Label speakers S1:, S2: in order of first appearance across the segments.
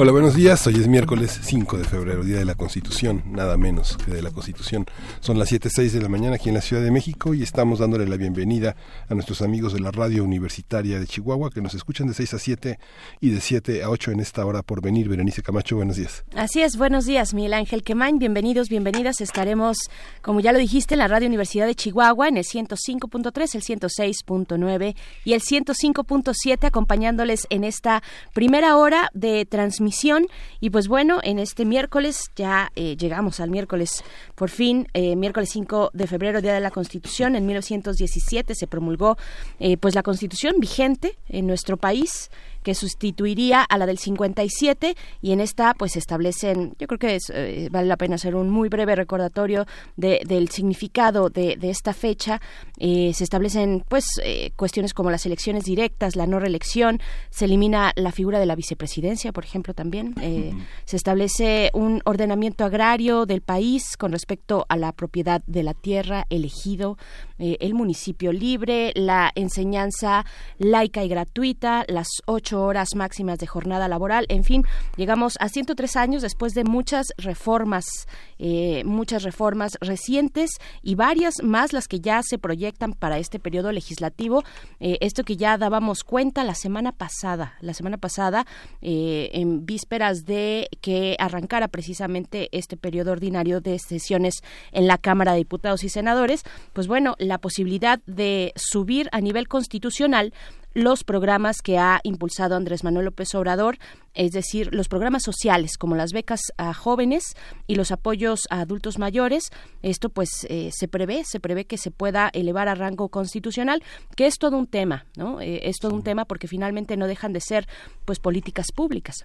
S1: Hola, buenos días. Hoy es miércoles 5 de febrero, Día de la Constitución, nada menos que de la Constitución. Son las 7.06 de la mañana aquí en la Ciudad de México y estamos dándole la bienvenida a nuestros amigos de la Radio Universitaria de Chihuahua que nos escuchan de 6 a 7 y de 7 a 8 en esta hora por venir. Berenice Camacho, buenos días.
S2: Así es, buenos días, Miguel Ángel Quemain. Bienvenidos, bienvenidas. Estaremos, como ya lo dijiste, en la Radio Universidad de Chihuahua en el 105.3, el 106.9 y el 105.7 acompañándoles en esta primera hora de transmisión y pues bueno, en este miércoles ya eh, llegamos al miércoles, por fin, eh, miércoles 5 de febrero, Día de la Constitución. En 1917 se promulgó eh, pues la Constitución vigente en nuestro país que sustituiría a la del 57 y en esta pues se establecen, yo creo que es, eh, vale la pena hacer un muy breve recordatorio de, del significado de, de esta fecha. Eh, se establecen pues eh, cuestiones como las elecciones directas, la no reelección, se elimina la figura de la vicepresidencia, por ejemplo, también. Se establece un ordenamiento agrario del país con respecto a la propiedad de la tierra, elegido, el municipio libre, la enseñanza laica y gratuita, las ocho horas máximas de jornada laboral. En fin, llegamos a 103 años después de muchas reformas, eh, muchas reformas recientes y varias más las que ya se proyectan para este periodo legislativo. Eh, esto que ya dábamos cuenta la semana pasada, la semana pasada, eh, en vísperas de que arrancara precisamente este periodo ordinario de sesiones en la Cámara de Diputados y Senadores, pues bueno, la posibilidad de subir a nivel constitucional los programas que ha impulsado Andrés Manuel López Obrador, es decir, los programas sociales como las becas a jóvenes y los apoyos a adultos mayores. Esto pues eh, se prevé, se prevé que se pueda elevar a rango constitucional, que es todo un tema, ¿no? Eh, es todo un tema porque finalmente no dejan de ser pues políticas públicas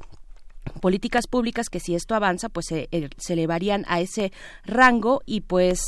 S2: políticas públicas que si esto avanza pues se, eh, se elevarían a ese rango y pues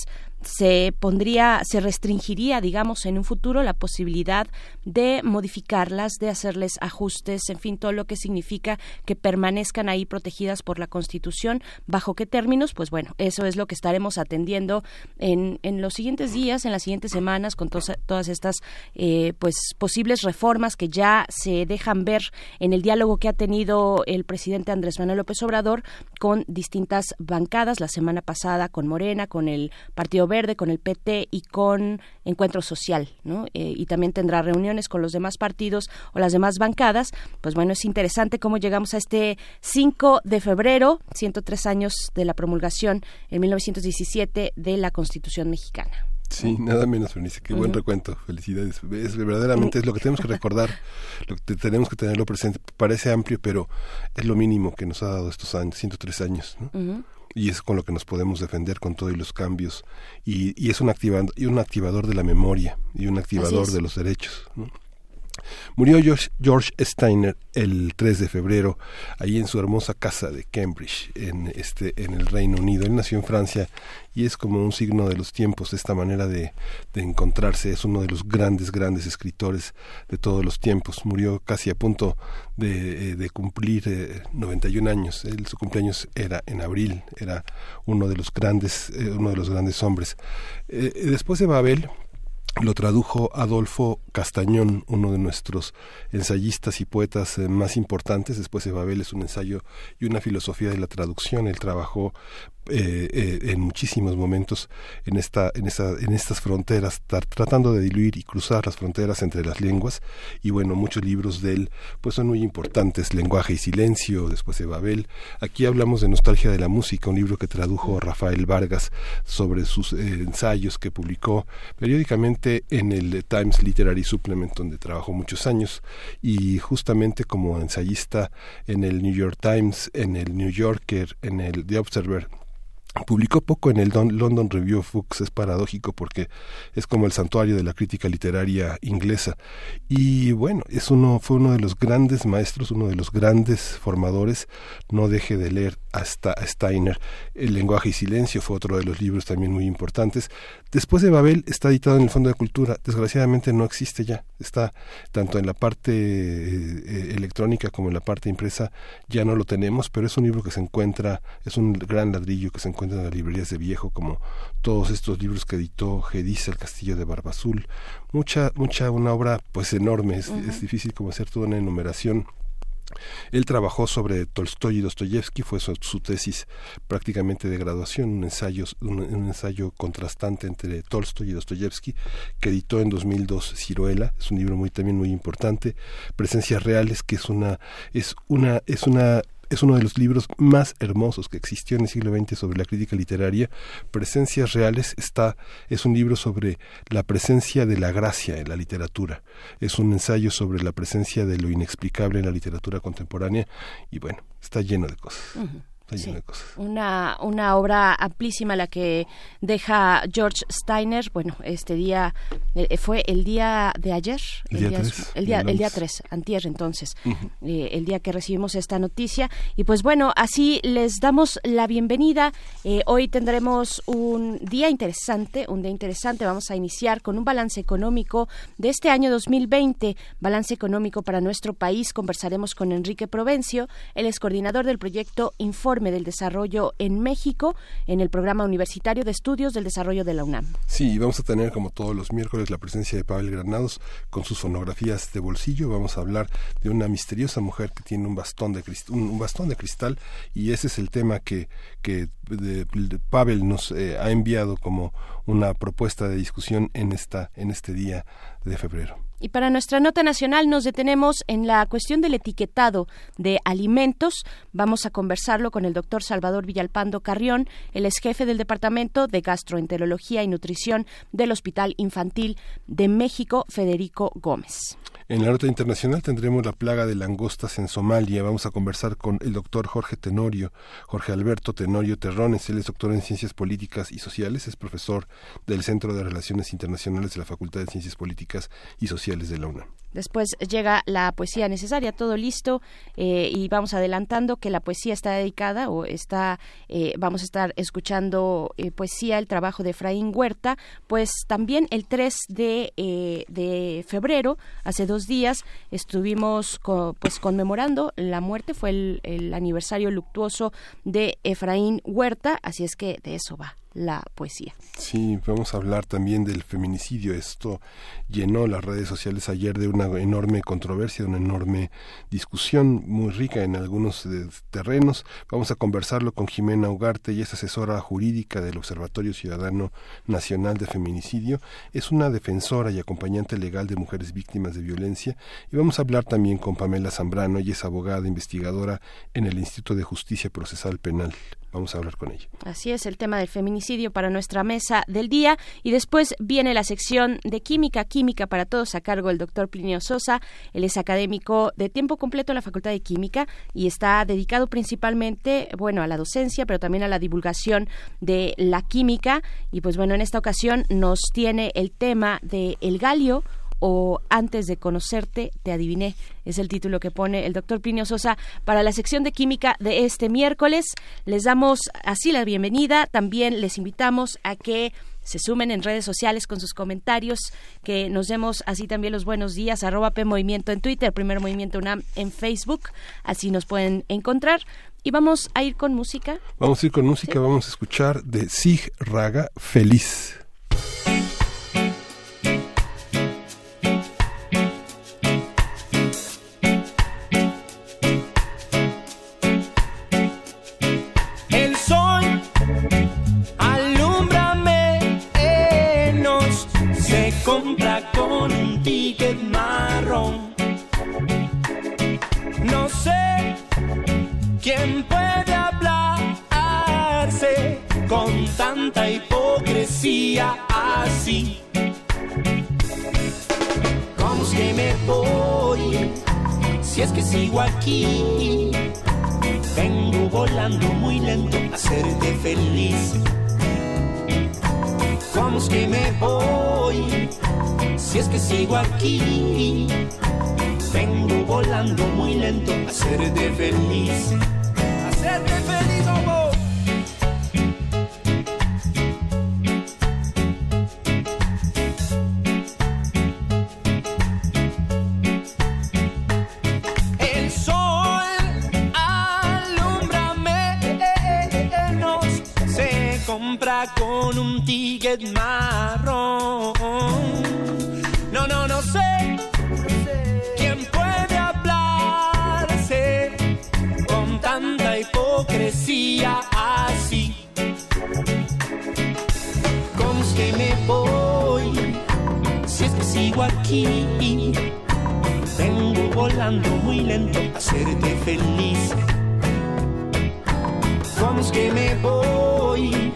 S2: se pondría, se restringiría, digamos, en un futuro la posibilidad de modificarlas, de hacerles ajustes, en fin, todo lo que significa que permanezcan ahí protegidas por la Constitución. ¿Bajo qué términos? Pues bueno, eso es lo que estaremos atendiendo en, en los siguientes días, en las siguientes semanas, con todas estas eh, pues posibles reformas que ya se dejan ver en el diálogo que ha tenido el presidente Andrés Manuel López Obrador con distintas bancadas, la semana pasada con Morena, con el Partido Verde, con el PT y con Encuentro Social, ¿no? Eh, y también tendrá reuniones con los demás partidos o las demás bancadas. Pues bueno, es interesante cómo llegamos a este 5 de febrero, 103 años de la promulgación en 1917 de la Constitución mexicana.
S1: Sí, nada menos, Bernice. Qué buen recuento. Felicidades. Es verdaderamente es lo que tenemos que recordar, lo que tenemos que tenerlo presente. Parece amplio, pero es lo mínimo que nos ha dado estos años, 103 años. ¿no? Y es con lo que nos podemos defender con todos los cambios y, y es un activador, y un activador de la memoria y un activador de los derechos. Murió George Steiner el 3 de febrero, ahí en su hermosa casa de Cambridge, en, este, en el Reino Unido. Él nació en Francia y es como un signo de los tiempos, esta manera de, de encontrarse. Es uno de los grandes, grandes escritores de todos los tiempos. Murió casi a punto de, eh, de cumplir eh, 91 años. Su cumpleaños era en abril, era uno de los grandes, eh, uno de los grandes hombres. Eh, después de Babel, lo tradujo Adolfo Castañón, uno de nuestros ensayistas y poetas eh, más importantes. Después de Babel es un ensayo y una filosofía de la traducción. Él trabajó eh, eh, en muchísimos momentos en esta en esa en estas fronteras tratando de diluir y cruzar las fronteras entre las lenguas. Y bueno muchos libros de él pues son muy importantes lenguaje y silencio después de Babel. Aquí hablamos de nostalgia de la música un libro que tradujo Rafael Vargas sobre sus eh, ensayos que publicó periódicamente en el Times Literary Supplement donde trabajó muchos años. Y justamente como ensayista en el New York Times en el New Yorker en el The Observer Publicó poco en el London Review of Books, es paradójico porque es como el santuario de la crítica literaria inglesa. Y bueno, es uno, fue uno de los grandes maestros, uno de los grandes formadores. No deje de leer a, Steiner. El lenguaje y silencio fue otro de los libros también muy importantes. Después de Babel está editado en el Fondo de Cultura. Desgraciadamente no existe ya. Está tanto en la parte eh, electrónica como en la parte impresa. Ya no lo tenemos, pero es un libro que se encuentra, es un gran ladrillo que se encuentra en las librerías de viejo, como todos estos libros que editó Gediza, El Castillo de Barba Azul. Mucha, mucha, una obra pues enorme. Es, es difícil como hacer toda una enumeración él trabajó sobre Tolstoy y Dostoyevsky, fue su, tesis prácticamente de graduación, un ensayo, un, ensayo contrastante entre Tolstoy y Dostoyevsky, que editó en 2002 Ciruela, es un libro muy también muy importante, Presencias reales, que es una es una es una es uno de los libros más hermosos que existió en el siglo XX sobre la crítica literaria. Presencias reales está es un libro sobre la presencia de la gracia en la literatura. Es un ensayo sobre la presencia de lo inexplicable en la literatura contemporánea y bueno, está lleno de cosas.
S2: Una, una obra amplísima la que deja George Steiner. Bueno, este día eh, fue el día de ayer,
S1: el, día,
S2: 3, el día, el día 3, antier entonces, eh, el día que recibimos esta noticia. Y pues bueno, así les damos la bienvenida. Eh, hoy tendremos un día interesante, un día interesante. Vamos a iniciar con un balance económico de este año 2020, balance económico para nuestro país. Conversaremos con Enrique Provencio, el es coordinador del proyecto Informe del Desarrollo en México en el Programa Universitario de Estudios del Desarrollo de la UNAM.
S1: Sí, vamos a tener como todos los miércoles la presencia de Pavel Granados con sus fonografías de bolsillo. Vamos a hablar de una misteriosa mujer que tiene un bastón de, cristal, un, bastón de cristal y ese es el tema que, que Pavel nos eh, ha enviado como una propuesta de discusión en, esta, en este día de febrero.
S2: Y para nuestra nota nacional nos detenemos en la cuestión del etiquetado de alimentos. Vamos a conversarlo con el doctor Salvador Villalpando Carrión, el ex jefe del Departamento de Gastroenterología y Nutrición del Hospital Infantil de México, Federico Gómez.
S1: En la nota internacional tendremos la plaga de langostas en Somalia. Vamos a conversar con el doctor Jorge Tenorio, Jorge Alberto Tenorio Terrones. Él es doctor en Ciencias Políticas y Sociales, es profesor del Centro de Relaciones Internacionales de la Facultad de Ciencias Políticas y Sociales de la UNAM.
S2: Después llega la poesía necesaria, todo listo eh, y vamos adelantando que la poesía está dedicada o está, eh, vamos a estar escuchando eh, poesía, el trabajo de Efraín Huerta, pues también el 3 de, de febrero, hace dos días, estuvimos pues conmemorando la muerte, fue el, el aniversario luctuoso de Efraín Huerta, así es que de eso va la poesía.
S1: Sí, vamos a hablar también del feminicidio. Esto llenó las redes sociales ayer de una enorme controversia, de una enorme discusión muy rica en algunos terrenos. Vamos a conversarlo con Jimena Ugarte, y es asesora jurídica del Observatorio Ciudadano Nacional de Feminicidio. Es una defensora y acompañante legal de mujeres víctimas de violencia. Y vamos a hablar también con Pamela Zambrano, ella es abogada investigadora en el Instituto de Justicia Procesal Penal. Vamos a hablar con ella.
S2: Así es, el tema del feminicidio para nuestra mesa del día. Y después viene la sección de química, química para todos a cargo del doctor Plinio Sosa. Él es académico de tiempo completo en la Facultad de Química y está dedicado principalmente, bueno, a la docencia, pero también a la divulgación de la química. Y pues bueno, en esta ocasión nos tiene el tema de el galio o Antes de conocerte, te adiviné. Es el título que pone el doctor Plinio Sosa para la sección de química de este miércoles. Les damos así la bienvenida. También les invitamos a que se sumen en redes sociales con sus comentarios, que nos demos así también los buenos días, arroba P Movimiento en Twitter, Primer Movimiento UNAM en Facebook, así nos pueden encontrar. Y vamos a ir con música.
S1: Vamos a ir con música, vamos a escuchar de Sig Raga Feliz.
S3: Así? ¿Cómo es que me voy si es que sigo aquí? Vengo volando muy lento a hacerte feliz. ¿Cómo es que me voy si es que sigo aquí? Vengo volando muy lento a hacerte feliz hacerte feliz, amor. Con un ticket marrón. No, no, no sé quién puede hablarse con tanta hipocresía así. ¿Cómo es que me voy si es que sigo aquí? Vengo volando muy lento a hacerte feliz. ¿Cómo es que me voy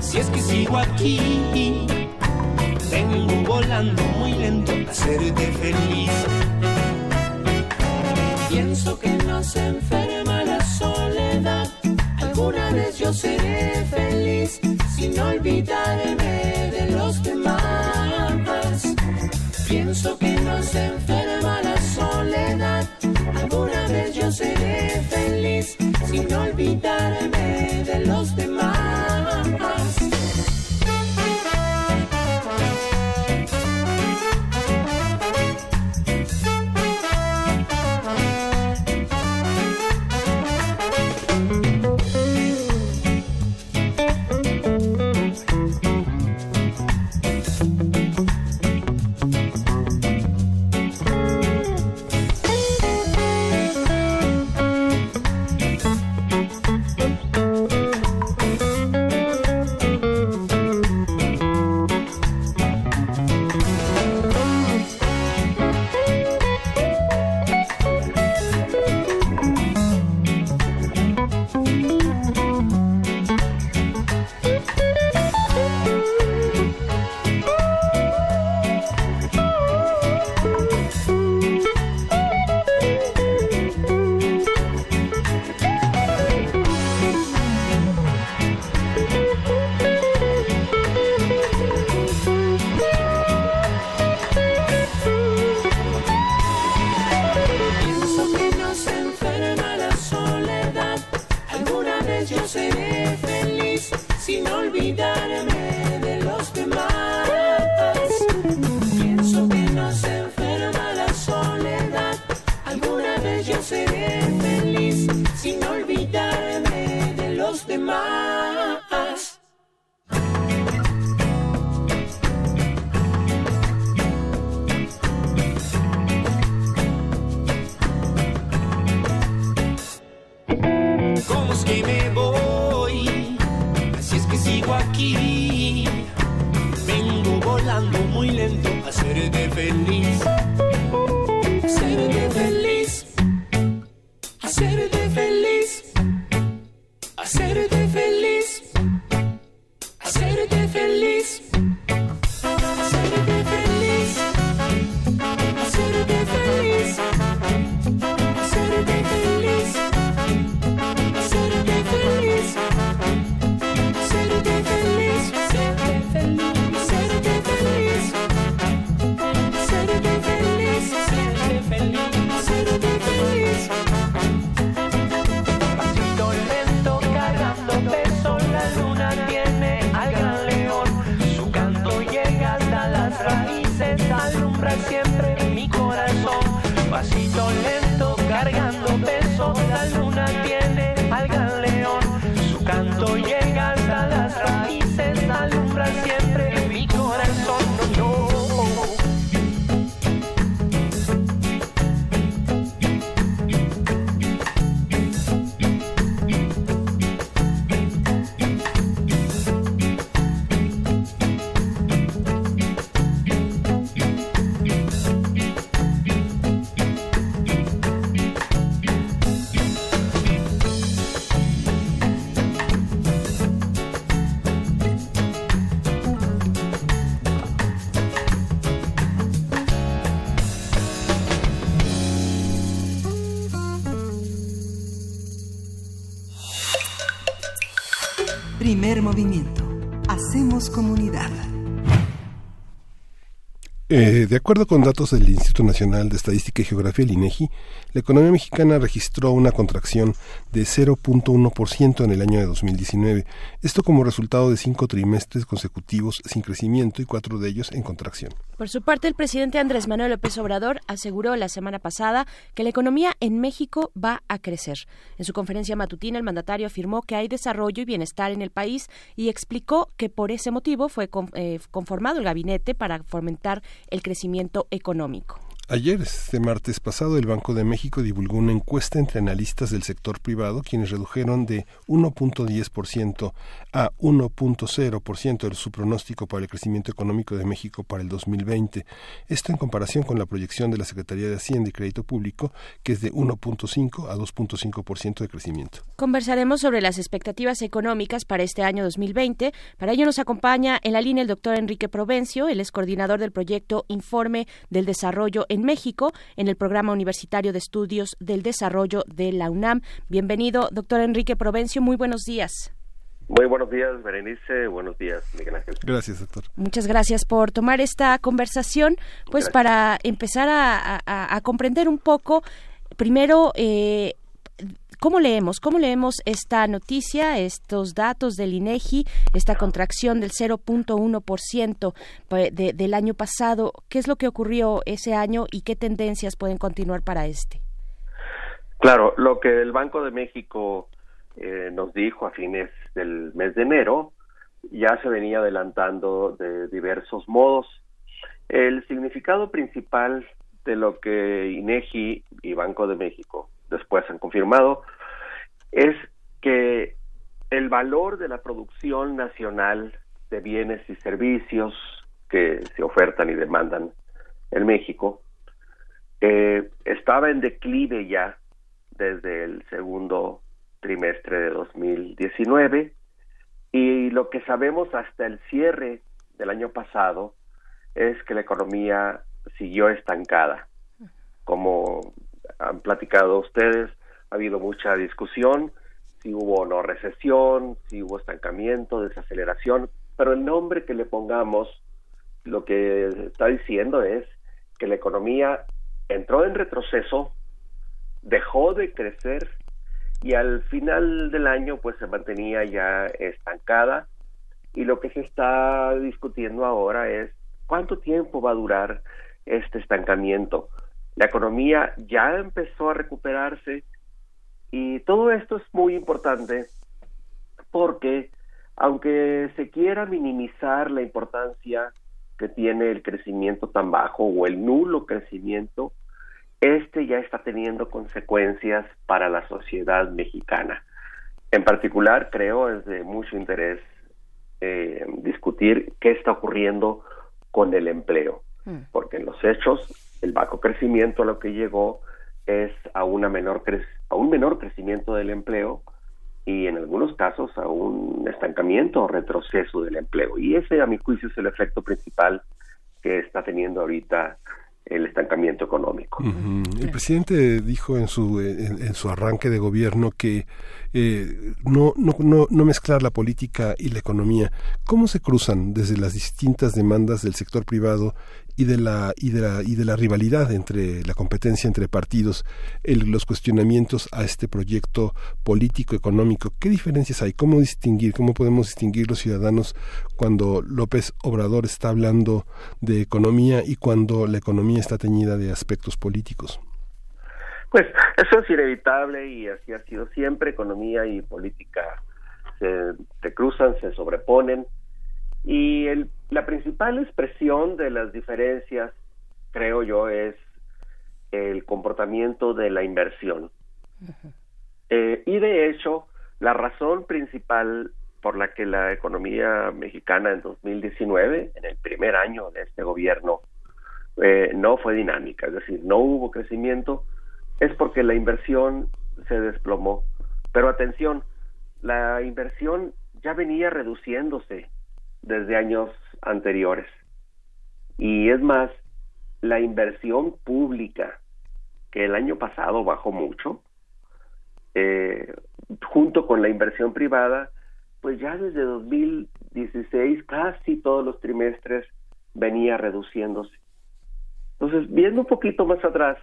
S3: si es que sigo aquí? Vengo volando muy lento a hacerte feliz. Pienso que nos enferma la soledad. Alguna vez yo seré feliz sin olvidarme de los demás. Pienso que nos enferma la soledad. Alguna vez yo seré feliz sin olvidarme de los demás. De
S1: acuerdo con datos del Instituto Nacional de Estadística y Geografía, el INEGI, la economía mexicana registró una contracción de 0.1% en el año de 2019. Esto como resultado de cinco trimestres consecutivos sin crecimiento y cuatro de ellos en contracción.
S2: Por su parte, el presidente Andrés Manuel López Obrador aseguró la semana pasada que la economía en México va a crecer. En su conferencia matutina, el mandatario afirmó que hay desarrollo y bienestar en el país y explicó que por ese motivo fue eh, conformado el gabinete para fomentar el crecimiento económico.
S1: Ayer, este martes pasado, el Banco de México divulgó una encuesta entre analistas del sector privado, quienes redujeron de 1.10% a 1.0% su pronóstico para el crecimiento económico de México para el 2020. Esto en comparación con la proyección de la Secretaría de Hacienda y Crédito Público, que es de 1.5 a 2.5% de crecimiento.
S2: Conversaremos sobre las expectativas económicas para este año 2020. Para ello nos acompaña en la línea el doctor Enrique Provencio, él es coordinador del proyecto Informe del Desarrollo en México en el Programa Universitario de Estudios del Desarrollo de la UNAM. Bienvenido, doctor Enrique Provencio. Muy buenos días.
S4: Muy buenos días, Berenice. Buenos días, Miguel Ángel.
S1: Gracias, doctor.
S2: Muchas gracias por tomar esta conversación. Pues para empezar a, comprender un poco, primero, eh, ¿Cómo leemos? ¿Cómo leemos esta noticia, estos datos del INEGI, esta contracción del 0.1% de, del año pasado? ¿Qué es lo que ocurrió ese año y qué tendencias pueden continuar para este?
S4: Claro, lo que el Banco de México eh, nos dijo a fines del mes de enero ya se venía adelantando de diversos modos. El significado principal de lo que INEGI y Banco de México después han confirmado, es que el valor de la producción nacional de bienes y servicios que se ofertan y demandan en México eh, estaba en declive ya desde el segundo trimestre de 2019 y lo que sabemos hasta el cierre del año pasado es que la economía siguió estancada. Como han platicado ustedes, ha habido mucha discusión, si hubo o no recesión, si hubo estancamiento, desaceleración, pero el nombre que le pongamos lo que está diciendo es que la economía entró en retroceso, dejó de crecer y al final del año pues se mantenía ya estancada y lo que se está discutiendo ahora es cuánto tiempo va a durar este estancamiento. La economía ya empezó a recuperarse y todo esto es muy importante porque aunque se quiera minimizar la importancia que tiene el crecimiento tan bajo o el nulo crecimiento, este ya está teniendo consecuencias para la sociedad mexicana. En particular, creo es de mucho interés eh, discutir qué está ocurriendo con el empleo, mm. porque en los hechos el bajo crecimiento a lo que llegó es a, una menor a un menor crecimiento del empleo y en algunos casos a un estancamiento o retroceso del empleo. Y ese, a mi juicio, es el efecto principal que está teniendo ahorita el estancamiento económico.
S1: El presidente dijo en su, en, su arranque de gobierno que eh, no, no, no, no, mezclar la política y la economía. ¿Cómo se cruzan desde las distintas demandas del sector privado y de la y de la y de la rivalidad entre la competencia entre partidos los cuestionamientos a este proyecto político económico qué diferencias hay cómo distinguir cómo podemos distinguir los ciudadanos cuando López Obrador está hablando de economía y cuando la economía está teñida de aspectos políticos
S4: pues eso es inevitable y así ha sido siempre. Economía y política se, se cruzan se sobreponen. Y el la principal expresión de las diferencias, creo yo, es el comportamiento de la inversión. Eh, y de hecho, la razón principal por la que la economía mexicana en 2019, en el primer año de este gobierno, eh, no fue dinámica, es decir, no hubo crecimiento, es porque la inversión se desplomó. Pero atención, la inversión ya venía reduciéndose desde años anteriores. Y es más, la inversión pública, que el año pasado bajó mucho, eh, junto con la inversión privada, pues ya desde 2016 casi todos los trimestres venía reduciéndose. Entonces, viendo un poquito más atrás,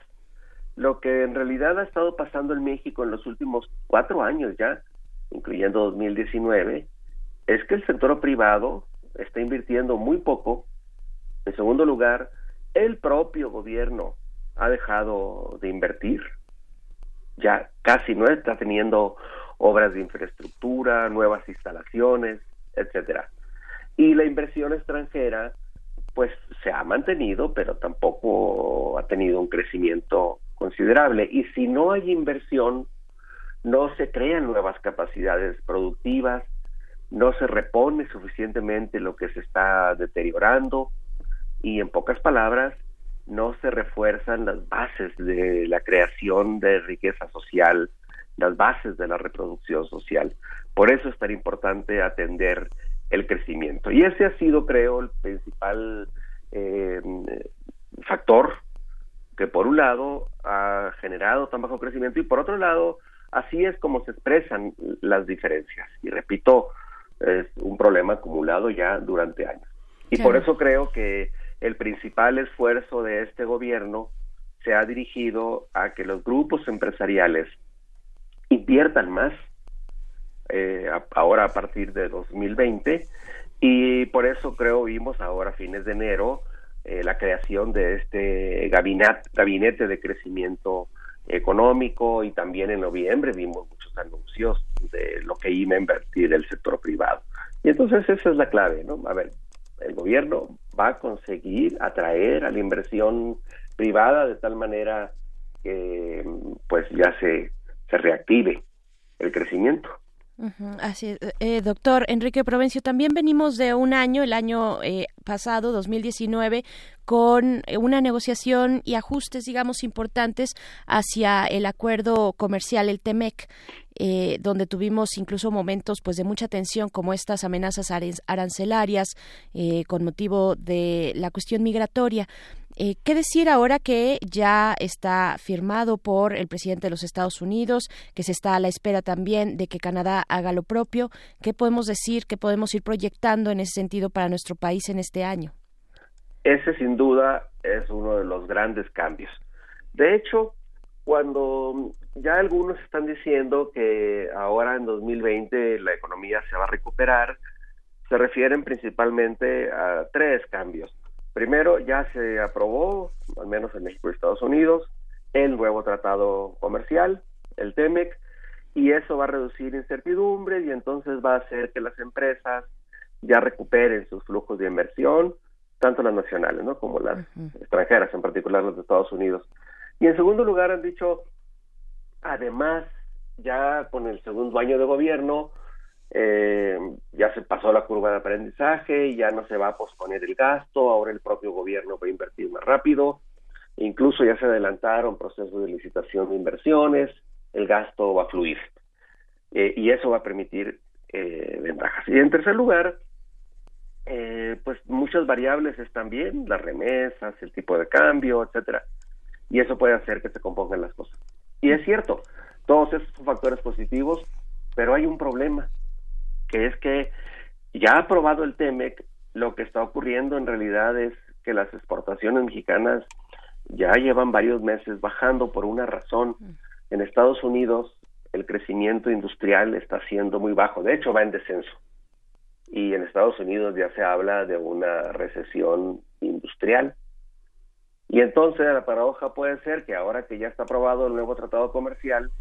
S4: lo que en realidad ha estado pasando en México en los últimos cuatro años ya, incluyendo 2019, es que el sector privado está invirtiendo muy poco. En segundo lugar, el propio gobierno ha dejado de invertir. Ya casi no está teniendo obras de infraestructura, nuevas instalaciones, etcétera. Y la inversión extranjera pues se ha mantenido, pero tampoco ha tenido un crecimiento considerable. Y si no hay inversión, no se crean nuevas capacidades productivas, no se repone suficientemente lo que se está deteriorando y en pocas palabras no se refuerzan las bases de la creación de riqueza social, las bases de la reproducción social. Por eso es tan importante atender el crecimiento. Y ese ha sido, creo, el principal eh, factor que por un lado ha generado tan bajo crecimiento y por otro lado así es como se expresan las diferencias. Y repito, es un problema acumulado ya durante años. Y por eso creo que el principal esfuerzo de este gobierno se ha dirigido a que los grupos empresariales inviertan más eh, ahora a partir de 2020 y por eso creo vimos ahora a fines de enero eh, la creación de este gabinete, gabinete de crecimiento económico y también en noviembre vimos muchos anuncios de lo que iba a invertir el sector privado. Y entonces esa es la clave, ¿no? A ver, el gobierno va a conseguir atraer a la inversión privada de tal manera que pues ya se, se reactive el crecimiento.
S2: Así es. Eh, doctor Enrique Provencio, también venimos de un año, el año eh, pasado, 2019, con eh, una negociación y ajustes, digamos, importantes hacia el acuerdo comercial, el TEMEC, eh, donde tuvimos incluso momentos pues de mucha tensión como estas amenazas arancelarias eh, con motivo de la cuestión migratoria. Eh, ¿Qué decir ahora que ya está firmado por el presidente de los Estados Unidos, que se está a la espera también de que Canadá haga lo propio? ¿Qué podemos decir, qué podemos ir proyectando en ese sentido para nuestro país en este año?
S4: Ese sin duda es uno de los grandes cambios. De hecho, cuando ya algunos están diciendo que ahora en 2020 la economía se va a recuperar, se refieren principalmente a tres cambios. Primero, ya se aprobó, al menos en México y Estados Unidos, el nuevo tratado comercial, el TEMEC, y eso va a reducir incertidumbre y entonces va a hacer que las empresas ya recuperen sus flujos de inversión, tanto las nacionales ¿no? como las extranjeras, en particular las de Estados Unidos. Y en segundo lugar han dicho, además, ya con el segundo año de gobierno, eh, ya se pasó la curva de aprendizaje, ya no se va a posponer el gasto, ahora el propio gobierno va a invertir más rápido, incluso ya se adelantaron procesos de licitación de inversiones, el gasto va a fluir eh, y eso va a permitir eh, ventajas. Y en tercer lugar, pues muchas variables están bien, las remesas, el tipo de cambio, etcétera y eso puede hacer que se compongan las cosas. Y es cierto, todos esos son factores positivos, pero hay un problema, que es que ya aprobado el TEMEC, lo que está ocurriendo en realidad es que las exportaciones mexicanas ya llevan varios meses bajando por una razón. En Estados Unidos el crecimiento industrial está siendo muy bajo, de hecho va en descenso. Y en Estados Unidos ya se habla de una recesión industrial. Y entonces la paradoja puede ser que ahora que ya está aprobado el nuevo tratado comercial,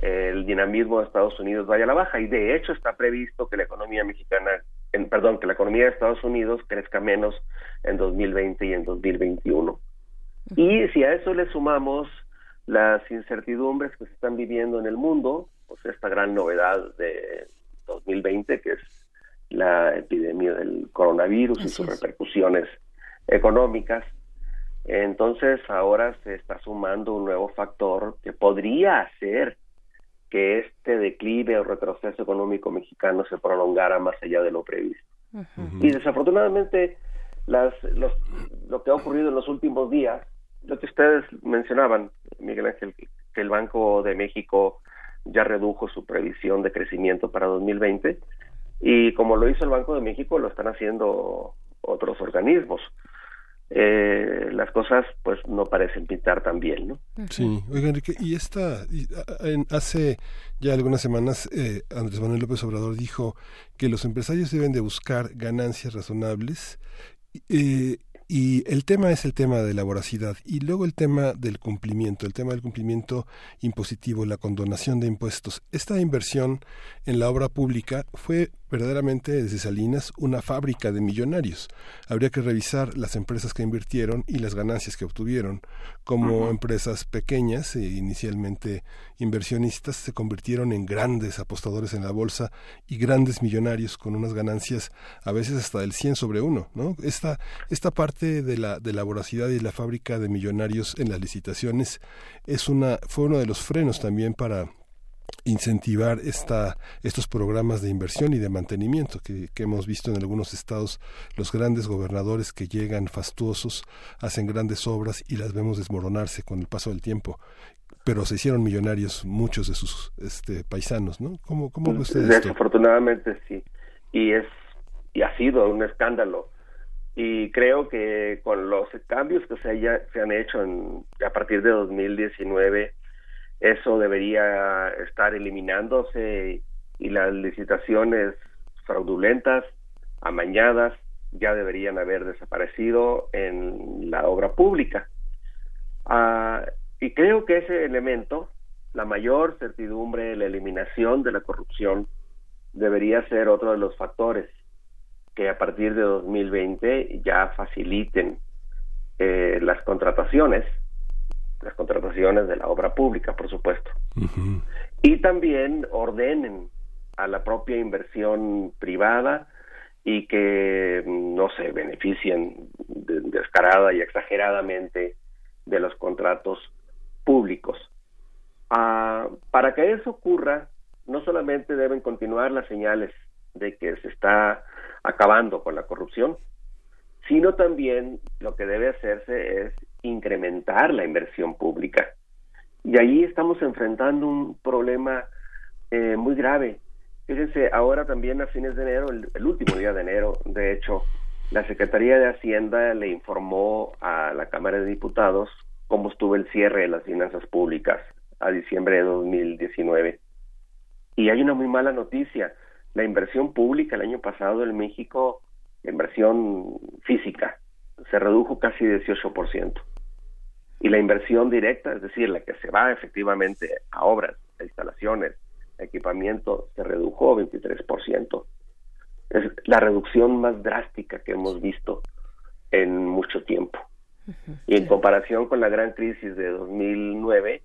S4: el dinamismo de Estados Unidos vaya a la baja. Y de hecho está previsto que la economía mexicana, en, perdón, que la economía de Estados Unidos crezca menos en 2020 y en 2021. Y si a eso le sumamos las incertidumbres que se están viviendo en el mundo, pues esta gran novedad de 2020 que es la epidemia del coronavirus y sus repercusiones económicas, entonces ahora se está sumando un nuevo factor que podría hacer que este declive o retroceso económico mexicano se prolongara más allá de lo previsto. Y desafortunadamente las, lo que ha ocurrido en los últimos días, lo que ustedes mencionaban, Miguel Ángel, que el Banco de México ya redujo su previsión de crecimiento para 2020 y como lo hizo el Banco de México lo están haciendo otros organismos. Eh, las cosas pues no parecen pintar tan bien, ¿no?
S1: Sí, oiga Enrique, y esta, hace ya algunas semanas eh, Andrés Manuel López Obrador dijo que los empresarios deben de buscar ganancias razonables eh, y el tema es el tema de la voracidad y luego el tema del cumplimiento, el tema del cumplimiento impositivo, la condonación de impuestos. Esta inversión en la obra pública fue verdaderamente desde Salinas una fábrica de millonarios. Habría que revisar las empresas que invirtieron y las ganancias que obtuvieron. Como empresas pequeñas e inicialmente inversionistas se convirtieron en grandes apostadores en la bolsa y grandes millonarios con unas ganancias a veces hasta del 100 sobre uno. ¿no? Esta, esta parte de la, de la voracidad y la fábrica de millonarios en las licitaciones es una, fue uno de los frenos también para incentivar esta, estos programas de inversión y de mantenimiento que, hemos visto en algunos estados, los grandes gobernadores que llegan fastuosos, hacen grandes obras y las vemos desmoronarse con el paso del tiempo. Pero se hicieron millonarios muchos de sus este, paisanos, ¿no? ¿Cómo, ve usted?
S4: Desafortunadamente sí. Y, es, y ha sido un escándalo. Y creo que con los cambios que se, haya, se han hecho en, a partir de 2019, eso debería estar eliminándose y las licitaciones fraudulentas, amañadas, ya deberían haber desaparecido en la obra pública. Ah, y creo que ese elemento, la mayor certidumbre, la eliminación de la corrupción, debería ser otro de los factores que a partir de 2020 ya faciliten eh, las contrataciones las contrataciones de la obra pública, por supuesto. Y también ordenen a la propia inversión privada y que no se beneficien descarada y exageradamente de los contratos públicos. Ah, para que eso ocurra, no solamente deben continuar las señales de que se está acabando con la corrupción, sino también lo que debe hacerse es incrementar la inversión pública. Y ahí estamos enfrentando un problema eh, muy grave. Fíjense, ahora también a fines de enero, el, último día de enero, de hecho, la Secretaría de Hacienda le informó a la Cámara de Diputados cómo estuvo el cierre de las finanzas públicas a diciembre de 2019. Y hay una muy mala noticia. La inversión pública el año pasado en México, la inversión física, se redujo casi 18%. Y la inversión directa, es decir, la que se va efectivamente a obras, a instalaciones, a equipamiento, se redujo 23%. Es la reducción más drástica que hemos visto en mucho tiempo. Y en comparación con la gran crisis de 2009,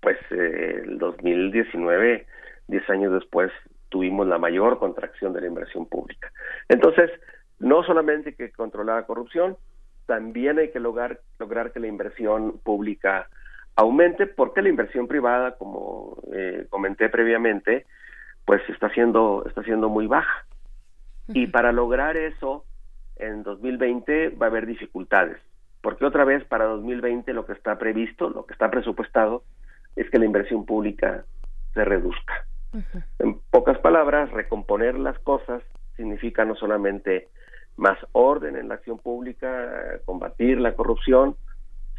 S4: pues eh, el 2019, 10 años después, tuvimos la mayor contracción de la inversión pública. Entonces, no solamente hay que controlar la corrupción, también hay que lograr, lograr que la inversión pública aumente, porque la inversión privada, como eh, comenté previamente, pues está siendo, está siendo muy baja. Y para lograr eso, en 2020 va a haber dificultades, porque otra vez para 2020 lo que está previsto, lo que está presupuestado, es que la inversión pública se reduzca. En pocas palabras, recomponer las cosas significa no solamente más orden en la acción pública, combatir la corrupción,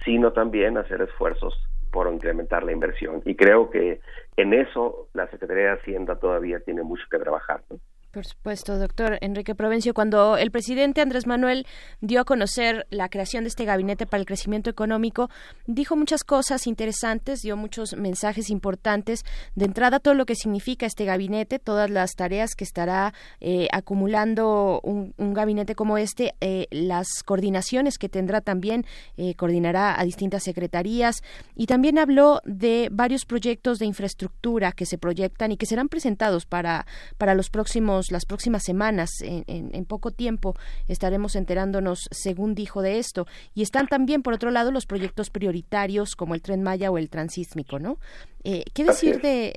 S4: sino también hacer esfuerzos por incrementar la inversión. Y creo que en eso la Secretaría de Hacienda todavía tiene mucho que trabajar. ¿no?
S2: Por supuesto, doctor Enrique Provencio. Cuando el presidente Andrés Manuel dio a conocer la creación de este gabinete para el crecimiento económico, dijo muchas cosas interesantes, dio muchos mensajes importantes. De entrada, todo lo que significa este gabinete, todas las tareas que estará eh, acumulando un, gabinete como este, eh, las coordinaciones que tendrá también, eh, coordinará a distintas secretarías y también habló de varios proyectos de infraestructura que se proyectan y que serán presentados para, para los próximos las próximas semanas, en, poco tiempo, estaremos enterándonos, según dijo, de esto. Y están también, por otro lado, los proyectos prioritarios como el Tren Maya o el Transísmico, ¿no? Eh, ¿Qué decir de,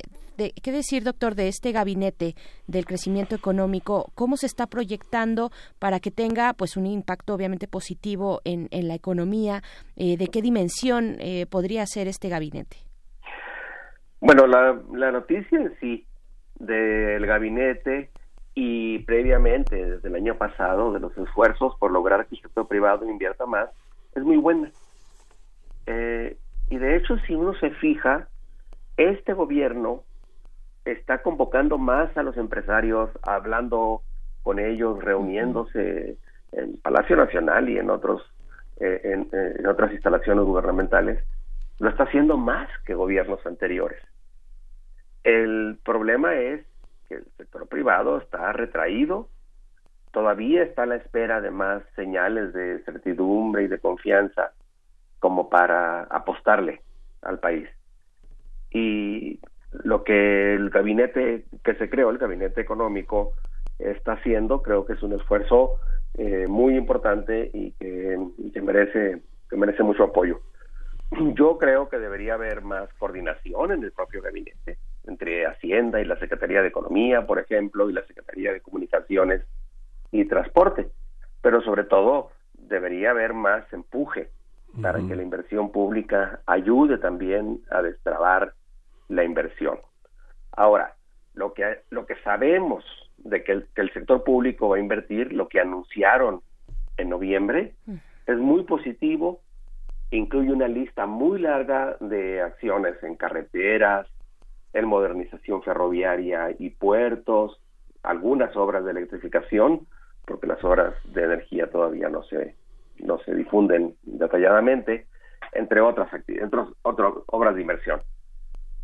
S2: qué decir, doctor, de este gabinete del crecimiento económico? ¿Cómo se está proyectando para que tenga, pues, un impacto obviamente positivo en, la economía? Eh, ¿De qué dimensión eh, podría ser este gabinete?
S4: Bueno, la, la noticia en sí del gabinete y previamente, desde el año pasado, de los esfuerzos por lograr que el sector privado invierta más, es muy buena. Eh, y de hecho, si uno se fija, este gobierno está convocando más a los empresarios, hablando con ellos, reuniéndose en Palacio Nacional y en otros eh, en, otras instalaciones gubernamentales, lo está haciendo más que gobiernos anteriores. El problema es que el sector privado está retraído, todavía está a la espera de más señales de certidumbre y de confianza como para apostarle al país. Y lo que el gabinete que se creó, el gabinete económico, está haciendo, creo que es un esfuerzo eh, muy importante y que, merece que merece mucho apoyo. Yo creo que debería haber más coordinación en el propio gabinete entre Hacienda y la Secretaría de Economía, por ejemplo, y la Secretaría de Comunicaciones y Transporte, pero sobre todo debería haber más empuje para que la inversión pública ayude también a destrabar la inversión. Ahora, lo que, lo que sabemos de que el, sector público va a invertir, lo que anunciaron en noviembre, es muy positivo, incluye una lista muy larga de acciones en carreteras, en modernización ferroviaria y puertos, algunas obras de electrificación, porque las obras de energía todavía no se, no se difunden detalladamente, entre otras, entre otras obras de inversión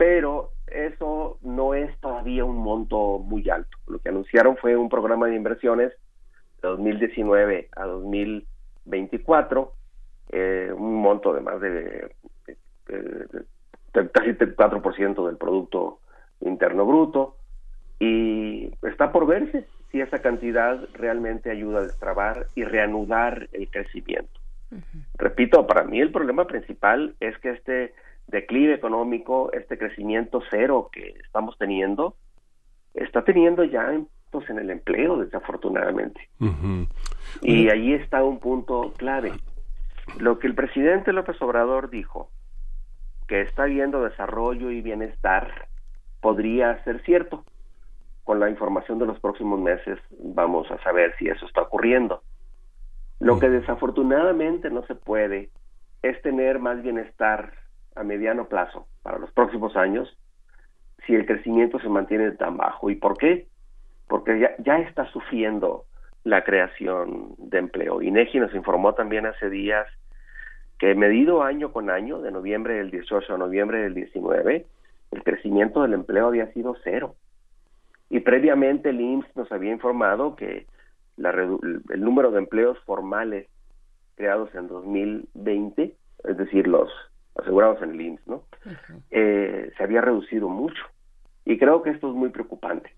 S4: pero eso no es todavía un monto muy alto. Lo que anunciaron fue un programa de inversiones de 2019 a 2024, eh, un monto de más de, casi 4% del Producto Interno Bruto, y está por verse si esa cantidad realmente ayuda a destrabar y reanudar el crecimiento. Repito, para mí el problema principal es que este declive económico, este crecimiento cero que estamos teniendo, está teniendo ya pues, en el empleo, desafortunadamente. Y ahí está un punto clave. Lo que el presidente López Obrador dijo, que está viendo desarrollo y bienestar, podría ser cierto. Con la información de los próximos meses vamos a saber si eso está ocurriendo. Lo que desafortunadamente no se puede es tener más bienestar a mediano plazo, para los próximos años, si el crecimiento se mantiene tan bajo. ¿Y por qué? Porque ya, ya está sufriendo la creación de empleo. INEGI nos informó también hace días que medido año con año, de noviembre del 18 a noviembre del 19, el crecimiento del empleo había sido cero. Y previamente el IMSS nos había informado que la, el número de empleos formales creados en 2020, es decir, los asegurados en el IMSS, ¿no? Eh, se había reducido mucho. Y creo que esto es muy preocupante.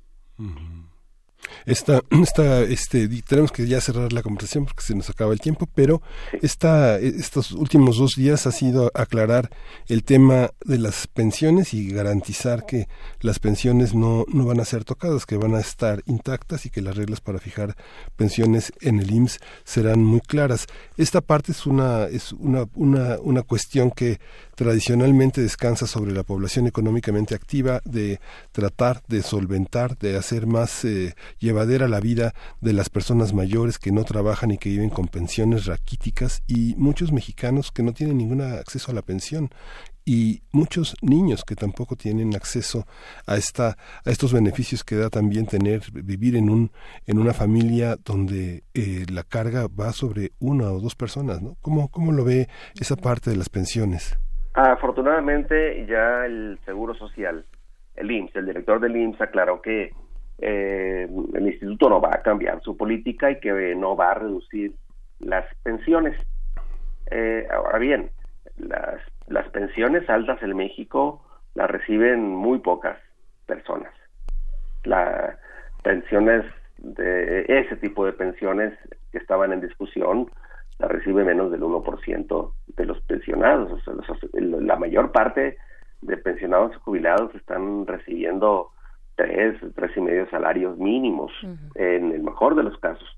S1: Esta, esta, este, tenemos que ya cerrar la conversación porque se nos acaba el tiempo, pero esta, estos últimos dos días ha sido aclarar el tema de las pensiones y garantizar que las pensiones no, no van a ser tocadas, que van a estar intactas y que las reglas para fijar pensiones en el IMSS serán muy claras. Esta parte es una, es una, una, una cuestión que tradicionalmente descansa sobre la población económicamente activa, de tratar de solventar, de hacer más eh, llevadera la vida de las personas mayores que no trabajan y que viven con pensiones raquíticas y muchos mexicanos que no tienen ningún acceso a la pensión y muchos niños que tampoco tienen acceso a esta a estos beneficios que da también tener vivir en un en una familia donde eh, la carga va sobre una o dos personas no cómo cómo lo ve esa parte de las pensiones
S4: Afortunadamente ya el Seguro Social, el IMSS, el director del IMSS aclaró que eh, el instituto no va a cambiar su política y que no va a reducir las pensiones. Eh, ahora bien, las, las pensiones altas en México las reciben muy pocas personas. Las pensiones de ese tipo de pensiones que estaban en discusión la recibe menos del 1% de los pensionados. O sea, la mayor parte de pensionados y jubilados están recibiendo tres, tres y medio salarios mínimos, en el mejor de los casos.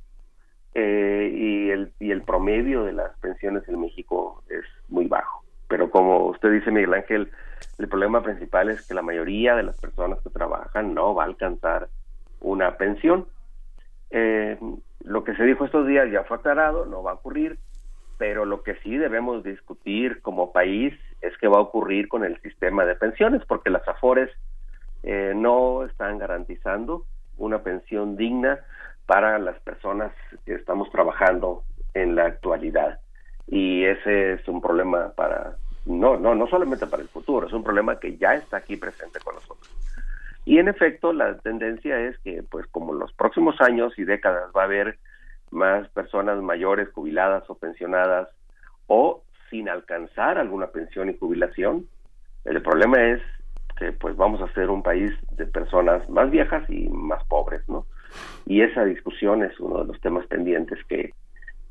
S4: Eh, y, el, y el promedio de las pensiones en México es muy bajo. Pero como usted dice, Miguel Ángel, el problema principal es que la mayoría de las personas que trabajan no va a alcanzar una pensión Eh, lo que se dijo estos días ya fue aclarado, no va a ocurrir, pero lo que sí debemos discutir como país es qué va a ocurrir con el sistema de pensiones, porque las AFORES eh, no están garantizando una pensión digna para las personas que estamos trabajando en la actualidad. Y ese es un problema para, no, no, no solamente para el futuro, es un problema que ya está aquí presente con nosotros. Y en efecto, la tendencia es que, pues como en los próximos años y décadas va a haber más personas mayores, jubiladas o pensionadas, o sin alcanzar alguna pensión y jubilación, el problema es que pues vamos a ser un país de personas más viejas y más pobres, ¿no? Y esa discusión es uno de los temas pendientes que,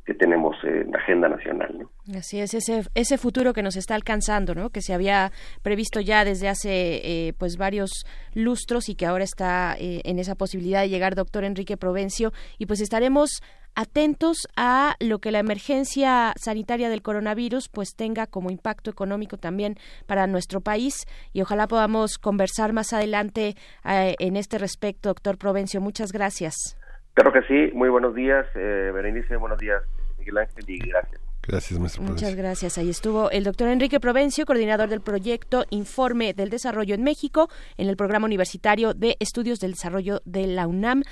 S4: que tenemos en la agenda nacional. ¿no?
S2: Así es, ese, ese futuro que nos está alcanzando, ¿no? que se había previsto ya desde hace eh, pues varios lustros y que ahora está eh, en esa posibilidad de llegar doctor Enrique Provencio y pues estaremos atentos a lo que la emergencia sanitaria del coronavirus pues tenga como impacto económico también para nuestro país y ojalá podamos conversar más adelante eh, en este respecto, doctor Provencio. Muchas gracias.
S4: Claro que sí, muy buenos días, eh, Berenice, buenos días, Miguel Ángel, y gracias.
S1: Gracias, maestro.
S2: Muchas gracias. Ahí estuvo el doctor Enrique Provencio, coordinador del proyecto Informe del Desarrollo en México, en el programa universitario de estudios del desarrollo de la UNAM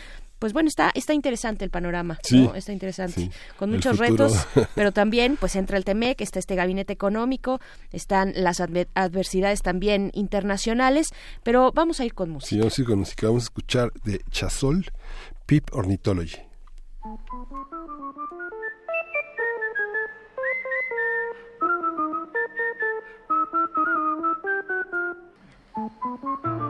S2: pues bueno, está, está interesante el panorama,
S1: sí,
S2: Está interesante, con muchos retos, pero también pues entra el TEMEC, está este gabinete económico, están las adversidades también internacionales, pero vamos a ir con música.
S1: Sí, vamos a ir con música, vamos a escuchar de Chasol, Pip Ornithology.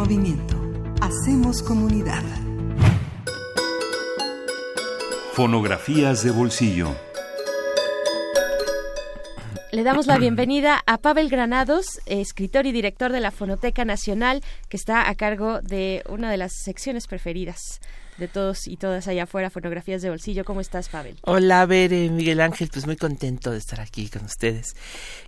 S5: movimiento. Hacemos comunidad.
S6: Fonografías de bolsillo.
S2: Le damos la bienvenida a Pavel Granados, escritor y director de la Fonoteca Nacional, que está a cargo de una de las secciones preferidas de todos y todas allá afuera, fotografías de bolsillo. ¿Cómo estás, Pavel?
S7: Hola, Bere, Miguel Ángel, pues muy contento de estar aquí con ustedes.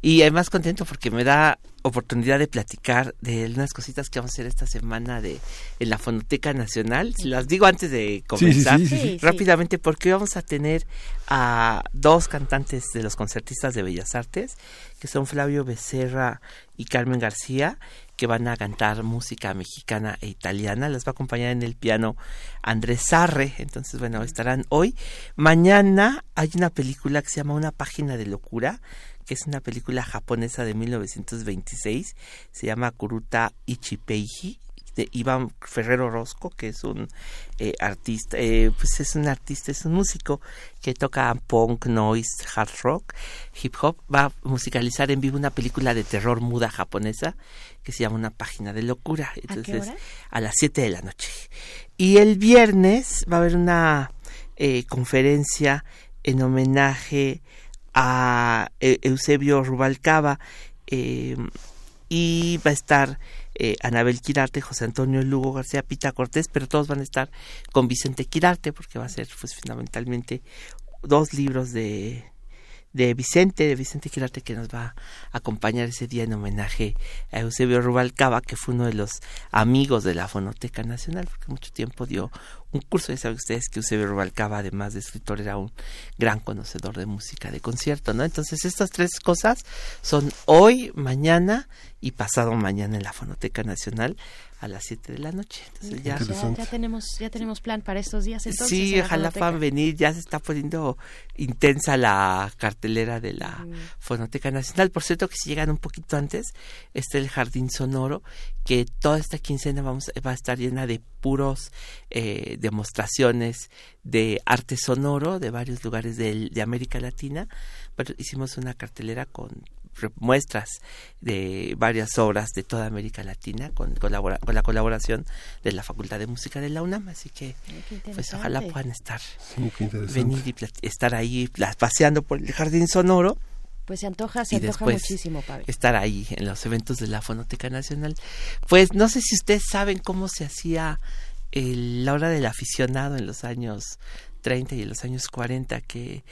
S7: Y además contento porque me da oportunidad de platicar de unas cositas que vamos a hacer esta semana de en la Fonoteca Nacional. Las digo antes de comenzar rápidamente porque vamos a tener a dos cantantes de los concertistas de Bellas Artes, que son Flavio Becerra y Carmen García, que van a cantar música mexicana e italiana. Las va a acompañar en el piano Andrés Sarre. Entonces, bueno, estarán hoy. Mañana hay una película que se llama Una página de locura, es una película japonesa de 1926. Se llama Kuruta Ichipeiji de Iván Ferrero Rosco, que es un eh, artista, eh, pues es un artista, es un músico que toca punk, noise, hard rock, hip hop. Va a musicalizar en vivo una película de terror muda japonesa que se llama Una página de locura. Entonces, ¿A, las 7 de la noche. Y el viernes va a haber una eh, conferencia en homenaje a Eusebio Rubalcaba y va a estar eh, Anabel Quirarte, José Antonio Lugo García Pita Cortés, pero todos van a estar con Vicente Quirarte porque va a ser pues fundamentalmente dos libros de de Vicente, de Vicente Quirarte, que nos va a acompañar ese día en homenaje a Eusebio Rubalcaba, que fue uno de los amigos de la Fonoteca Nacional, porque mucho tiempo dio un curso. Ya saben ustedes que Eusebio Rubalcaba, además de escritor, era un gran conocedor de música de concierto, ¿no? Entonces, estas tres cosas son hoy, mañana y pasado mañana en la Fonoteca Nacional a las 7 de la noche. Entonces ya,
S2: ya, tenemos ya tenemos plan para estos días entonces.
S7: Sí, ojalá puedan venir, ya se está poniendo intensa la cartelera de la mm. Fonoteca Nacional. Por cierto que si llegan un poquito antes, está el Jardín Sonoro, que toda esta quincena vamos va a estar llena de puros eh, demostraciones de arte sonoro de varios lugares de, de América Latina. Pero hicimos una cartelera con muestras de varias obras de toda América Latina con, con la colaboración de la Facultad de Música de la UNAM, así que pues ojalá puedan estar, venir y estar ahí paseando por el jardín sonoro.
S2: Pues se antoja, se antoja muchísimo,
S7: Estar ahí en los eventos de la Fonoteca Nacional. Pues no sé si ustedes saben cómo se hacía la hora del aficionado en los años 30 y en los años 40, que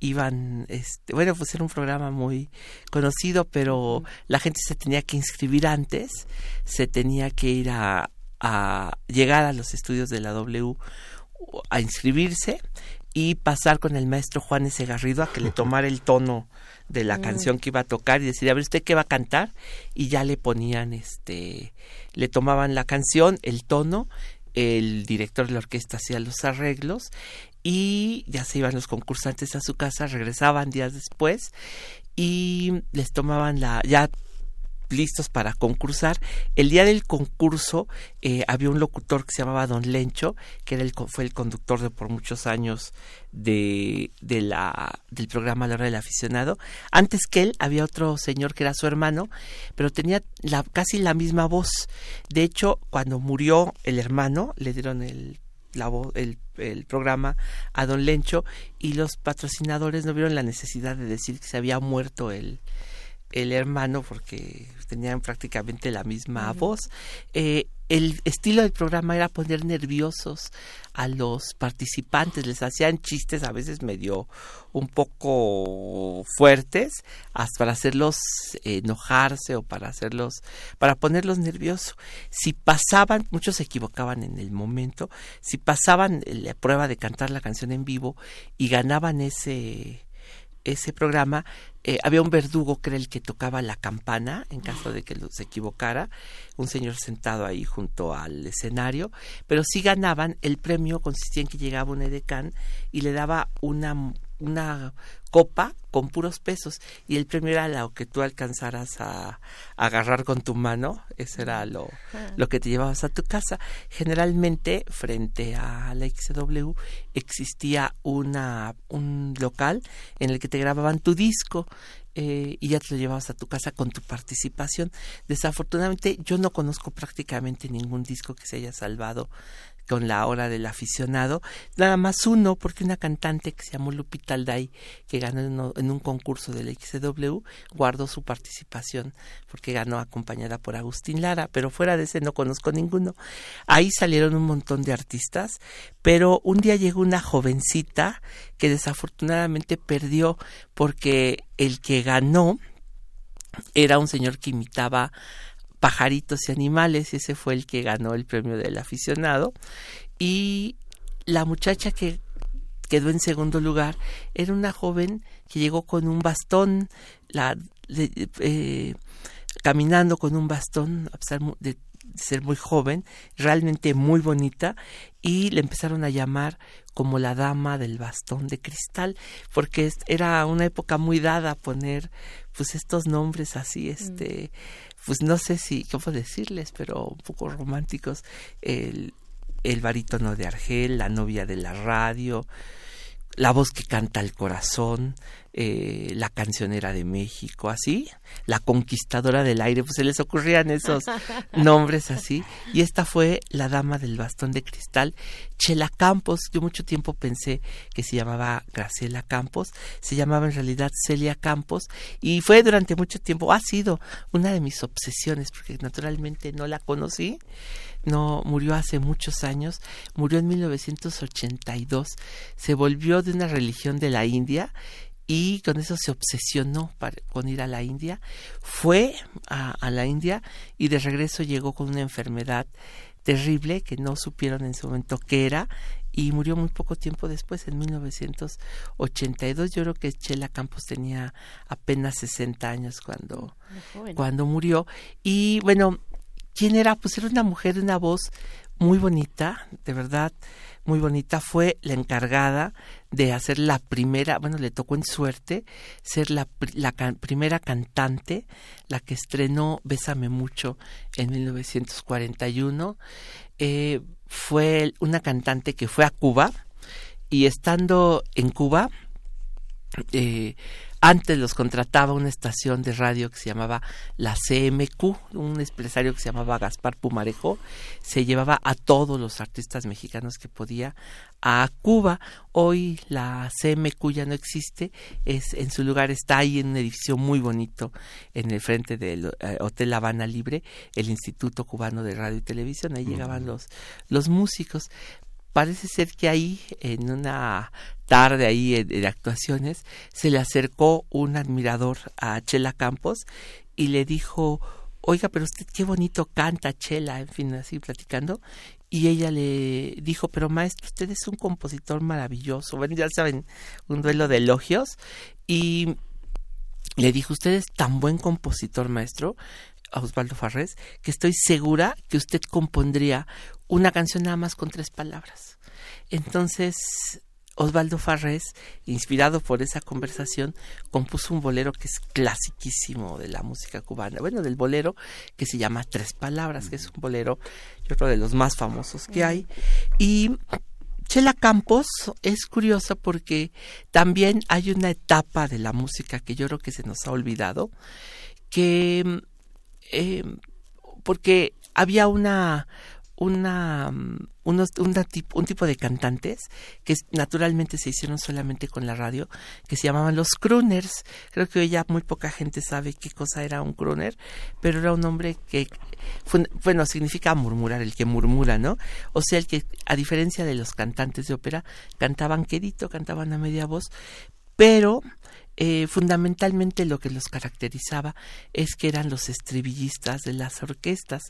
S7: iban, este, bueno, pues era un programa muy conocido, pero la gente se tenía que inscribir antes, se tenía que ir a, a llegar a los estudios de la W a inscribirse y pasar con el maestro Juan S. Garrido a que le tomara el tono de la mm. canción que iba a tocar y decir, a ver, ¿usted qué va a cantar? Y ya le ponían, este, le tomaban la canción, el tono, el director de la orquesta hacía los arreglos y ya se iban los concursantes a su casa, regresaban días después y les tomaban la ya listos para concursar. El día del concurso eh, había un locutor que se llamaba Don Lencho, que era el, fue el conductor de por muchos años de, de la, del programa La Hora del Aficionado. Antes que él había otro señor que era su hermano, pero tenía la, casi la misma voz. De hecho, cuando murió el hermano, le dieron el la el, el, programa a Don Lencho y los patrocinadores no vieron la necesidad de decir que se había muerto el, el hermano porque tenían prácticamente la misma voz. Eh, el estilo del programa era poner nerviosos a los participantes, les hacían chistes a veces medio un poco fuertes, hasta para hacerlos enojarse o para hacerlos, para ponerlos nerviosos. Si pasaban, muchos se equivocaban en el momento, si pasaban la prueba de cantar la canción en vivo y ganaban ese ese programa eh, había un verdugo que era el que tocaba la campana en caso de que se equivocara, un señor sentado ahí junto al escenario, pero si ganaban, el premio consistía en que llegaba un edecán y le daba una una copa con puros pesos y el premio era lo que tú alcanzaras a, agarrar con tu mano, eso era lo, lo que te llevabas a tu casa. Generalmente frente a la XW existía una, un local en el que te grababan tu disco eh, y ya te lo llevabas a tu casa con tu participación. Desafortunadamente yo no conozco prácticamente ningún disco que se haya salvado con la hora del aficionado, nada más uno, porque una cantante que se llamó Lupita Alday, que ganó en, un concurso del XW, guardó su participación, porque ganó acompañada por Agustín Lara, pero fuera de ese no conozco ninguno. Ahí salieron un montón de artistas, pero un día llegó una jovencita que desafortunadamente perdió porque el que ganó era un señor que imitaba pajaritos y animales, ese fue el que ganó el premio del aficionado. Y la muchacha que quedó en segundo lugar era una joven que llegó con un bastón, la, eh, caminando con un bastón, a pesar de ser muy joven, realmente muy bonita, y le empezaron a llamar como la dama del bastón de cristal, porque era una época muy dada a poner pues estos nombres así, este, pues no sé si, cómo decirles, pero un poco románticos, el, el barítono de Argel, la novia de la radio, la voz que canta el corazón, eh, la cancionera de México, así, la conquistadora del aire, pues se les ocurrían esos nombres así. Y esta fue la dama del bastón de cristal, Chela Campos. Yo mucho tiempo pensé que se llamaba Graciela Campos, se llamaba en realidad Celia Campos, y fue durante mucho tiempo, ha sido una de mis obsesiones, porque naturalmente no la conocí no murió hace muchos años, murió en 1982, se volvió de una religión de la India y con eso se obsesionó con ir a la India. Fue a, la India y de regreso llegó con una enfermedad terrible que no supieron en su momento qué era y murió muy poco tiempo después, en 1982. Yo creo que Chela Campos tenía apenas 60 años cuando, cuando murió. Y bueno, ¿quién era? Pues era una mujer una voz muy bonita, de verdad, muy bonita. Fue la encargada de hacer la primera, bueno, le tocó en suerte ser la, la primera cantante, la que estrenó Bésame mucho en 1941. Eh, fue una cantante que fue a Cuba y estando en Cuba, eh, antes los contrataba una estación de radio que se llamaba la CMQ, un empresario que se llamaba Gaspar Pumarejo, se llevaba a todos los artistas mexicanos que podía a Cuba. Hoy la CMQ ya no existe, es en su lugar está ahí en un edificio muy bonito en el frente del eh, Hotel Habana Libre, el Instituto Cubano de Radio y Televisión, ahí llegaban los los músicos, parece ser que ahí, en una tarde ahí de, actuaciones, se le acercó un admirador a Chela Campos y le dijo, oiga, pero usted qué bonito canta Chela, en fin, así platicando. Y ella le dijo, pero maestro, usted es un compositor maravilloso. Bueno, ya saben, un duelo de elogios. Y le dijo, usted es tan buen compositor, maestro, Osvaldo Farrés, que estoy segura que usted compondría una canción nada más con tres palabras. Entonces, Osvaldo Farrés, inspirado por esa conversación, compuso un bolero que es clasiquísimo de la música cubana. Bueno, del bolero que se llama Tres Palabras, que es un bolero, yo creo, de los más famosos que hay. Y Chela Campos es curiosa porque también hay una etapa de la música que yo creo que se nos ha olvidado, que eh, porque había una una mm, unos, un tipo de cantantes que naturalmente se hicieron solamente con la radio, que se llamaban los crooners. Creo que hoy ya muy poca gente sabe qué cosa era un crooner, pero era un hombre que, bueno, significa murmurar, el que murmura, ¿no? O sea, el que, a diferencia de los cantantes de ópera, cantaban quedito, cantaban a media voz, pero eh, fundamentalmente lo que los caracterizaba es que eran los estribillistas de las orquestas.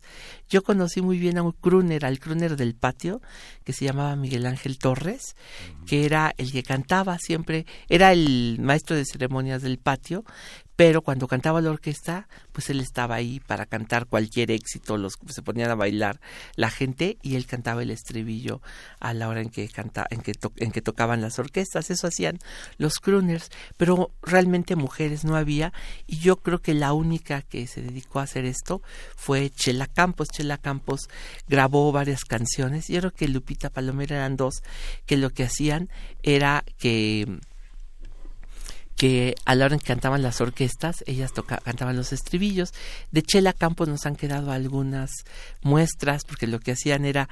S7: Yo conocí muy bien a un crooner, al crooner del patio, que se llamaba Miguel Ángel Torres, que era el que cantaba siempre, era el maestro de ceremonias del patio, pero cuando cantaba la orquesta, pues él estaba ahí para cantar cualquier éxito, los se ponían a bailar la gente y él cantaba el estribillo a la hora en que canta, en que en que tocaban las orquestas, eso hacían los crooners, pero realmente mujeres no había. Y yo creo que la única que se dedicó a hacer esto fue Chela Campos, Chela Campos grabó varias canciones, yo creo que Lupita Palomera eran dos que lo que hacían era que que a la hora en que cantaban las orquestas, ellas cantaban los estribillos. De Chela Campos nos han quedado algunas muestras, porque lo que hacían era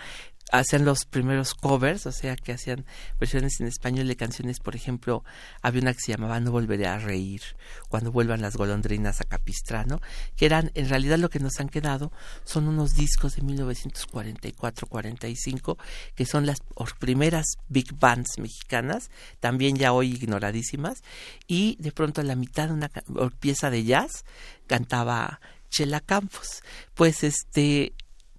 S7: hacían los primeros covers, o sea, que hacían versiones en español de canciones, por ejemplo, había una que se llamaba No volveré a reír, cuando vuelvan las golondrinas a Capistrano, que eran, en realidad lo que nos han quedado son unos discos de 1944-45, que son las primeras big bands mexicanas, también ya hoy ignoradísimas, y de pronto a la mitad de una pieza de jazz cantaba Chela Campos. Pues este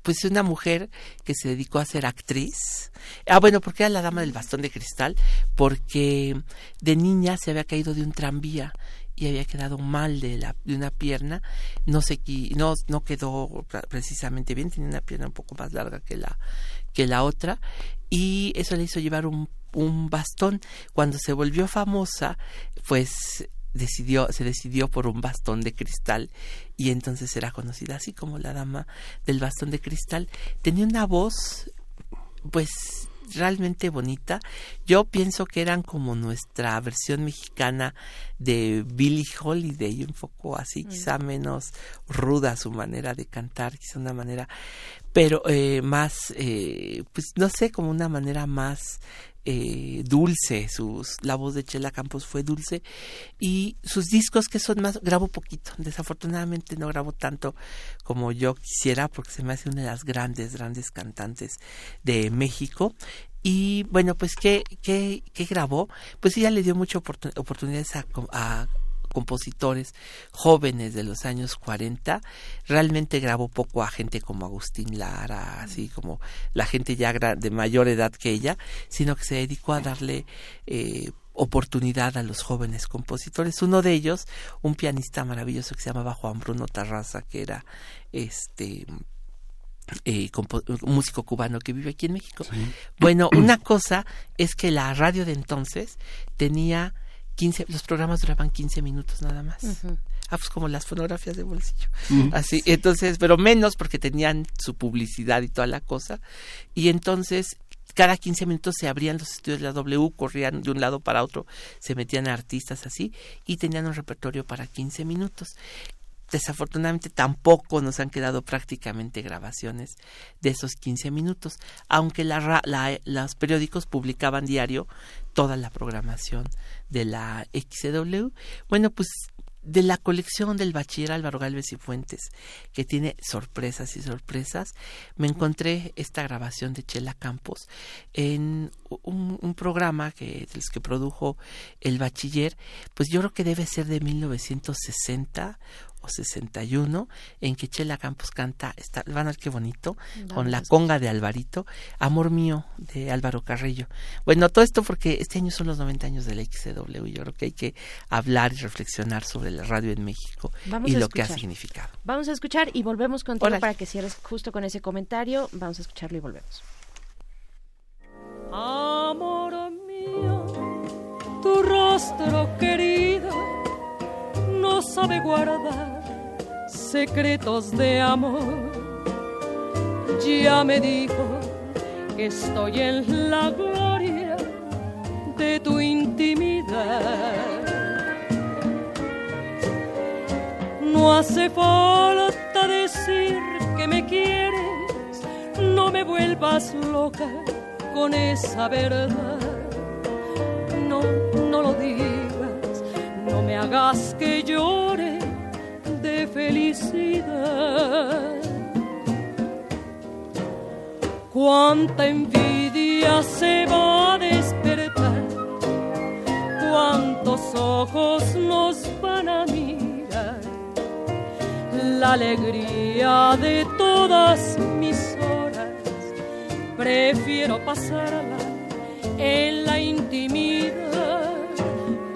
S7: pues una mujer que se dedicó a ser actriz. Ah, bueno, porque era la dama del bastón de cristal, porque de niña se había caído de un tranvía y había quedado mal de, la, de una pierna, no se no no quedó precisamente bien, tenía una pierna un poco más larga que la que la otra y eso le hizo llevar un un bastón. Cuando se volvió famosa, pues decidió, se decidió por un bastón de cristal y entonces era conocida así como la dama del bastón de cristal. Tenía una voz, pues realmente bonita. Yo pienso que eran como nuestra versión mexicana de Billie Holiday, un poco así, mm. quizá menos ruda su manera de cantar, quizá una manera, pero eh, más, eh, pues no sé, como una manera más eh, dulce, sus, la voz de Chela Campos fue dulce y sus discos que son más, grabo poquito, desafortunadamente no grabo tanto como yo quisiera porque se me hace una de las grandes, grandes cantantes de México Y bueno, pues, ¿qué, qué, qué grabó? Pues ella le dio muchas oportunidades a, a compositores jóvenes de los años 40. Realmente grabó poco a gente como Agustín Lara, así como la gente ya de mayor edad que ella, sino que se dedicó a darle eh, oportunidad a los jóvenes compositores. Uno de ellos, un pianista maravilloso que se llamaba Juan Bruno Tarraza, que era este eh, músico cubano que vive aquí en México. Bueno, una cosa es que la radio de entonces tenía 15, los programas duraban 15 minutos nada más. Ah, pues como las fonografías de bolsillo. Así, entonces, pero menos porque tenían su publicidad y toda la cosa. Y entonces, cada 15 minutos se abrían los estudios de la W, corrían de un lado para otro, se metían artistas así y tenían un repertorio para 15 minutos desafortunadamente tampoco nos han quedado prácticamente grabaciones de esos 15 minutos, aunque la, los periódicos publicaban diario toda la programación de la XW. Bueno, pues de la colección del bachiller Álvaro Galvez y Fuentes, que tiene sorpresas y sorpresas, me encontré esta grabación de Chela Campos en un, programa que, de que produjo el bachiller, pues yo creo que debe ser de 1960 61 en que Chela Campos canta, está, van a ver qué bonito, con la conga de Alvarito, Amor mío de Álvaro Carrillo. Bueno, todo esto porque este año son los 90 años del XCW y yo creo que hay que hablar y reflexionar sobre la radio en México y lo que ha significado.
S2: Vamos a escuchar y volvemos contigo para que cierres justo con ese comentario. Vamos a escucharlo y volvemos.
S8: Amor mío, tu rostro querido no sabe guardar secretos de amor. Ya me dijo que estoy en la gloria de tu intimidad. No hace falta decir que me quieres, no me vuelvas loca con esa verdad. No, no lo digas, no me hagas que llore felicidad. Cuánta envidia se va a despertar, cuántos ojos nos van a mirar. La alegría de todas mis horas, prefiero pasarla en la intimidad.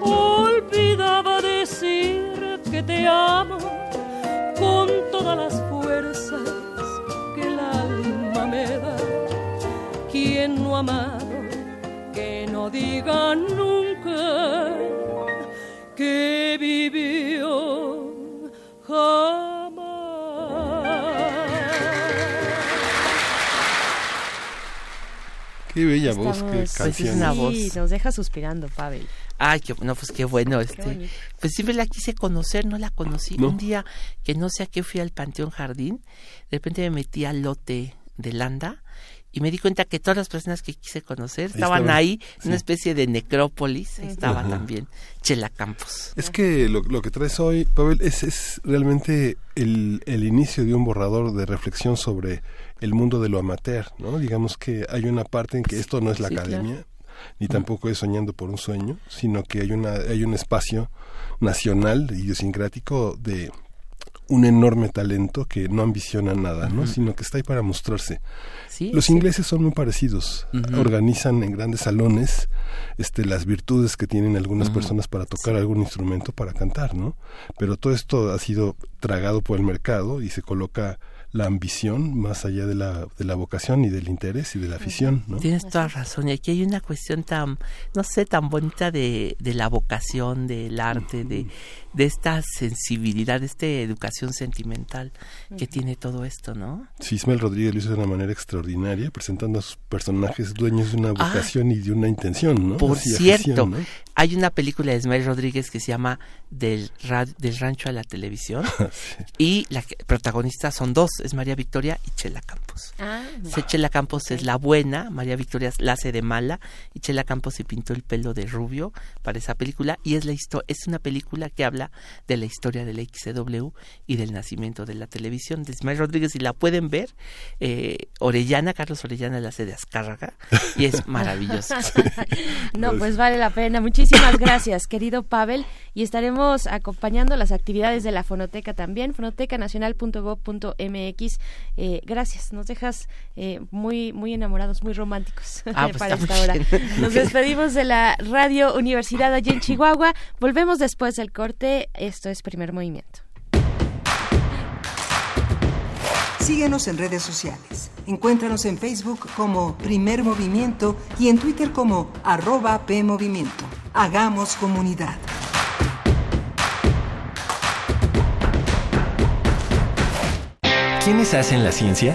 S8: Olvidaba decir que te amo con todas las fuerzas que el alma me da. Quien no ha amado, que no diga nunca que vivió jamás.
S1: Qué bella voz, qué canción.
S2: Sí, nos deja suspirando, Pavel.
S7: Ay, qué, no, pues qué bueno. este Pues siempre la quise conocer, no la conocí. Un día que no sé a qué fui al Panteón Jardín, de repente me metí al lote de Landa y me di cuenta que todas las personas que quise conocer estaban ahí, en una especie de necrópolis, estaba también Chela Campos.
S1: Es que lo, lo que traes hoy, Pavel, es, es realmente el, el inicio de un borrador de reflexión sobre el mundo de lo amateur, ¿no? Digamos que hay una parte en que esto no es la academia, ni tampoco es soñando por un sueño, sino que hay una hay un espacio nacional idiosincrático de un enorme talento que no ambiciona nada, ¿no? sino que está ahí para mostrarse. Los ingleses son muy parecidos, organizan en grandes salones este las virtudes que tienen algunas personas para tocar algún instrumento para cantar, ¿no? Pero todo esto ha sido tragado por el mercado y se coloca la ambición más allá de la, de la vocación y del interés y de la afición. ¿no?
S7: Tienes toda razón. Y aquí hay una cuestión tan, no sé, tan bonita de, de la vocación, del arte, de, de esta sensibilidad, de esta educación sentimental que tiene todo esto, ¿no?
S1: Sí, Ismael Rodríguez lo hizo de una manera extraordinaria, presentando a sus personajes dueños de una ah. vocación y de una intención, ¿no?
S7: Por cierto, hay una película de Ismael Rodríguez que se llama Del, del rancho a la televisión y la protagonista son dos es María Victoria y Chela Campos.
S2: Ah,
S7: Chela Campos es la buena, María Victoria la hace de mala y Chela Campos se pintó el pelo de rubio para esa película y es la es una película que habla de la historia del XCW y del nacimiento de la televisión de Ismael Rodríguez y la pueden ver eh, Orellana, Carlos Orellana la hace de Azcárraga y es maravilloso.
S2: no, pues vale la pena. Muchísimas gracias, querido Pavel, y estaremos acompañando las actividades de la fonoteca también, fonotecanacional.gov.mx. Eh, gracias, nos dejas eh, muy muy enamorados, muy románticos
S7: ah, pues
S2: para esta hora. Nos despedimos de la Radio Universidad allí en Chihuahua. Volvemos después del corte. Esto es Primer Movimiento.
S5: Síguenos en redes sociales. Encuéntranos en Facebook como Primer Movimiento y en Twitter como arroba PMovimiento. Hagamos comunidad.
S9: ¿Quiénes hacen la ciencia?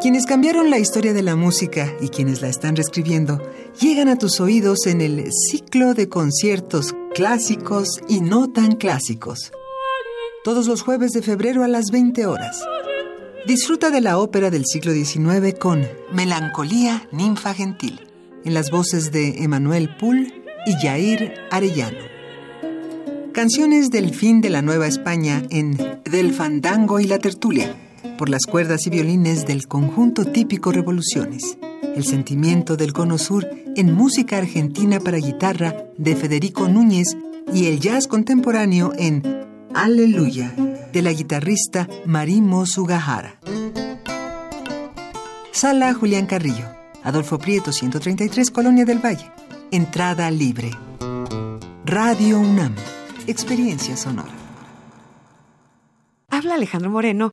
S5: Quienes cambiaron la historia de la música y quienes la están reescribiendo llegan a tus oídos en el ciclo de conciertos clásicos y no tan clásicos. Todos los jueves de febrero a las 20 horas. Disfruta de la ópera del siglo XIX con Melancolía Ninfa Gentil, en las voces de Emanuel Poul y Jair Arellano. Canciones del fin de la Nueva España en Del Fandango y la Tertulia por las cuerdas y violines del conjunto típico Revoluciones. El sentimiento del Cono Sur en música argentina para guitarra de Federico Núñez y el jazz contemporáneo en Aleluya de la guitarrista Marimo Sugahara. Sala Julián Carrillo, Adolfo Prieto 133, Colonia del Valle. Entrada libre. Radio UNAM, experiencia sonora.
S10: Habla Alejandro Moreno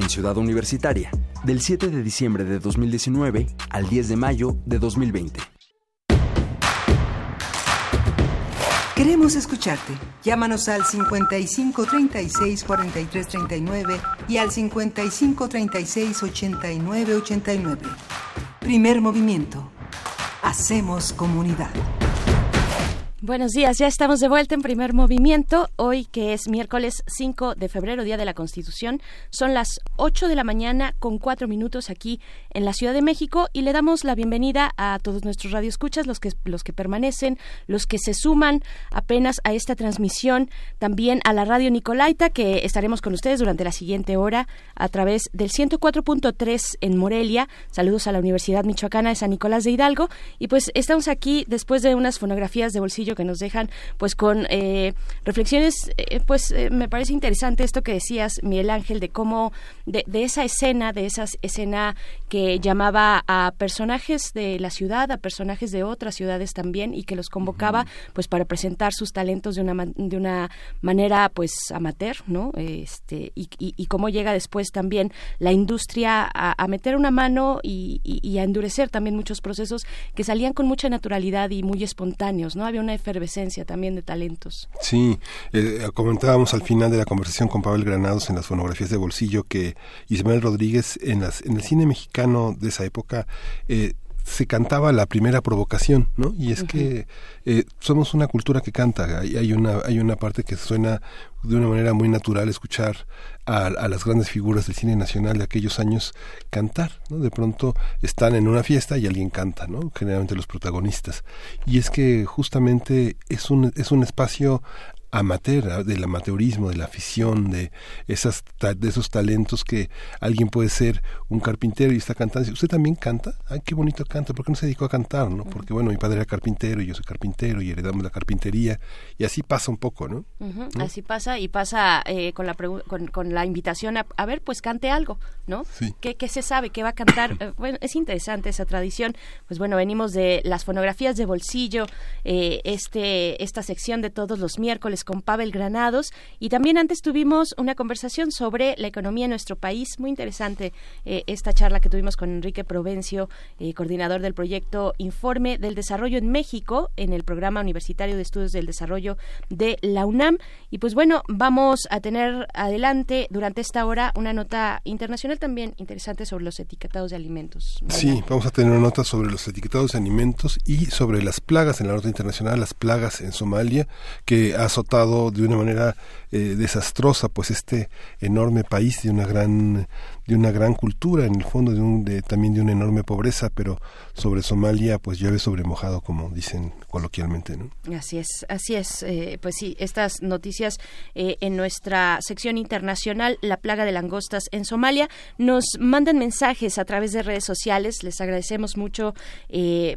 S11: En Ciudad Universitaria, del 7 de diciembre de 2019 al 10 de mayo de 2020.
S5: Queremos escucharte. Llámanos al 55 36 43 39 y al 55 36 89 89. Primer movimiento. Hacemos comunidad.
S2: Buenos días, ya estamos de vuelta en primer movimiento. Hoy que es miércoles 5 de febrero, Día de la Constitución, son las 8 de la mañana con 4 minutos aquí en la Ciudad de México y le damos la bienvenida a todos nuestros radioescuchas, los que, los que permanecen, los que se suman apenas a esta transmisión, también a la radio Nicolaita, que estaremos con ustedes durante la siguiente hora a través del 104.3 en Morelia. Saludos a la Universidad Michoacana de San Nicolás de Hidalgo. Y pues estamos aquí después de unas fonografías de bolsillo bolsillo que nos dejan pues con eh, reflexiones, eh, pues eh, me parece interesante esto que decías, Miguel Ángel, de cómo, de, de esa escena, de esa escena que llamaba a personajes de la ciudad, a personajes de otras ciudades también y que los convocaba pues para presentar sus talentos de una, de una manera pues amateur, ¿no? Este, y, y, cómo llega después también la industria a, meter una mano y, y, a endurecer también muchos procesos que salían con mucha naturalidad y muy espontáneos, ¿no? Había una efervescencia también de talentos.
S1: Sí, eh, comentábamos al final de la conversación con Pavel Granados en las fonografías de bolsillo que Ismael Rodríguez en, las, en el cine mexicano de esa época eh, se cantaba la primera provocación, ¿no? Y es que eh, somos una cultura que canta. Hay, hay, una hay una parte que suena de una manera muy natural escuchar a, las grandes figuras del cine nacional de aquellos años cantar, ¿no? De pronto están en una fiesta y alguien canta, ¿no? Generalmente los protagonistas. Y es que justamente es un es un espacio amateur, del amateurismo, de la afición, de esas de esos talentos que alguien puede ser un carpintero y está cantando. ¿Usted también canta? Ay, qué bonito canta. ¿Por qué no se dedicó a cantar? ¿no? Porque bueno, mi padre era carpintero y yo soy carpintero y heredamos la carpintería y así pasa un poco, ¿no?
S2: Así pasa y pasa eh, con la con, con, la invitación a, a, ver, pues cante algo, ¿no?
S1: Sí.
S2: ¿Qué, ¿Qué, se sabe? ¿Qué va a cantar? Eh, bueno, es interesante esa tradición. Pues bueno, venimos de las fonografías de bolsillo, eh, este esta sección de todos los miércoles con Pavel Granados y también antes tuvimos una conversación sobre la economía en nuestro país. Muy interesante eh, esta charla que tuvimos con Enrique Provencio, eh, coordinador del proyecto Informe del Desarrollo en México en el Programa Universitario de Estudios del Desarrollo de la UNAM. Y pues bueno, vamos a tener adelante durante esta hora una nota internacional también interesante sobre los etiquetados de alimentos.
S1: Sí, vamos a tener una nota sobre los etiquetados de alimentos y sobre las plagas en la nota internacional, las plagas en Somalia, que ha de una manera eh, desastrosa pues este enorme país de una gran de una gran cultura en el fondo de, un, de también de una enorme pobreza pero sobre Somalia pues llueve sobre mojado como dicen coloquialmente ¿no?
S2: así es así es. Eh, pues sí estas noticias eh, en nuestra sección internacional la plaga de langostas en Somalia nos mandan mensajes a través de redes sociales. Les agradecemos mucho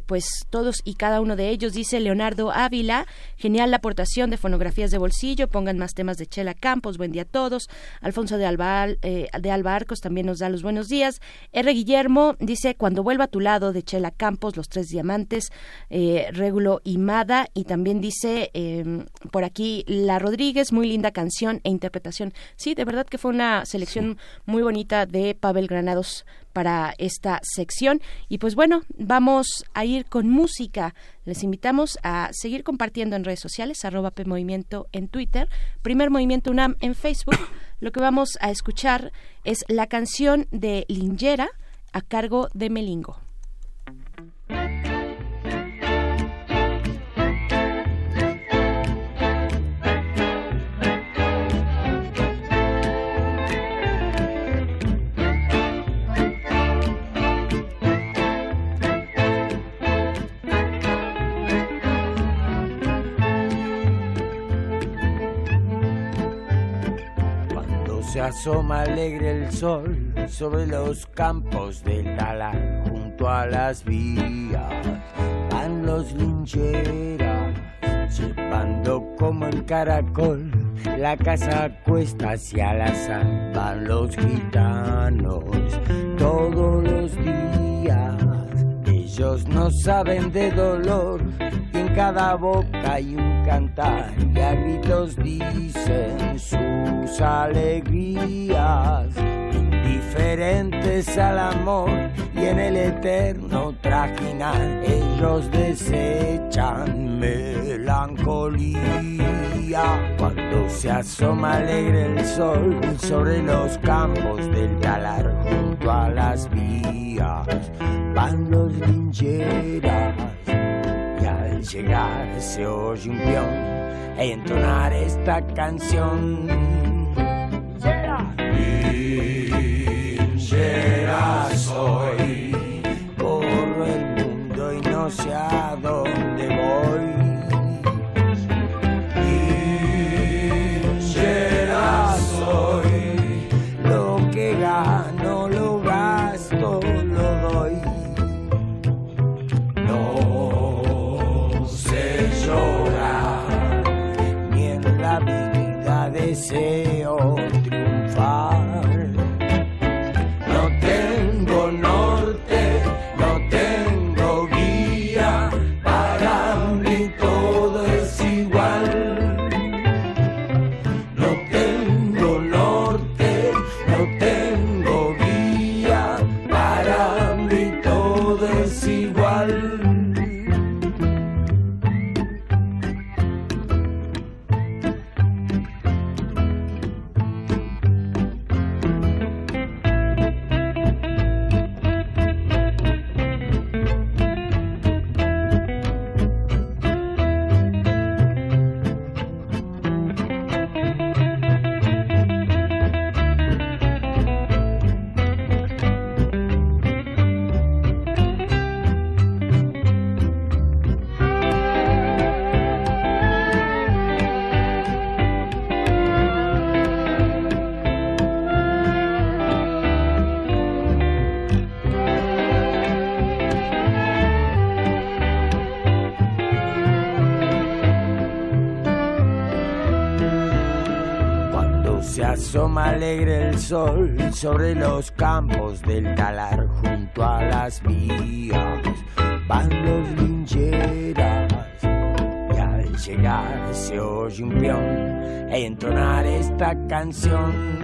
S2: pues todos y cada uno de ellos. Dice Leonardo Ávila genial la aportación de fonografías de bolsillo. Pongan más temas de Chela Campos, buen día a todos. Alfonso de Alba, eh, de Alba Arcos también nos da los buenos días. R. Guillermo dice, cuando vuelva a tu lado de Chela Campos, Los Tres Diamantes, eh, Régulo y Mada. Y también dice em, por aquí La Rodríguez, muy linda canción e interpretación. Sí, de verdad que fue una selección muy bonita de Pavel Granados para esta sección. Y pues bueno, vamos a ir con música. Les invitamos a seguir compartiendo en redes sociales, arroba PMovimiento en Twitter, Primer Movimiento UNAM en Facebook. Lo que vamos a escuchar es la canción de Lingera a cargo de Melingo.
S12: Se asoma alegre el sol sobre los campos del talar, junto a las vías van los lincheras, llevando como el caracol la casa cuesta hacia la van los gitanos todos los días. Ellos no saben de dolor. Y en cada boca hay un cantar y a gritos dicen sus alegrías, indiferentes al amor y en el eterno trajinar ellos desechan melancolía. Cuando se asoma alegre el sol sobre los campos del talar junto a las vías, van los lincheras y al llegar se oye un peón e entonar esta canción. Linchera soy, sol sobre los campos del talar junto a las vías, van los lincheras y al llegar se oye un peón entonar esta canción.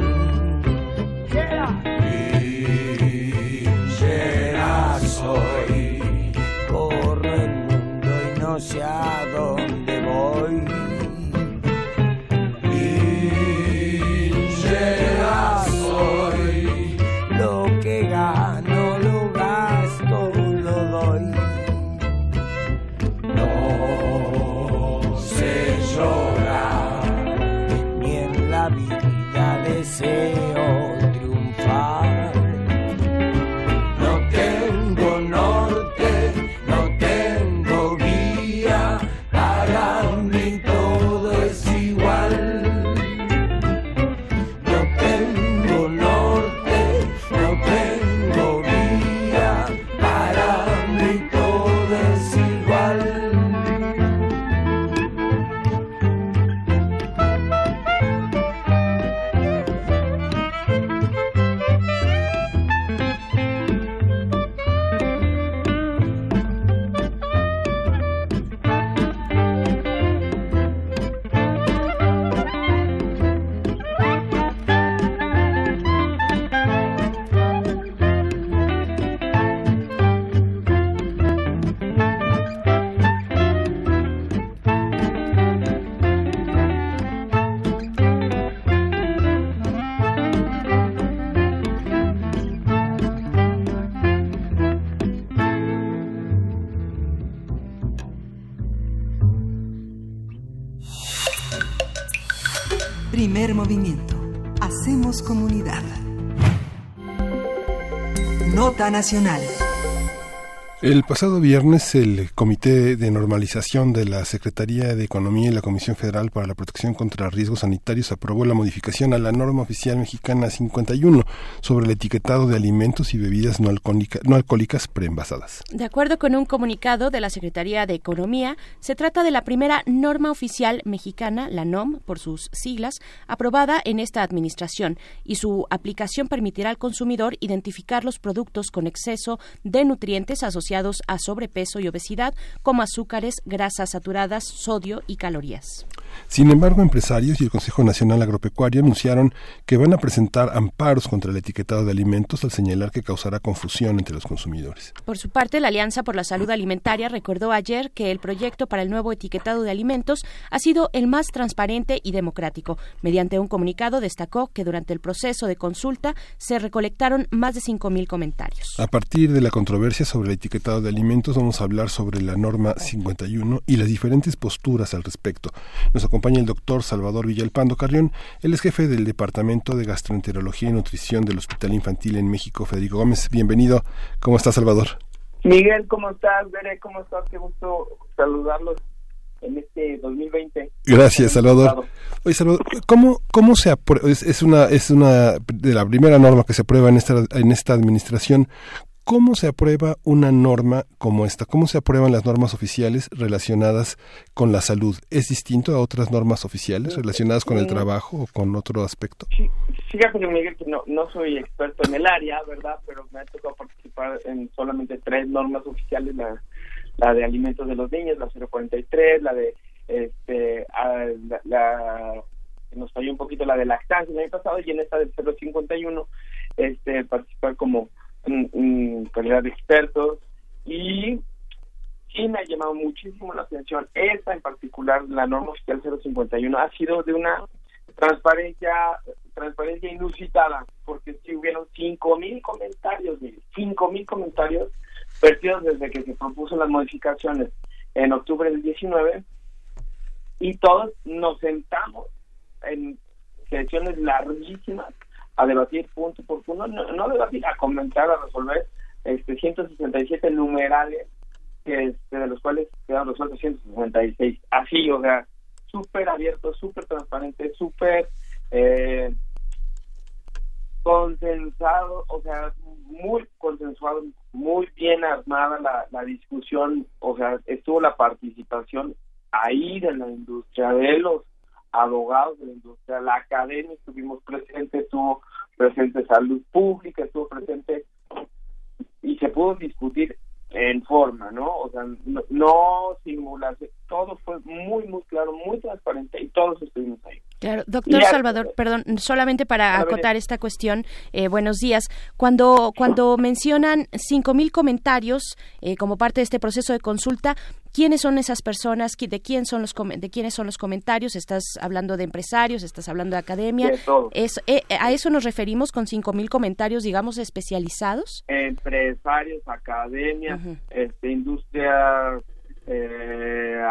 S5: Nacional.
S1: El pasado viernes, el Comité de Normalización de la Secretaría de Economía y la Comisión Federal para la Protección contra Riesgos Sanitarios aprobó la modificación a la norma oficial mexicana 51 sobre el etiquetado de alimentos y bebidas no, alcohólica- no alcohólicas preenvasadas.
S2: De acuerdo con un comunicado de la Secretaría de Economía, se trata de la primera norma oficial mexicana, la NOM, por sus siglas, aprobada en esta administración, y su aplicación permitirá al consumidor identificar los productos con exceso de nutrientes asociados a sobrepeso y obesidad, como azúcares, grasas saturadas, sodio y calorías.
S1: Sin embargo, empresarios y el Consejo Nacional Agropecuario anunciaron que van a presentar amparos contra el etiquetado de alimentos al señalar que causará confusión entre los consumidores.
S2: Por su parte, la Alianza por la Salud Alimentaria recordó ayer que el proyecto para el nuevo etiquetado de alimentos ha sido el más transparente y democrático. Mediante un comunicado destacó que durante el proceso de consulta se recolectaron más de 5.000 comentarios.
S1: A partir de la controversia sobre el etiquetado de alimentos, vamos a hablar sobre la norma 51 y las diferentes posturas al respecto. Nos acompaña el doctor Salvador Villalpando Carrión. Él es jefe del Departamento de Gastroenterología y Nutrición del Hospital Infantil en México, Federico Gómez. Bienvenido. ¿Cómo está, Salvador?
S13: Miguel, ¿cómo estás? Veré, ¿cómo estás? Qué gusto saludarlos en este 2020.
S1: Gracias, Salvador. Oye, Salvador, ¿cómo, cómo se aprueba? Es, es una, es una de la primera norma que se aprueba en esta, en esta administración. ¿Cómo se aprueba una norma como esta? ¿Cómo se aprueban las normas oficiales relacionadas con la salud? ¿Es distinto a otras normas oficiales relacionadas con el trabajo o con otro aspecto?
S13: Sí, fíjate, Miguel, que no, no soy experto en el área, ¿verdad? Pero me ha tocado participar en solamente tres normas oficiales, la, la de alimentos de los niños, la 043, la de, este, la, la nos falló un poquito la de lactancia el año pasado y en esta del 051 este participar como en, calidad de expertos y sí me ha llamado muchísimo la atención. Esta en particular la norma oficial 051 ha sido de una transparencia transparencia inusitada porque sí hubieron cinco mil comentarios cinco mil comentarios vertidos desde que se propuso las modificaciones en octubre del 19 y todos nos sentamos en sesiones larguísimas a debatir punto por punto, no, no debatir, a comentar, a resolver este 167 numerales, este, de los cuales quedaron resueltos 166. Así, o sea, súper abierto, súper transparente, súper eh, consensado, o sea, muy consensuado, muy bien armada la, la discusión, o sea, estuvo la participación ahí de la industria, de los abogados de la industria, la academia estuvimos presentes, estuvo presente salud pública, estuvo presente y se pudo discutir en forma, ¿no? O sea, no, no simulación, todo fue muy, muy claro, muy transparente y todos estuvimos ahí.
S2: Claro, doctor Salvador, perdón, solamente para acotar esta cuestión, eh, buenos días. Cuando, cuando mencionan cinco mil comentarios eh, como parte de este proceso de consulta, ¿quiénes son esas personas? ¿De quién son los de quiénes son los comentarios? ¿Estás hablando de empresarios? ¿Estás hablando de academia? es, eh, ¿A eso nos referimos con cinco mil comentarios, digamos, especializados?
S13: Empresarios, academia, este, industria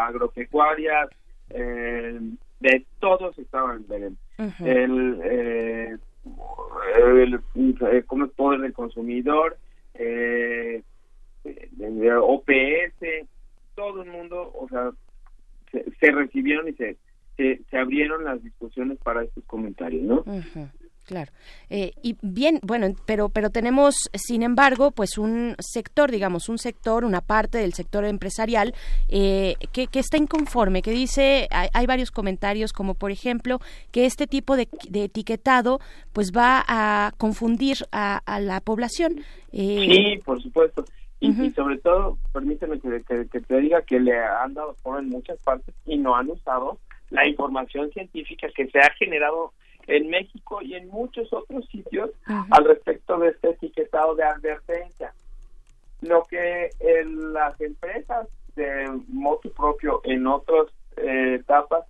S13: agropecuaria, eh, de todos estaban en el, eh, el, eh, como el poder del consumidor, eh, OPS, todo el mundo, o sea, se, recibieron y se, se, abrieron las discusiones para estos comentarios, ¿no?
S2: Claro. Eh, y bien, bueno, pero, pero tenemos, sin embargo, pues un sector, digamos, un sector, una parte del sector empresarial eh, que, que, está inconforme, que dice, hay, varios comentarios, como por ejemplo, que este tipo de, etiquetado pues va a confundir a, la población.
S13: Eh, sí, por supuesto. Y, sobre todo, permíteme que, que, te diga que le han dado por en muchas partes y no han usado la información científica que se ha generado en México y en muchos otros sitios al respecto de este etiquetado de advertencia. Lo que las empresas de moto propio en otras eh, etapas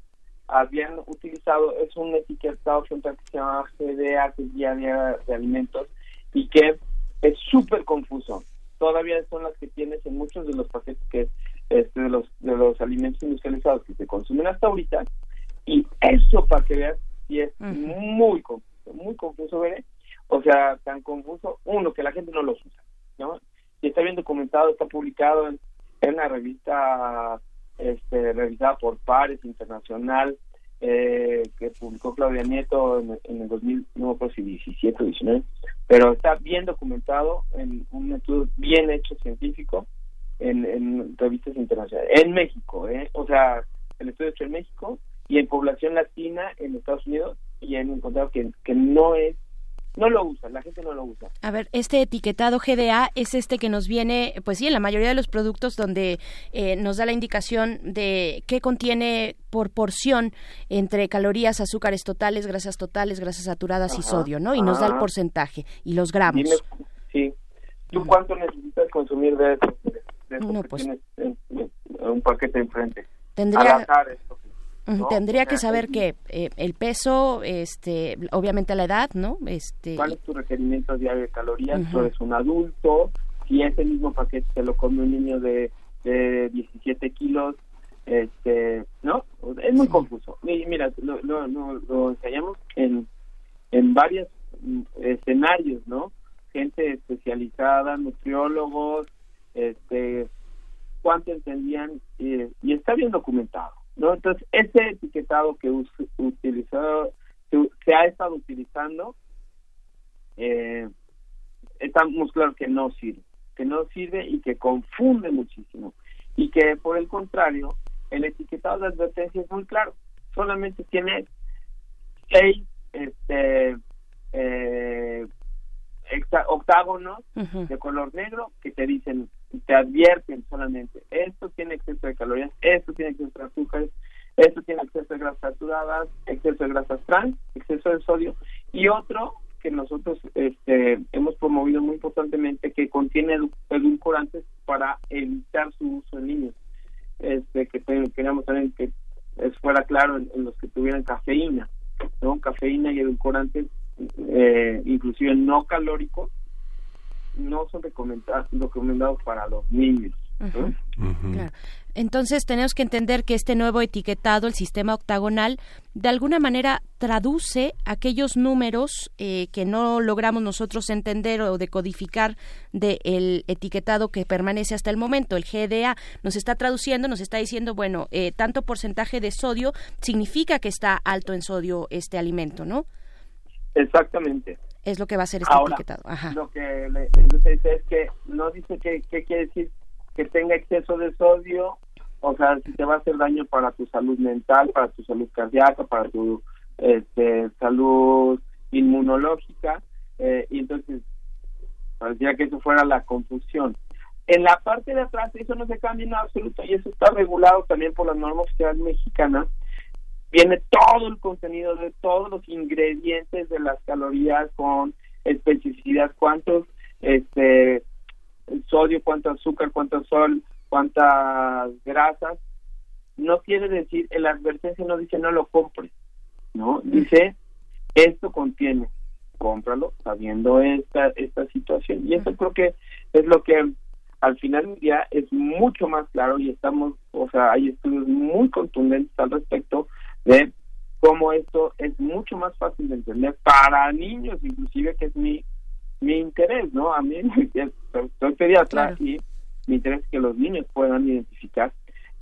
S13: habían utilizado es un etiquetado que se llama GDA, que es Guía de, Alimentos, y que es súper confuso. Todavía son las que tienes en muchos de los paquetes que este, de los de los alimentos industrializados que se consumen hasta ahorita. Y eso, para que veas, y es muy confuso, muy confuso, ¿ver? O sea, tan confuso, uno, que la gente no los usa, ¿no? Y está bien documentado, está publicado en, una revista este, revisada por Pares Internacional, eh, que publicó Claudia Nieto en, el 2000, no sé si 17 o 19, pero está bien documentado en un estudio bien hecho científico en, en revistas internacionales. En México, ¿eh? O sea, el estudio hecho en México y en población latina en Estados Unidos y han encontrado que, que no es no lo usa, la gente no lo usa.
S2: A ver, este etiquetado GDA es este que nos viene, pues sí, en la mayoría de los productos donde eh, nos da la indicación de qué contiene por porción entre calorías, azúcares totales, grasas totales, grasas saturadas y sodio, ¿no? Y nos da el porcentaje y los gramos.
S13: sí. ¿Tú cuánto necesitas consumir de eso? De
S2: no, pues,
S13: un paquete enfrente.
S2: Tendría... Tendría que saber que eh, el peso, este, obviamente la edad, ¿no? Este,
S13: ¿Cuál es tu requerimiento diario de calorías? Tú eres un adulto, si ese mismo paquete se lo come un niño de, de 17 kilos, este, ¿no? Es muy confuso. Mira, lo, lo, lo, ensayamos en, en varios mm, escenarios, ¿no? Gente especializada, nutriólogos, este, cuánto entendían, y está bien documentado. ¿No? Entonces, ese etiquetado que utilizado, se ha estado utilizando, eh, estamos claro que no sirve, que no sirve y que confunde muchísimo. Y que, por el contrario, el etiquetado de advertencia es muy claro. Solamente tiene seis este, eh, octágonos de color negro que te dicen, te advierten solamente, esto tiene exceso de calorías, esto tiene exceso de azúcares, esto tiene exceso de grasas saturadas, exceso de grasas trans, exceso de sodio, y otro que nosotros este, hemos promovido muy importantemente que contiene edulcorantes para evitar su uso en niños. Este, que queríamos también que fuera claro en, los que tuvieran cafeína, ¿no? Cafeína y edulcorantes, eh, inclusive no calóricos, no son recomendados para los niños.
S2: Entonces tenemos que entender que este nuevo etiquetado, el sistema octagonal, de alguna manera traduce aquellos números eh, que no logramos nosotros entender o decodificar del etiquetado que permanece hasta el momento. El GDA nos está traduciendo, nos está diciendo, bueno, eh, tanto porcentaje de sodio significa que está alto en sodio este alimento, ¿no?
S13: Exactamente.
S2: Es lo que va a ser este etiquetado.
S13: Lo que le, dice es que no dice qué quiere decir que tenga exceso de sodio, o sea, si te va a hacer daño para tu salud mental, para tu salud cardíaca, para tu este, salud inmunológica, eh, y entonces parecía que eso fuera la confusión. En la parte de atrás eso no se cambia en absoluto y eso está regulado también por la norma oficial mexicana. Viene todo el contenido de todos los ingredientes de las calorías con especificidad, cuántos este sodio, cuánto azúcar, cuánto sol, cuántas grasas. No quiere decir, el advertencia no dice no lo compres, ¿no? Dice, esto contiene, cómpralo sabiendo esta, esta situación. Y eso creo que es lo que al final del día es mucho más claro y estamos, o sea, hay estudios muy contundentes al respecto de cómo esto es mucho más fácil de entender para niños, inclusive que es mi mi interés, ¿no? A mí soy pediatra y mi interés es que los niños puedan identificar.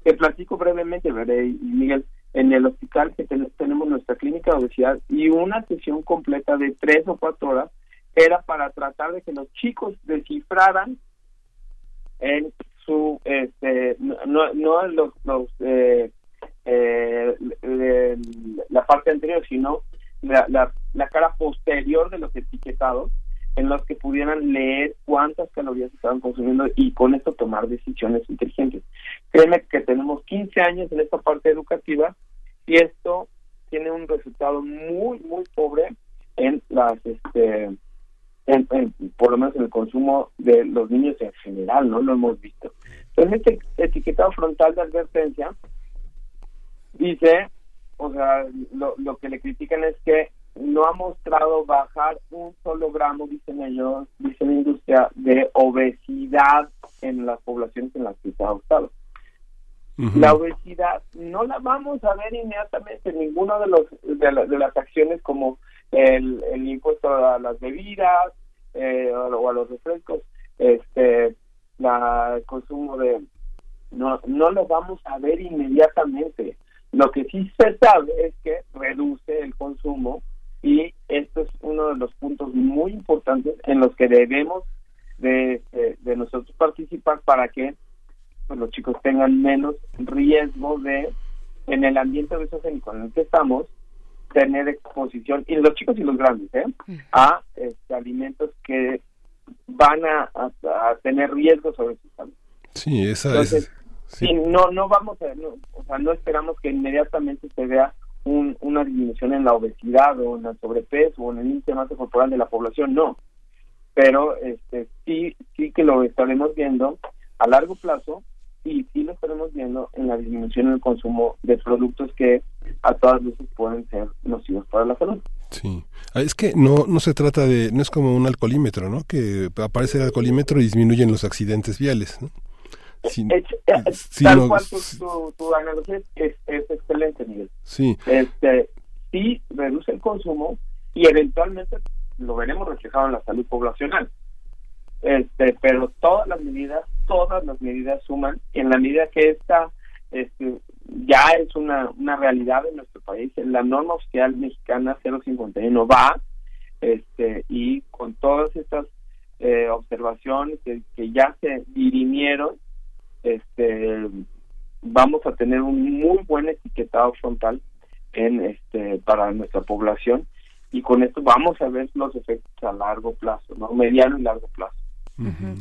S13: Te platico brevemente, veré, y Miguel, en el hospital que tenemos nuestra clínica de obesidad y una sesión completa de tres o cuatro horas era para tratar de que los chicos descifraran en su, este, no, no los, los eh, eh, la parte anterior, sino la, la, cara posterior de los etiquetados en los que pudieran leer cuántas calorías estaban consumiendo y con esto tomar decisiones inteligentes. Créeme que tenemos 15 años en esta parte educativa y esto tiene un resultado muy, muy pobre en las, este, por lo menos en el consumo de los niños en general, ¿no? Lo hemos visto. Entonces, este etiquetado frontal de advertencia dice, o sea, lo, lo que le critican es que no ha mostrado bajar un solo gramo, dicen ellos, dice la industria, de obesidad en las poblaciones en las que está adoptado. La obesidad no la vamos a ver inmediatamente en ninguno de los de, las acciones como el, el, impuesto a las bebidas eh, o a los refrescos, este, la, el consumo de no no lo vamos a ver inmediatamente. Lo que sí se sabe es que reduce el consumo y esto es uno de los puntos muy importantes en los que debemos de, de, nosotros participar para que pues, los chicos tengan menos riesgo de en el ambiente obesogénico en el que estamos tener exposición y los chicos y los grandes ¿eh? a este, alimentos que van a, tener riesgo sobre su salud
S1: sí esa es
S13: no no vamos a o sea no esperamos que inmediatamente se vea una disminución en la obesidad o en el sobrepeso o en el índice de masa corporal de la población, no. Pero este, sí, sí que lo estaremos viendo a largo plazo y sí lo estaremos viendo en la disminución en el consumo de productos que a todas luces pueden ser nocivos para la salud.
S1: Sí, ah, es que no no se trata de no es como un alcoholímetro, ¿no? Que aparece el alcoholímetro y disminuyen los accidentes viales, ¿no?
S13: Tal cual tu, analogía es, excelente, Miguel.
S1: Sí.
S13: Este, sí reduce el consumo y eventualmente lo veremos reflejado en la salud poblacional. Este, pero todas las medidas, todas las medidas suman en la medida que esta este, ya es una, una realidad en nuestro país. La norma oficial mexicana 051 va este, y con todas estas eh, observaciones que, que ya se dirimieron, este, vamos a tener un muy buen etiquetado frontal en este para nuestra población y con esto vamos a ver los efectos a largo plazo, ¿no? mediano y largo plazo.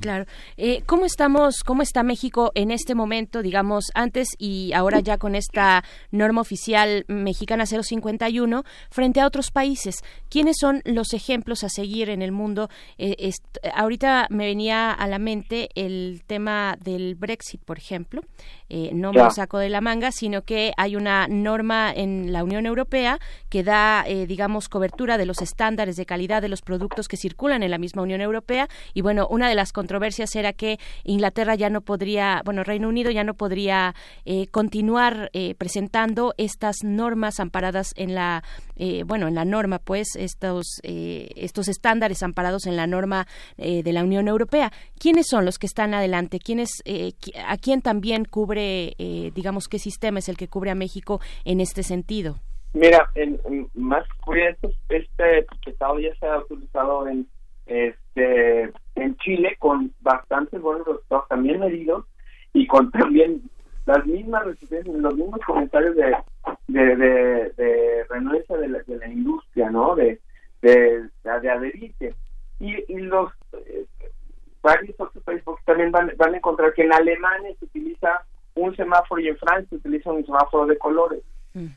S2: Claro. Eh, ¿Cómo estamos, cómo está México en este momento, digamos, antes y ahora ya con esta norma oficial mexicana 051 frente a otros países? ¿Quiénes son los ejemplos a seguir en el mundo? Eh, ahorita me venía a la mente el tema del Brexit, por ejemplo. Eh, no me lo saco de la manga, sino que hay una norma en la Unión Europea que da, eh, digamos, cobertura de los estándares de calidad de los productos que circulan en la misma Unión Europea. Y bueno, una de las controversias era que Inglaterra ya no podría, bueno, Reino Unido ya no podría eh, continuar eh, presentando estas normas amparadas en la, eh, bueno, en la norma, pues, estos, eh, estos estándares amparados en la norma eh, de la Unión Europea. ¿Quiénes son los que están adelante? ¿Quiénes, eh, ¿A quién también cubre, eh, digamos, qué sistema es el que cubre a México en este sentido?
S13: Mira, en, más curioso, este etiquetado ya se ha utilizado en este en Chile con bastantes buenos resultados también medidos y con también las mismas resistencias, los mismos comentarios de de, de, de renuencia de la, de la industria, ¿no? De, de, de adherirse. Y, y los eh, varios otros países también van, van a encontrar que en Alemania se utiliza un semáforo y en Francia se utiliza un semáforo de colores.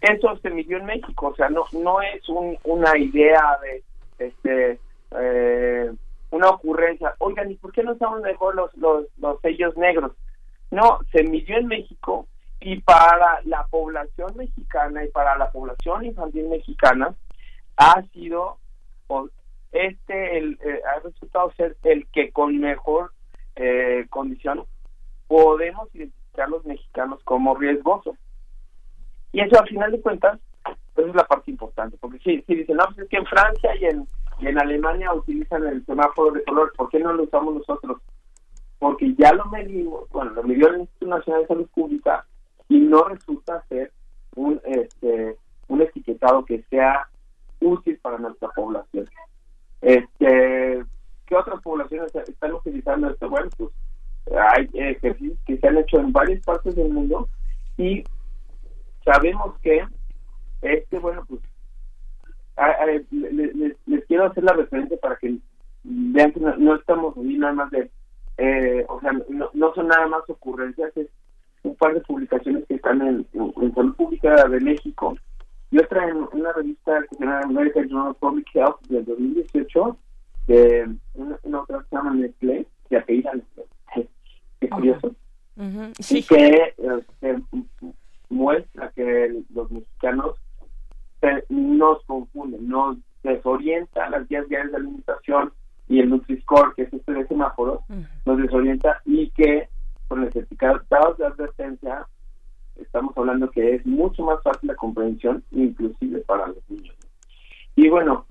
S13: Eso se midió en México, o sea, no no es un, una idea de este eh, una ocurrencia. Oigan, ¿y por qué no usamos mejor los, los, los sellos negros? No, se midió en México y para la población mexicana y para la población infantil mexicana ha sido este el, eh, ha resultado ser el que con mejor eh, condición podemos identificar los mexicanos como riesgosos. Y eso al final de cuentas, pues es la parte importante, porque si, si dicen, no, pues es que en Francia y en, y en Alemania utilizan el semáforo de color, ¿por qué no lo usamos nosotros? Porque ya lo medimos, bueno, lo midió el Instituto Nacional de Salud Pública y no resulta ser un, este, un etiquetado que sea útil para nuestra población. Este, ¿Qué otras poblaciones están utilizando esto? Bueno, pues hay ejercicios que se han hecho en varias partes del mundo y sabemos que este bueno pues a- a- le- le- les, les quiero hacer la referencia para que vean que no, no estamos ahí nada más de eh, o sea no, no son nada más ocurrencias es un par de publicaciones que están en, en, en Salud Pública de México y otra en una revista que se llama American Journal of Public Health del 2018 de una, una otra que se llama Nestlé que apellida Nestlé. Qué curioso.
S2: Ujú,
S13: y
S2: Sí.
S13: que este, muestra que los mexicanos se- nos confunden, nos desorienta las guías diarias de alimentación y el Nutri-Score, que es este de semáforos, nos desorienta y que con los etiquetados de advertencia estamos hablando que es mucho más fácil la comprensión, inclusive para los niños. Y bueno,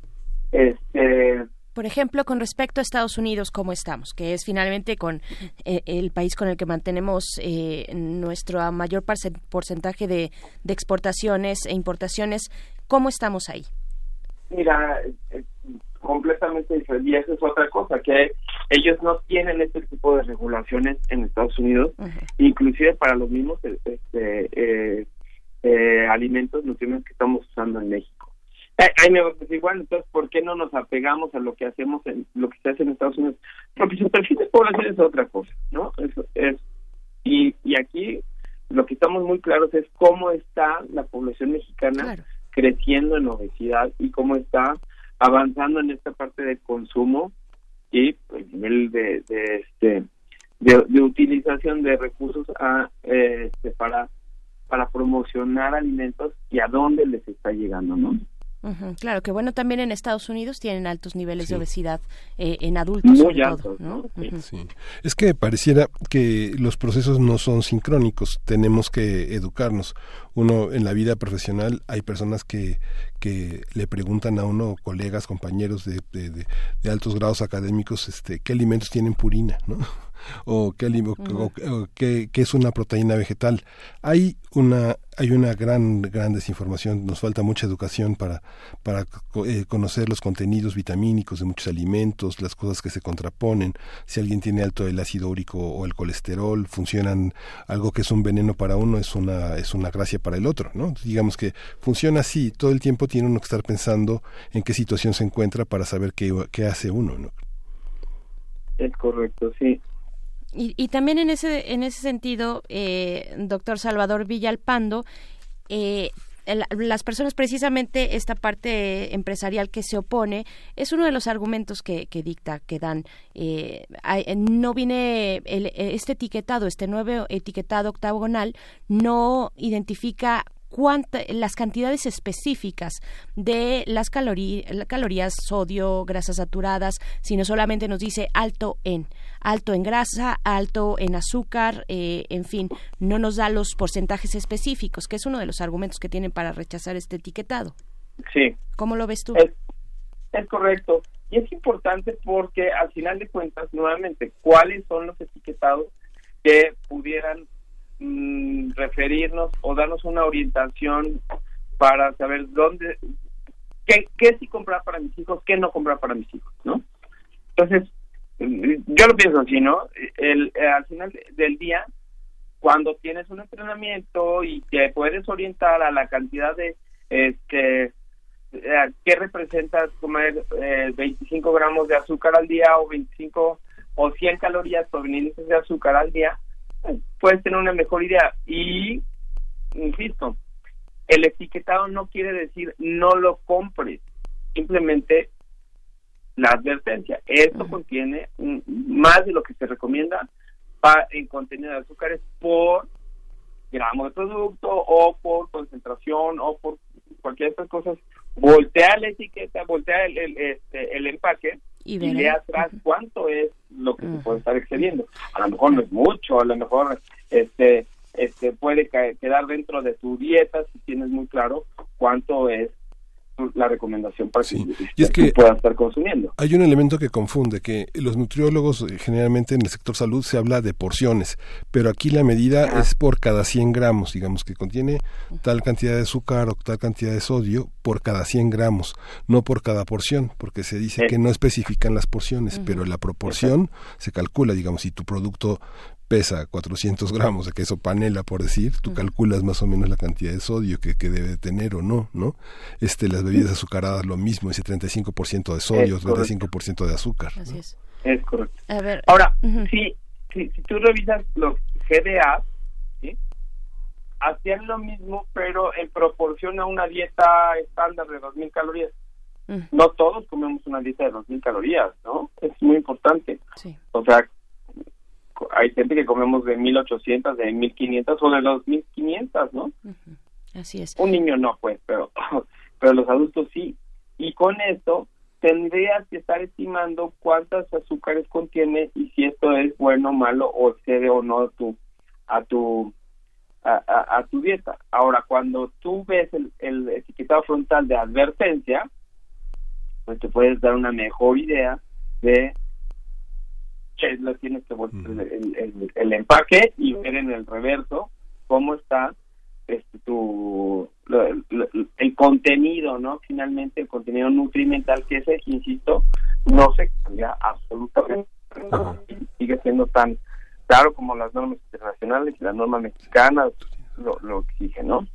S13: este
S2: Por ejemplo, con respecto a Estados Unidos, ¿cómo estamos? Que es finalmente con eh, el país con el que mantenemos eh, nuestro mayor porcentaje de, de exportaciones e importaciones. ¿Cómo estamos ahí?
S13: Mira, completamente diferente. Y eso es otra cosa, que ellos no tienen este tipo de regulaciones en Estados Unidos, inclusive para los mismos este, eh, eh, alimentos, nutrientes que estamos usando en México. Eh, Ahí me vas a decir, bueno, entonces, ¿por qué no nos apegamos a lo que hacemos, en lo que se hace en Estados Unidos? Porque su perfil de población es otra cosa, ¿no? Eso es, y, y aquí lo que estamos muy claros es cómo está la población mexicana creciendo en obesidad y cómo está avanzando en esta parte del consumo y el nivel de, de este de, de utilización de recursos a, eh, este, para para promocionar alimentos y a dónde les está llegando, ¿no?
S2: Ujú, Claro, que bueno, también en Estados Unidos tienen altos niveles de obesidad eh, en adultos,
S13: Muy
S2: sobre
S13: altos,
S2: todo. ¿no?
S1: Sí. Es que pareciera que los procesos no son sincrónicos, tenemos que educarnos. Uno en la vida profesional hay personas que, que le preguntan a uno colegas, compañeros de, de, de, altos grados académicos, este, qué alimentos tienen purina, ¿no? O qué, o, qué, qué, es una proteína vegetal. Hay una hay una gran gran desinformación, nos falta mucha educación para para eh, conocer los contenidos vitamínicos de muchos alimentos, las cosas que se contraponen, si alguien tiene alto el ácido úrico o el colesterol, funcionan algo que es un veneno para uno es una es una gracia para el otro, ¿no? Digamos que funciona así, todo el tiempo tiene uno que estar pensando en qué situación se encuentra para saber qué, qué hace uno, ¿no?
S13: Es correcto, sí.
S2: Y, y también en ese, en ese sentido, eh, doctor Salvador Villalpando, eh, las personas precisamente esta parte empresarial que se opone es uno de los argumentos que, que dicta que dan. Eh, no viene el, este etiquetado este nuevo etiquetado octagonal no identifica las cantidades específicas de las calorías, sodio, grasas saturadas, sino solamente nos dice alto en, alto en grasa, alto en azúcar, eh, en fin, no nos da los porcentajes específicos, que es uno de los argumentos que tienen para rechazar este etiquetado.
S13: Sí.
S2: ¿Cómo lo ves tú?
S13: Es, es correcto. Y es importante porque al final de cuentas, nuevamente, ¿cuáles son los etiquetados que pudieran Mm, referirnos o darnos una orientación para saber dónde, qué, qué sí comprar para mis hijos, qué no comprar para mis hijos, ¿no? Entonces, yo lo pienso así, ¿no? El, eh, al final del día, cuando tienes un entrenamiento y te puedes orientar a la cantidad de, este, eh, qué representa comer eh, 25 gramos de azúcar al día o 25 o 100 calorías provenientes de azúcar al día, puedes tener una mejor idea. Y, insisto, el etiquetado no quiere decir no lo compres, simplemente la advertencia. Esto contiene más de lo que se recomienda para, en contenido de azúcares por gramo de producto o por concentración o por cualquier de estas cosas. Voltea la etiqueta, voltea el, el, este, el empaque y, y atrás cuánto es lo que se puede estar excediendo. A lo mejor no es mucho, a lo mejor este este puede quedar dentro de tu dieta si tienes muy claro cuánto es la recomendación para que, y es que, puedas estar consumiendo.
S1: Hay un elemento que confunde, que los nutriólogos eh, generalmente en el sector salud se habla de porciones, pero aquí la medida es por cada 100 gramos, digamos que contiene tal cantidad de azúcar o tal cantidad de sodio por cada 100 gramos, no por cada porción, porque se dice que no especifican las porciones, pero la proporción se calcula, digamos, si tu producto pesa 400 gramos de queso panela, por decir, tú calculas más o menos la cantidad de sodio que, que debe tener o no, ¿no? Este, las bebidas azucaradas lo mismo, ese 35% de sodio, 35% de azúcar.
S13: Así es. Es correcto. A ver. Ahora, si, si, tú revisas los GDA, ¿sí? hacían lo mismo, pero en proporción a una dieta estándar de 2.000 calorías. No todos comemos una dieta de 2.000 calorías, ¿no? Es muy importante. Sí. O sea, hay gente que comemos de 1800, de 1500 o de los 1500, ¿no?
S2: Así es.
S13: Un niño no, pues, pero, pero los adultos sí. Y con esto tendrías que estar estimando cuántas azúcares contiene y si esto es bueno, malo o excede o no a tu a tu a, tu dieta. Ahora, cuando tú ves el, el etiquetado frontal de advertencia, pues te puedes dar una mejor idea de lo tienes que el, el, empaque y ver en el reverso cómo está este tu el contenido no finalmente el contenido nutrimental que ese insisto no se cambia absolutamente sigue siendo tan claro como las normas internacionales y las normas mexicanas lo, lo exigen no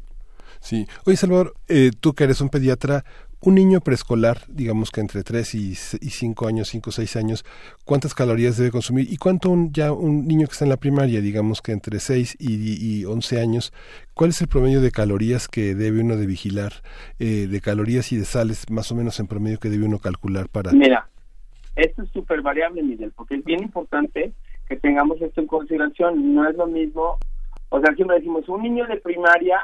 S1: Sí. Oye, Salvador, eh, tú que eres un pediatra, un niño preescolar, digamos que entre 3 y 5 años, 5 o 6 años, ¿cuántas calorías debe consumir? ¿Y cuánto un, ya un niño que está en la primaria, digamos que entre 6 y, y 11 años, cuál es el promedio de calorías que debe uno de vigilar, eh, de calorías y de sales, más o menos en promedio que debe uno calcular para...
S13: Mira, esto es súper variable, Miguel, porque es bien importante que tengamos esto en consideración. No es lo mismo, o sea, siempre decimos, un niño de primaria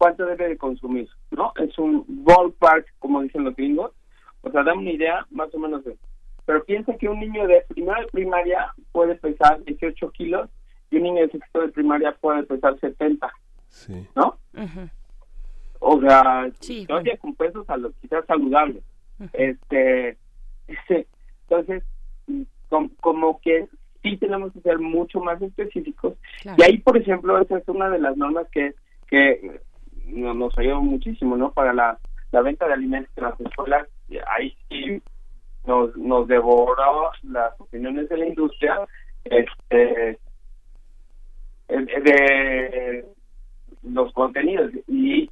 S13: cuánto debe de consumir, ¿no? Es un ballpark, como dicen los gringos, o sea, da una idea más o menos de Pero piensa que un niño de primero de primaria puede pesar 18 kilos y un niño de sexto de primaria puede pesar 70, sí. ¿no? o sea, todavía con pesos quizás saludables. Este, entonces, como, que sí tenemos que ser mucho más específicos. Y ahí, por ejemplo, esa es una de las normas que, que nos ayudó muchísimo, ¿no? Para la, venta de alimentos en las escuelas, ahí sí nos, nos devoró las opiniones de la industria este de los contenidos y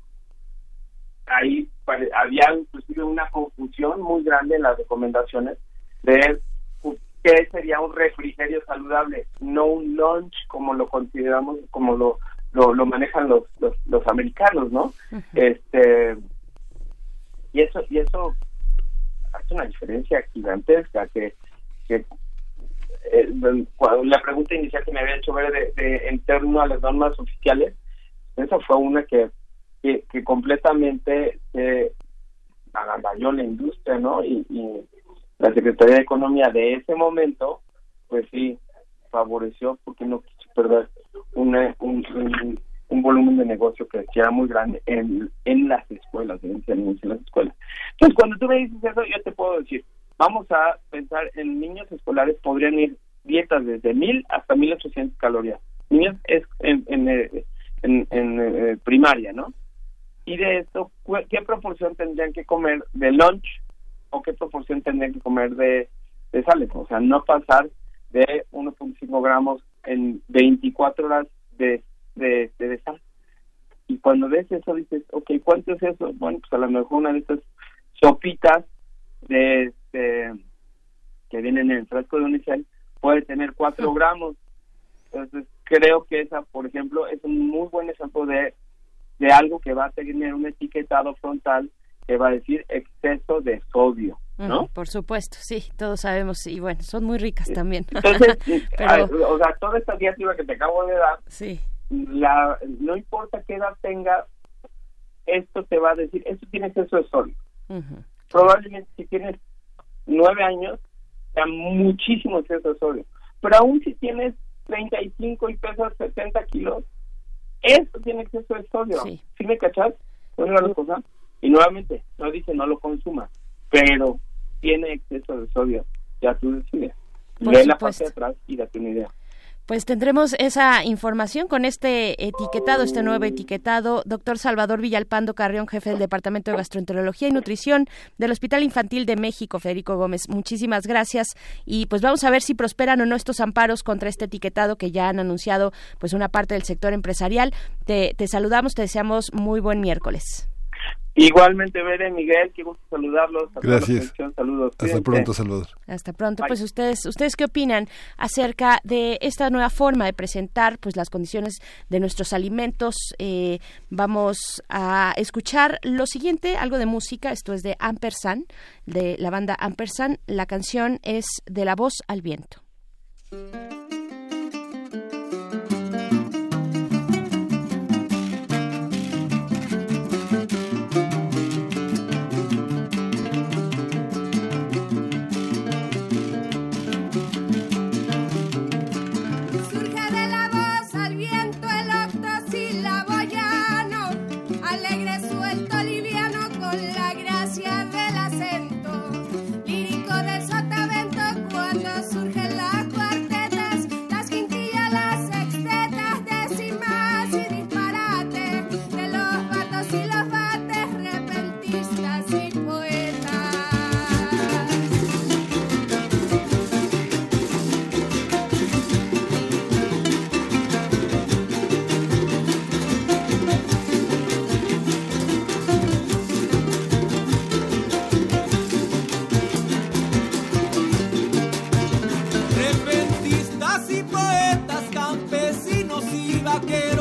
S13: ahí había inclusive una confusión muy grande en las recomendaciones de qué sería un refrigerio saludable, no un lunch como lo consideramos, como lo, lo, manejan los, los, americanos, ¿no? Este y eso y eso hace una diferencia gigantesca que, que eh, la pregunta inicial que me había hecho ver de, en torno a las normas oficiales, esa fue una que, que, completamente se agandalló la industria, ¿no? Y, la Secretaría de Economía de ese momento, pues sí, favoreció porque no perder una, un, un, volumen de negocio que era muy grande en, en las escuelas, en, en las escuelas. Entonces, cuando tú me dices eso, yo te puedo decir, vamos a pensar en niños escolares, podrían ir dietas desde 1000 hasta 1800 calorías. Niños es en, en, eh, en, eh, primaria, ¿no? Y de esto, ¿qué proporción tendrían que comer de lunch o qué proporción tendrían que comer de, de sales? O sea, no pasar de 1.5 gramos en 24 horas de, de, de, sal. Y cuando ves eso dices, ok, ¿cuánto es eso? Bueno, pues a lo mejor una de estas sopitas de, este, que vienen en el frasco de unicel puede tener 4 gramos. Entonces, creo que esa, por ejemplo, es un muy buen ejemplo de, de algo que va a tener un etiquetado frontal que va a decir exceso de sodio. ¿No?
S2: por supuesto, sí, todos sabemos, y bueno, son muy ricas también.
S13: Entonces, o sea, toda esta diatriba que te acabo de dar,
S2: sí.
S13: la, no importa qué edad tengas, esto te va a decir, esto tiene exceso de sodio. Probablemente si tienes nueve años, sea muchísimo exceso de sodio. Pero aún si tienes 35 y pesas 70 kilos, eso tiene exceso de sodio. ¿Sí, me cachas? Y nuevamente, no dice no lo consuma, pero tiene exceso de sodio. Ya tú decides. Lee la parte de atrás y date una idea.
S2: Pues tendremos esa información con este etiquetado, este nuevo etiquetado. Doctor Salvador Villalpando Carrión, jefe del Departamento de Gastroenterología y Nutrición del Hospital Infantil de México, Federico Gómez. Muchísimas gracias. Y pues vamos a ver si prosperan o no estos amparos contra este etiquetado que ya han anunciado pues una parte del sector empresarial. Te, te saludamos, te deseamos muy buen miércoles.
S13: Igualmente, Bere, Miguel, qué gusto saludarlos.
S1: Gracias.
S13: Saludos.
S1: Hasta pronto, saludos.
S2: Hasta pronto. Pues ustedes, ustedes qué opinan acerca de esta nueva forma de presentar, pues las condiciones de nuestros alimentos. Eh, vamos a escuchar lo siguiente, algo de música. Esto es de Ampersand, de la banda Ampersand. La canción es de la voz al viento.
S14: que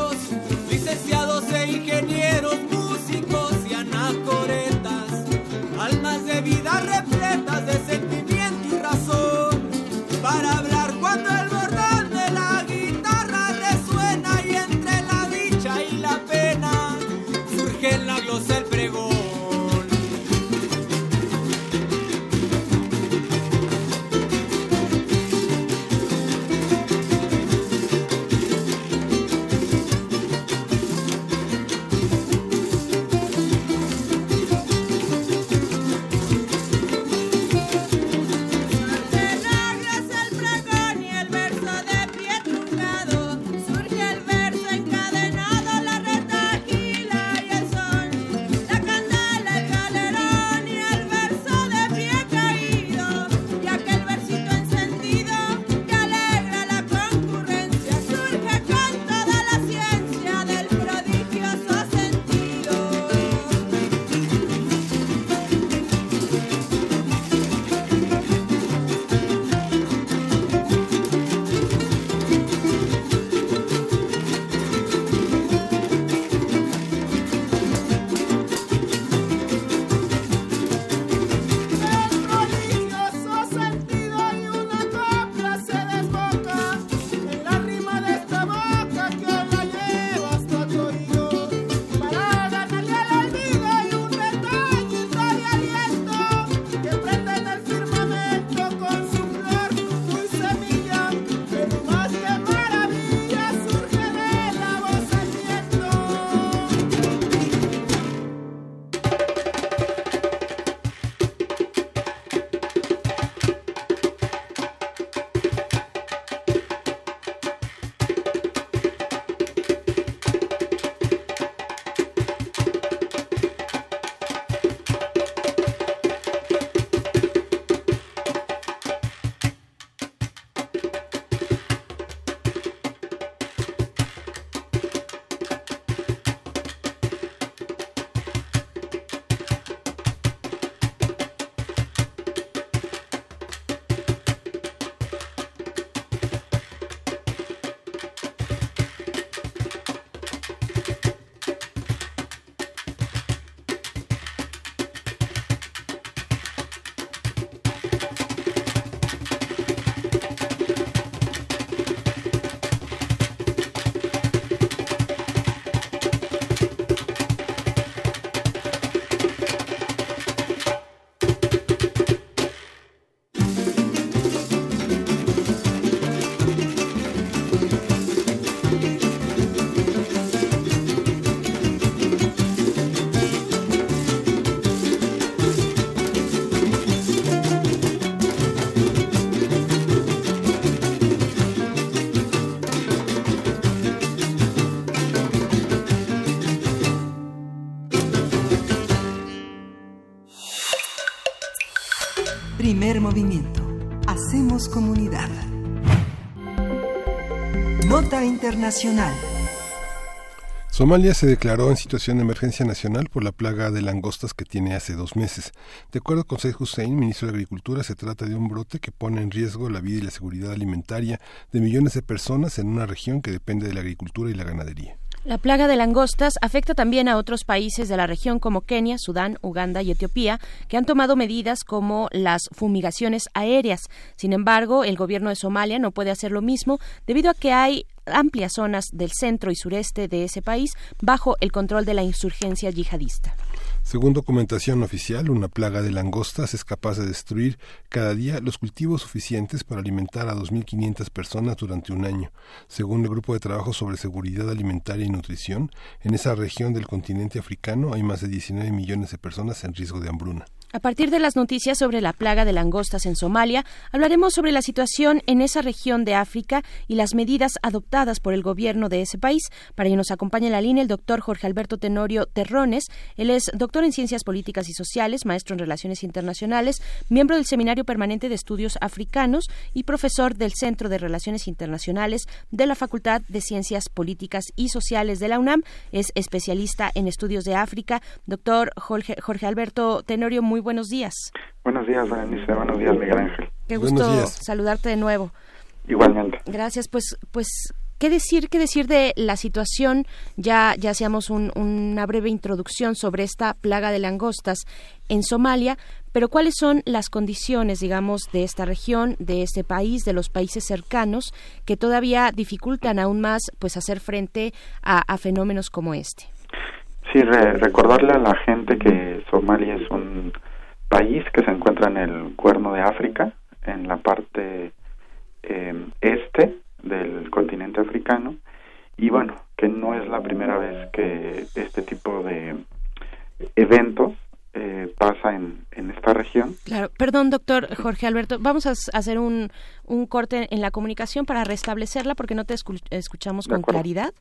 S5: movimiento. Hacemos comunidad. Nota Internacional.
S1: Somalia se declaró en situación de emergencia nacional por la plaga de langostas que tiene hace dos meses. De acuerdo con Said Hussein, ministro de Agricultura, se trata de un brote que pone en riesgo la vida y la seguridad alimentaria de millones de personas en una región que depende de la agricultura y la ganadería.
S2: La plaga de langostas afecta también a otros países de la región como Kenia, Sudán, Uganda y Etiopía, que han tomado medidas como las fumigaciones aéreas. Sin embargo, el gobierno de Somalia no puede hacer lo mismo debido a que hay amplias zonas del centro y sureste de ese país bajo el control de la insurgencia yihadista.
S1: Según documentación oficial, una plaga de langostas es capaz de destruir cada día los cultivos suficientes para alimentar a 2.500 personas durante un año. Según el Grupo de Trabajo sobre Seguridad Alimentaria y Nutrición, en esa región del continente africano hay más de 19 millones de personas en riesgo de hambruna.
S2: A partir de las noticias sobre la plaga de langostas en Somalia, hablaremos sobre la situación en esa región de África y las medidas adoptadas por el gobierno de ese país. Para ello nos acompaña en la línea el doctor Jorge Alberto Tenorio Terrones. Él es doctor en Ciencias Políticas y Sociales, maestro en Relaciones Internacionales, miembro del Seminario Permanente de Estudios Africanos y profesor del Centro de Relaciones Internacionales de la Facultad de Ciencias Políticas y Sociales de la UNAM. Es especialista en estudios de África. Doctor Jorge, Jorge Alberto Tenorio, muy buenos días.
S14: Buenos días, Berenice. Buenos días, Miguel Ángel.
S2: Qué gusto saludarte de nuevo.
S14: Igualmente.
S2: Gracias. Pues, pues, ¿qué decir, qué decir de la situación? Ya, ya hacíamos una breve introducción sobre esta plaga de langostas en Somalia, pero ¿cuáles son las condiciones, digamos, de esta región, de este país, de los países cercanos, que todavía dificultan aún más, pues, hacer frente a, fenómenos como este?
S14: Sí, recordarle a la gente que Somalia es un país que se encuentra en el cuerno de África, en la parte eh, este del continente africano, y bueno, que no es la primera vez que este tipo de eventos eh, pasa en, en, esta región.
S2: Claro, perdón, doctor Jorge Alberto, vamos a hacer un, un corte en la comunicación para restablecerla porque no te escuchamos con claridad.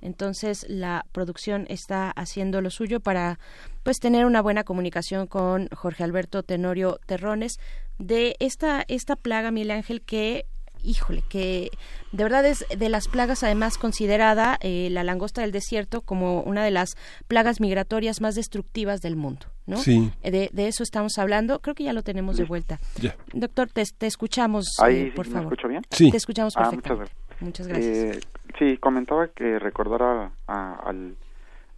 S2: Entonces, la producción está haciendo lo suyo para pues tener una buena comunicación con Jorge Alberto Tenorio Terrones de esta esta plaga Miguel Ángel que híjole, que de verdad es de las plagas además considerada eh, la langosta del desierto como una de las plagas migratorias más destructivas del mundo, ¿no?
S1: Sí.
S2: De, eso estamos hablando. Creo que ya lo tenemos de vuelta. Doctor, te, escuchamos,
S14: eh,
S2: por favor.
S14: escucho bien?
S1: Sí.
S2: Te escuchamos
S14: ah,
S2: perfectamente. muchas, gracias. Eh,
S14: sí, comentaba que recordara al,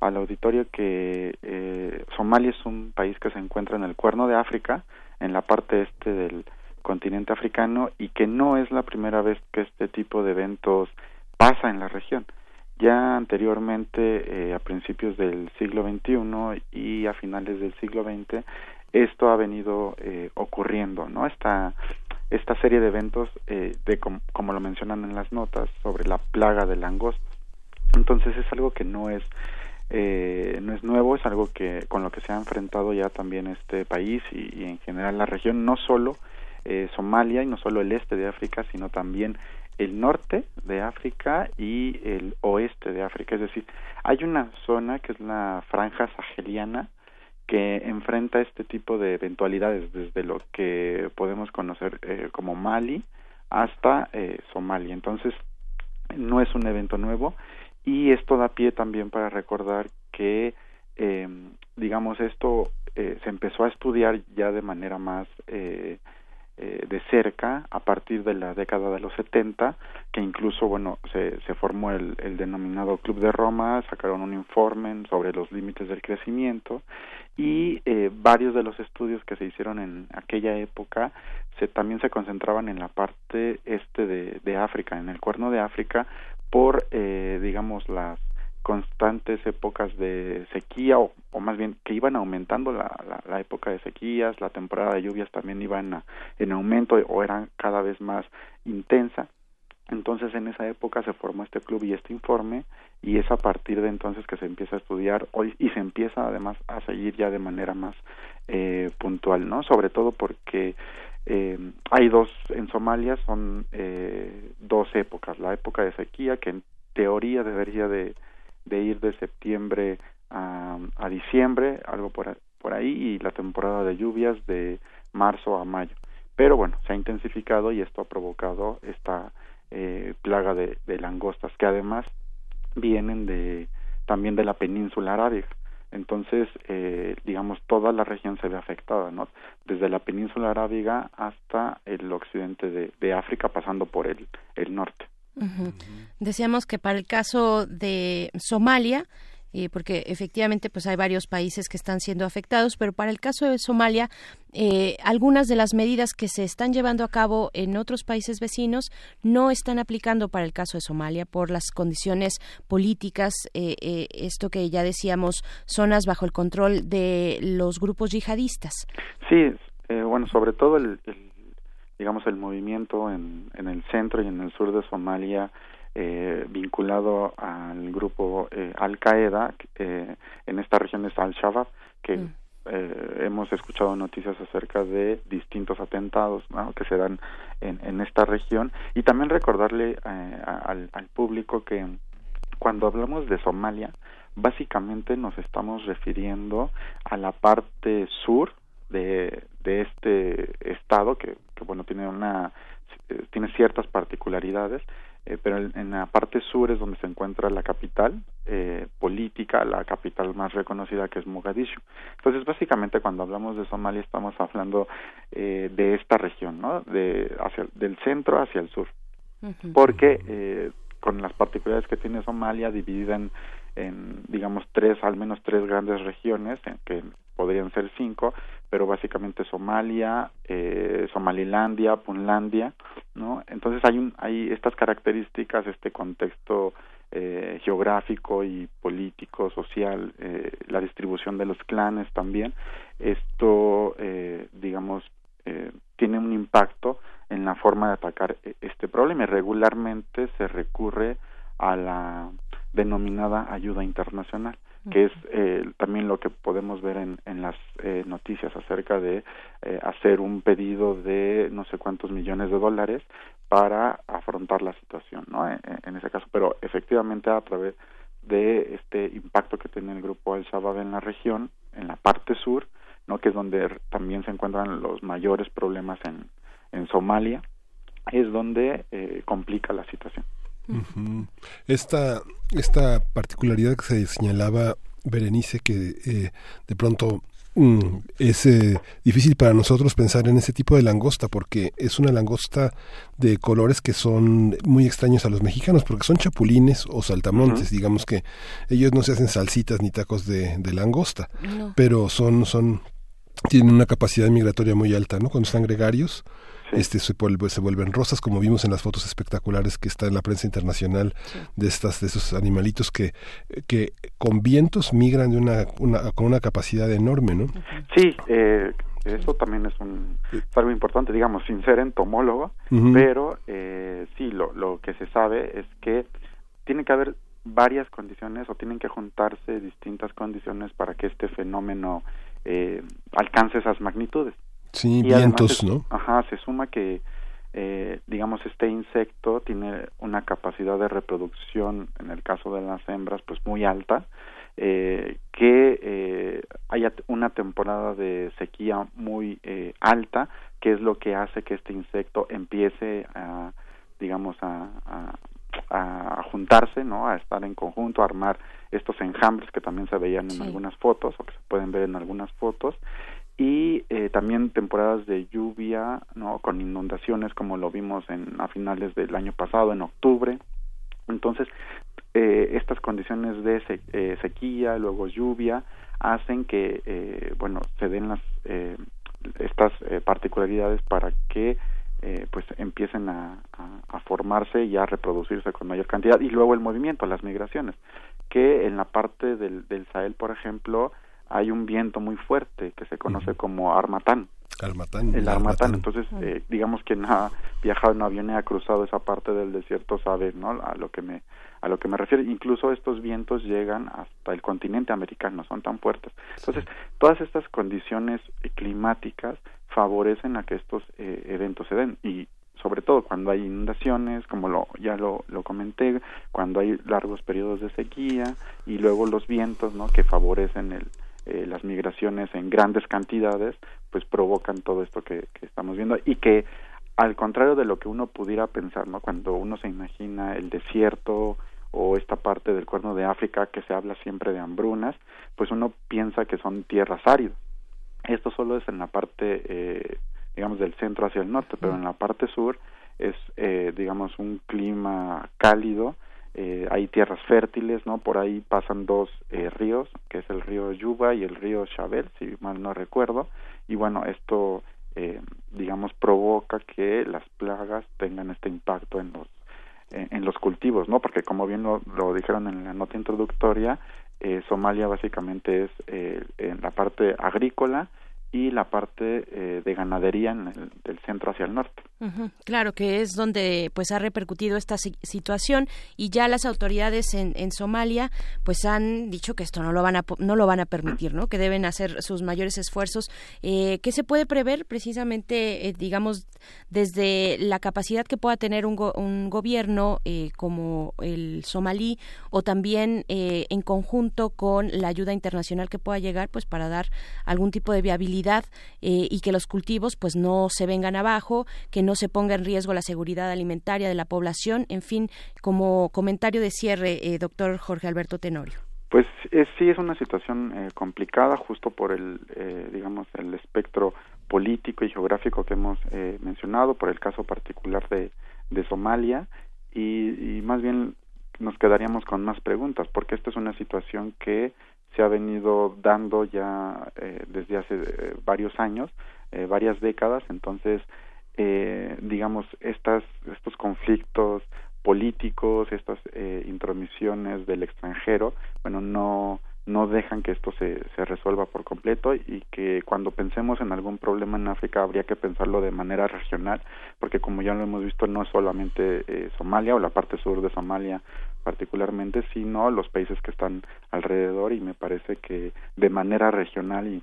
S14: al auditorio que Somalia es un país que se encuentra en el cuerno de África, en la parte este del continente africano y que no es la primera vez que este tipo de eventos pasa en la región. Ya anteriormente, eh, a principios del siglo XXI y a finales del siglo XX, esto ha venido eh, ocurriendo, ¿no? Esta, esta serie de eventos, eh, de como lo mencionan en las notas, sobre la plaga de langostas. Entonces es algo que no es no es nuevo, es algo que con lo que se ha enfrentado ya también este país y, y en general la región, no solo eh, Somalia y no solo el este de África, sino también el norte de África y el oeste de África. Es decir, hay una zona que es la franja saheliana que enfrenta este tipo de eventualidades desde lo que podemos conocer eh, como Mali hasta eh, Somalia. Entonces, no es un evento nuevo y esto da pie también para recordar que, eh, digamos, esto eh, se empezó a estudiar ya de manera más eh, de cerca a partir de la década de los 70, que incluso, bueno, se, se formó el, el denominado Club de Roma, sacaron un informe sobre los límites del crecimiento y eh, varios de los estudios que se hicieron en aquella época se, también se concentraban en la parte este de, de África, en el cuerno de África, por, eh, digamos, las constantes épocas de sequía o, más bien que iban aumentando la, la, época de sequías, la temporada de lluvias también iba en, en aumento o era cada vez más intensa. Entonces en esa época se formó este club y este informe y es a partir de entonces que se empieza a estudiar hoy y se empieza además a seguir ya de manera más eh, puntual, ¿no? Sobre todo porque eh, hay dos en Somalia son eh, dos épocas, la época de sequía que en teoría debería de de ir de septiembre a, diciembre, algo por, por ahí, y la temporada de lluvias de marzo a mayo. pero bueno, se ha intensificado y esto ha provocado esta eh, plaga de, de langostas que además vienen de también de la península arábiga. Entonces, eh, digamos, toda la región se ve afectada, ¿no? Desde la península arábiga hasta el occidente de, de África, pasando por el, el norte.
S2: Decíamos que para el caso de Somalia, eh, porque efectivamente pues hay varios países que están siendo afectados, pero para el caso de Somalia, eh, algunas de las medidas que se están llevando a cabo en otros países vecinos no están aplicando para el caso de Somalia por las condiciones políticas, eh, esto que ya decíamos, zonas bajo el control de los grupos yihadistas.
S14: Sí, bueno, sobre todo el, digamos el movimiento en, en el centro y en el sur de Somalia eh, vinculado al grupo eh, Al Qaeda eh, en esta región es Al Shabaab que mm. eh, hemos escuchado noticias acerca de distintos atentados que se dan en, en, esta región y también recordarle al, al público que cuando hablamos de Somalia básicamente nos estamos refiriendo a la parte sur de, de este estado que, que bueno tiene una tiene ciertas particularidades eh, pero en, la parte sur es donde se encuentra la capital eh, política, la capital más reconocida que es Mogadishu. Entonces, básicamente cuando hablamos de Somalia estamos hablando eh, de esta región, ¿no? De hacia del centro hacia el sur, porque eh, con las particularidades que tiene Somalia dividida en, en digamos tres, al menos tres grandes regiones, en que podrían ser cinco, pero básicamente Somalia, eh, Somalilandia, Punlandia, ¿no? Entonces hay un, hay estas características, este contexto eh, geográfico y político, social, eh, la distribución de los clanes también. Esto, eh, digamos, eh, tiene un impacto en la forma de atacar e, este problema y regularmente se recurre a la denominada ayuda internacional que es eh, también lo que podemos ver en, en las eh, noticias acerca de eh, hacer un pedido de no sé cuántos millones de dólares para afrontar la situación, ¿no? En, en ese caso, pero efectivamente a través de este impacto que tiene el grupo Al Shabaab en la región, en la parte sur, ¿no? Que es donde también se encuentran los mayores problemas en, en Somalia, es donde eh, complica la situación.
S1: Esta, esta particularidad que se señalaba Berenice, que eh, de pronto mm, es eh, difícil para nosotros pensar en ese tipo de langosta porque es una langosta de colores que son muy extraños a los mexicanos porque son chapulines o saltamontes. Digamos que ellos no se hacen salsitas ni tacos de, de langosta pero son son tienen una capacidad migratoria muy alta no cuando están gregarios este se, se vuelven rosas como vimos en las fotos espectaculares que está en la prensa internacional de estas de esos animalitos que que con vientos migran de una, con una capacidad enorme no
S14: sí eh, eso también es un algo importante digamos sin ser entomólogo pero eh, sí lo lo que se sabe es que tiene que haber varias condiciones o tienen que juntarse distintas condiciones para que este fenómeno eh, alcance esas magnitudes
S1: Sí, vientos, ¿no?
S14: Ajá, se suma que, eh, digamos, este insecto tiene una capacidad de reproducción, en el caso de las hembras, pues muy alta, eh, que eh, haya una temporada de sequía muy eh, alta, que es lo que hace que este insecto empiece a, digamos, a, a, a juntarse, ¿no? A estar en conjunto, a armar estos enjambres que también se veían en algunas fotos o que se pueden ver en algunas fotos y eh, también temporadas de lluvia no con inundaciones como lo vimos en a finales del año pasado en octubre. Entonces eh, estas condiciones de eh, sequía luego lluvia hacen que eh, bueno se den las eh, estas particularidades para que pues empiecen a, a, a, formarse y a reproducirse con mayor cantidad. Y luego el movimiento las migraciones que en la parte del, del Sahel por ejemplo hay un viento muy fuerte que se conoce como armatán.
S1: Armatán.
S14: El armatán. Entonces, eh, digamos que ha viajado en avión y ha cruzado esa parte del desierto sabe, ¿no? A lo que me a lo que me refiero. Incluso estos vientos llegan hasta el continente americano, son tan fuertes. Entonces, todas estas condiciones climáticas favorecen a que estos eh, eventos se den y sobre todo cuando hay inundaciones, como lo ya lo, lo comenté, cuando hay largos periodos de sequía y luego los vientos, ¿no? Que favorecen el eh, las migraciones en grandes cantidades, pues provocan todo esto que, que estamos viendo y que al contrario de lo que uno pudiera pensar, ¿no? Cuando uno se imagina el desierto o esta parte del cuerno de África que se habla siempre de hambrunas, pues uno piensa que son tierras áridas. Esto solo es en la parte, eh, digamos, del centro hacia el norte, pero en la parte sur es, eh, digamos, un clima cálido, eh, hay tierras fértiles, ¿no? Por ahí pasan dos eh, ríos, que es el río Yuba y el río Chabel, si mal no recuerdo, y bueno, esto, eh, digamos, provoca que las plagas tengan este impacto en los en, los cultivos, ¿no? Porque como bien lo, lo dijeron en la nota introductoria, eh, Somalia básicamente es eh, en la parte agrícola y la parte eh, de ganadería en el, del centro hacia el norte.
S2: Claro que es donde pues ha repercutido esta situación y ya las autoridades en, en, Somalia pues han dicho que esto no lo van a no lo van a permitir, ¿no? Que deben hacer sus mayores esfuerzos. Eh, ¿Qué se puede prever precisamente, eh, digamos, desde la capacidad que pueda tener un, go un gobierno eh, como el somalí o también eh, en conjunto con la ayuda internacional que pueda llegar, pues para dar algún tipo de viabilidad eh, y que los cultivos pues no se vengan abajo, que no se ponga en riesgo la seguridad alimentaria de la población. En fin, como comentario de cierre, eh, doctor Jorge Alberto Tenorio.
S14: Pues eh, sí es una situación eh, complicada justo por el, eh, digamos, el espectro político y geográfico que hemos eh, mencionado, por el caso particular de, de Somalia y, y, más bien nos quedaríamos con más preguntas porque esta es una situación que se ha venido dando ya eh, desde hace eh, varios años, eh, varias décadas, entonces eh, digamos, estas, estos conflictos políticos, estas intromisiones del extranjero, bueno, no, no dejan que esto se, se resuelva por completo y que cuando pensemos en algún problema en África habría que pensarlo de manera regional, porque como ya lo hemos visto, no es solamente eh, Somalia o la parte sur de Somalia particularmente, sino los países que están alrededor y me parece que de manera regional y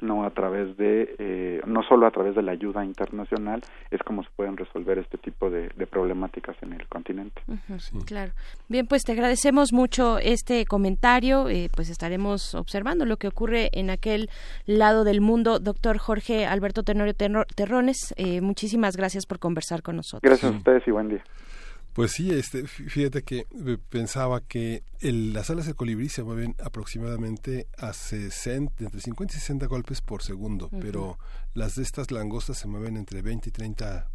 S14: no a través de eh, no solo a través de la ayuda internacional es como se pueden resolver este tipo de, de problemáticas en el continente.
S2: Uh -huh, sí. claro. Bien pues te agradecemos mucho este comentario eh, pues estaremos observando lo que ocurre en aquel lado del mundo. Doctor Jorge Alberto Tenorio Terrones eh, muchísimas gracias por conversar con nosotros.
S14: Gracias a ustedes y buen día
S1: pues sí, este, fíjate que eh, pensaba que el, las alas de colibrí se mueven aproximadamente a 60, entre 50 y 60 golpes por segundo, uh -huh. pero las de estas langostas se mueven entre 20 y 30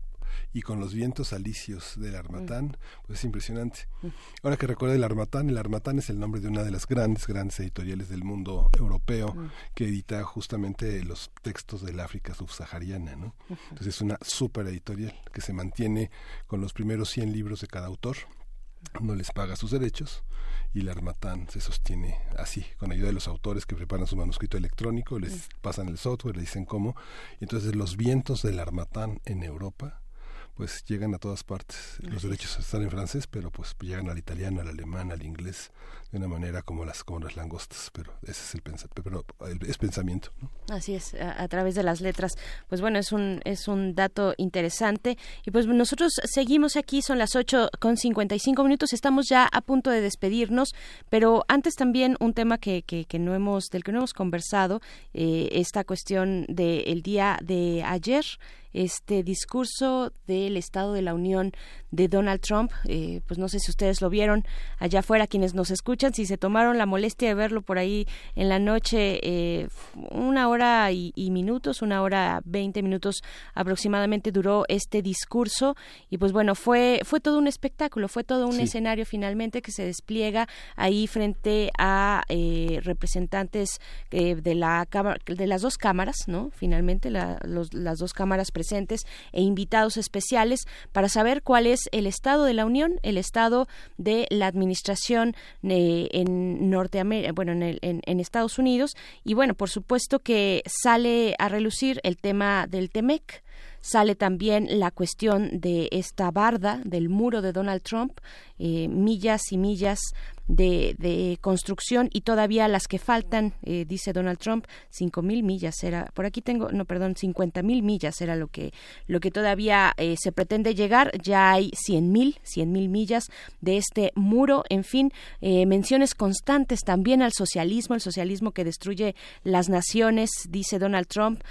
S1: y con los vientos alisios del armatán, mm. pues es impresionante. Mm. Ahora que recuerda el armatán, el armatán es el nombre de una de las grandes, grandes editoriales del mundo europeo mm. que edita justamente los textos del África subsahariana, ¿no? Entonces es una super editorial que se mantiene con los primeros 100 libros de cada autor, no les paga sus derechos y el Armatán se sostiene así, con ayuda de los autores que preparan su manuscrito electrónico, les pasan el software, le dicen cómo, y entonces los vientos del Armatán en Europa pues llegan a todas partes. Los derechos están en francés, pero pues llegan al italiano, al alemán, al inglés, de una manera como las como las langostas, pero ese es el pensamiento, pero es pensamiento. ¿no?
S2: Así es, a, a, través de las letras. Pues bueno, es un es un dato interesante y pues nosotros seguimos aquí, son las ocho con cincuenta y cinco minutos, estamos ya a punto de despedirnos, pero antes también un tema que, que, que no hemos del que no hemos conversado, eh, esta cuestión del de día de ayer este discurso del Estado de la Unión de Donald Trump. Eh, pues no sé si ustedes lo vieron allá afuera, quienes nos escuchan, si se tomaron la molestia de verlo por ahí en la noche, eh, una hora y, y, minutos, una hora veinte minutos aproximadamente duró este discurso y pues bueno, fue, fue todo un espectáculo, fue todo un sí. escenario finalmente que se despliega ahí frente a eh, representantes eh, de, la de las dos cámaras, ¿no? Finalmente la, los, las dos cámaras presentes e invitados especiales para saber cuál es el estado de la Unión, el estado de la administración eh, en Norteamérica, bueno, en, el, en, Estados Unidos. Y bueno, por supuesto que sale a relucir el tema del TEMEC. Sale también la cuestión de esta barda del muro de Donald Trump, eh, millas y millas de, de construcción y todavía las que faltan, eh, dice Donald Trump, cinco mil millas era, por aquí tengo, no, perdón, cincuenta mil millas era lo que, lo que todavía eh, se pretende llegar. Ya hay cien mil, cien mil millas de este muro. En fin, eh, menciones constantes también al socialismo, el socialismo que destruye las naciones, dice Donald Trump,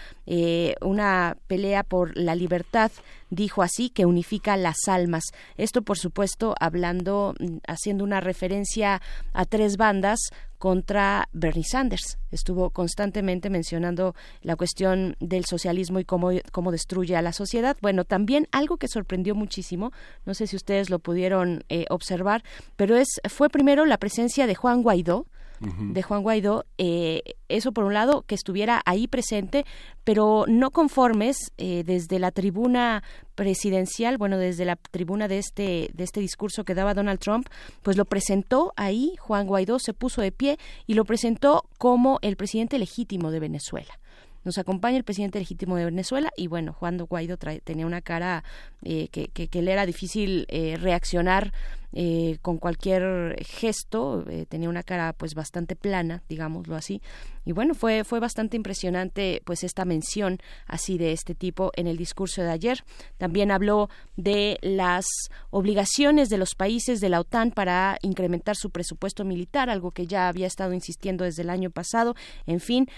S2: una pelea por la libertad dijo así, que unifica las almas. Esto, por supuesto, hablando, mm, haciendo una referencia a tres bandas contra Bernie Sanders. Estuvo constantemente mencionando la cuestión del socialismo y cómo, cómo destruye a la sociedad. Bueno, también algo que sorprendió muchísimo, no sé si ustedes lo pudieron eh, observar, pero es fue primero la presencia de Juan Guaidó, de Juan Guaidó, eh, eso por un lado, que estuviera ahí presente, pero no conformes eh, desde la tribuna presidencial, bueno, desde la tribuna de este, de este discurso que daba Donald Trump, pues lo presentó ahí, Juan Guaidó se puso de pie y lo presentó como el presidente legítimo de Venezuela. Nos acompaña el presidente legítimo de Venezuela y bueno, Juan Guaidó tenía una cara eh, que, que, le era difícil reaccionar eh, con cualquier gesto, eh, tenía una cara pues bastante plana, digámoslo así, y bueno, fue, fue bastante impresionante pues esta mención así de este tipo en el discurso de ayer. También habló de las obligaciones de los países de la OTAN para incrementar su presupuesto militar, algo que ya había estado insistiendo desde el año pasado. En fin,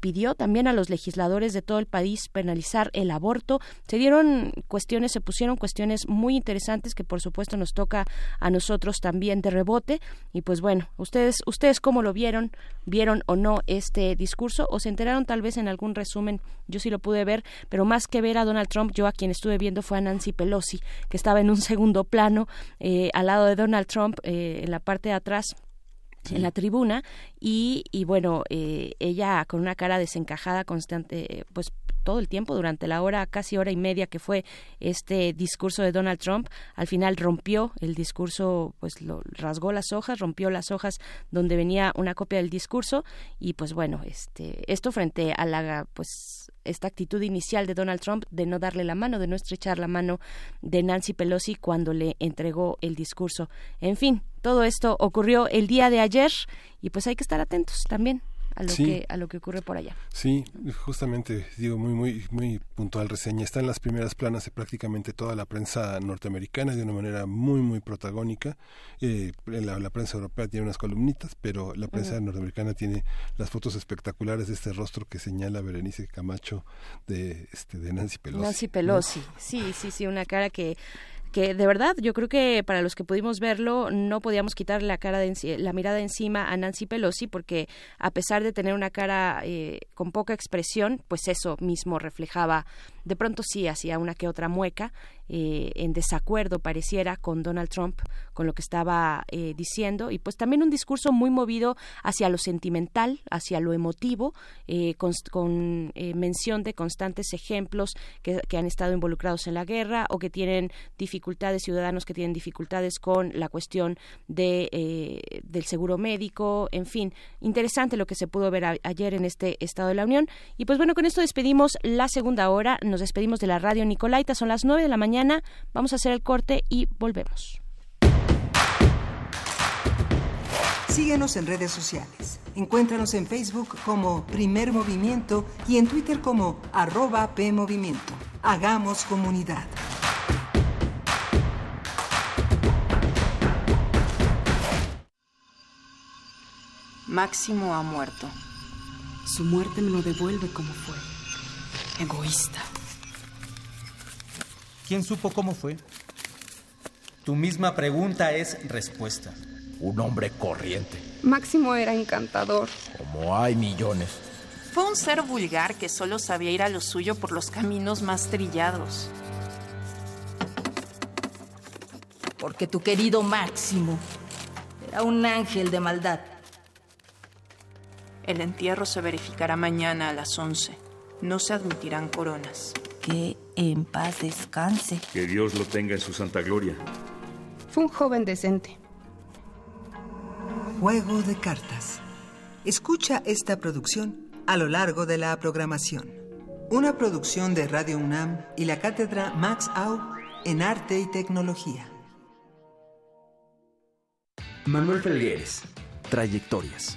S2: pidió también a los legisladores de todo el país penalizar el aborto. Se dieron cuestiones, se pusieron cuestiones muy interesantes que por supuesto nos toca a nosotros también de rebote. Y pues bueno, ustedes, ustedes cómo lo vieron, vieron o no este discurso o se enteraron tal vez en algún resumen. Yo sí lo pude ver, pero más que ver a Donald Trump, yo a quien estuve viendo fue a Nancy Pelosi, que estaba en un segundo plano eh, al lado de Donald Trump eh, en la parte de atrás en la tribuna y, y bueno, eh, ella con una cara desencajada constante, pues todo el tiempo durante la hora, casi hora y media que fue este discurso de Donald Trump, al final rompió el discurso, pues lo rasgó las hojas, rompió las hojas donde venía una copia del discurso y pues bueno, este esto frente a la pues esta actitud inicial de Donald Trump de no darle la mano, de no estrechar la mano de Nancy Pelosi cuando le entregó el discurso. En fin, todo esto ocurrió el día de ayer y pues hay que estar atentos también a lo que a lo que ocurre por allá.
S1: Sí, justamente digo muy muy muy puntual reseña. Está en las primeras planas de prácticamente toda la prensa norteamericana de una manera muy muy protagónica. Eh, la, la, prensa europea tiene unas columnitas, pero la prensa norteamericana tiene las fotos espectaculares de este rostro que señala Berenice Camacho de este de Nancy Pelosi.
S2: Nancy Pelosi, sí, sí, sí, una cara que que de verdad yo creo que para los que pudimos verlo no podíamos quitar la cara de, la mirada encima a Nancy Pelosi porque a pesar de tener una cara eh, con poca expresión pues eso mismo reflejaba de pronto sí hacía una que otra mueca eh, en desacuerdo pareciera con Donald Trump con lo que estaba eh, diciendo y pues también un discurso muy movido hacia lo sentimental hacia lo emotivo eh, con, mención de constantes ejemplos que, han estado involucrados en la guerra o que tienen dificultades ciudadanos que tienen dificultades con la cuestión de del seguro médico en fin interesante lo que se pudo ver ayer en este estado de la Unión. Y pues bueno con esto despedimos la segunda hora nos despedimos de la radio Nicolaita. Son las 9 de la mañana. Vamos a hacer el corte y volvemos.
S5: Síguenos en redes sociales. Encuéntranos en Facebook como Primer Movimiento y en Twitter como arroba PMovimiento. Hagamos comunidad.
S10: Máximo ha muerto. Su muerte me lo devuelve como fue. Egoísta.
S15: ¿Quién supo cómo fue? Tu misma pregunta es respuesta.
S16: Un hombre corriente.
S17: Máximo era encantador.
S16: Como hay millones.
S18: Fue un ser vulgar que solo sabía ir a lo suyo por los caminos más trillados.
S19: Porque tu querido Máximo era un ángel de maldad.
S18: El entierro se verificará mañana a las 11. No se admitirán coronas.
S19: Que en paz descanse.
S6: Que Dios lo tenga en su santa gloria.
S17: Fue un joven decente.
S5: Juego de cartas. Escucha esta producción a lo largo de la programación. Una producción de Radio UNAM y la cátedra Max Au en Arte y Tecnología.
S11: Manuel Felgueres. Trayectorias.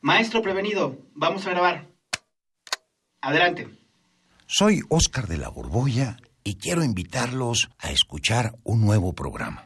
S20: Maestro prevenido, vamos a grabar. Adelante.
S21: Soy Óscar de la Borbolla y quiero invitarlos a escuchar un nuevo programa,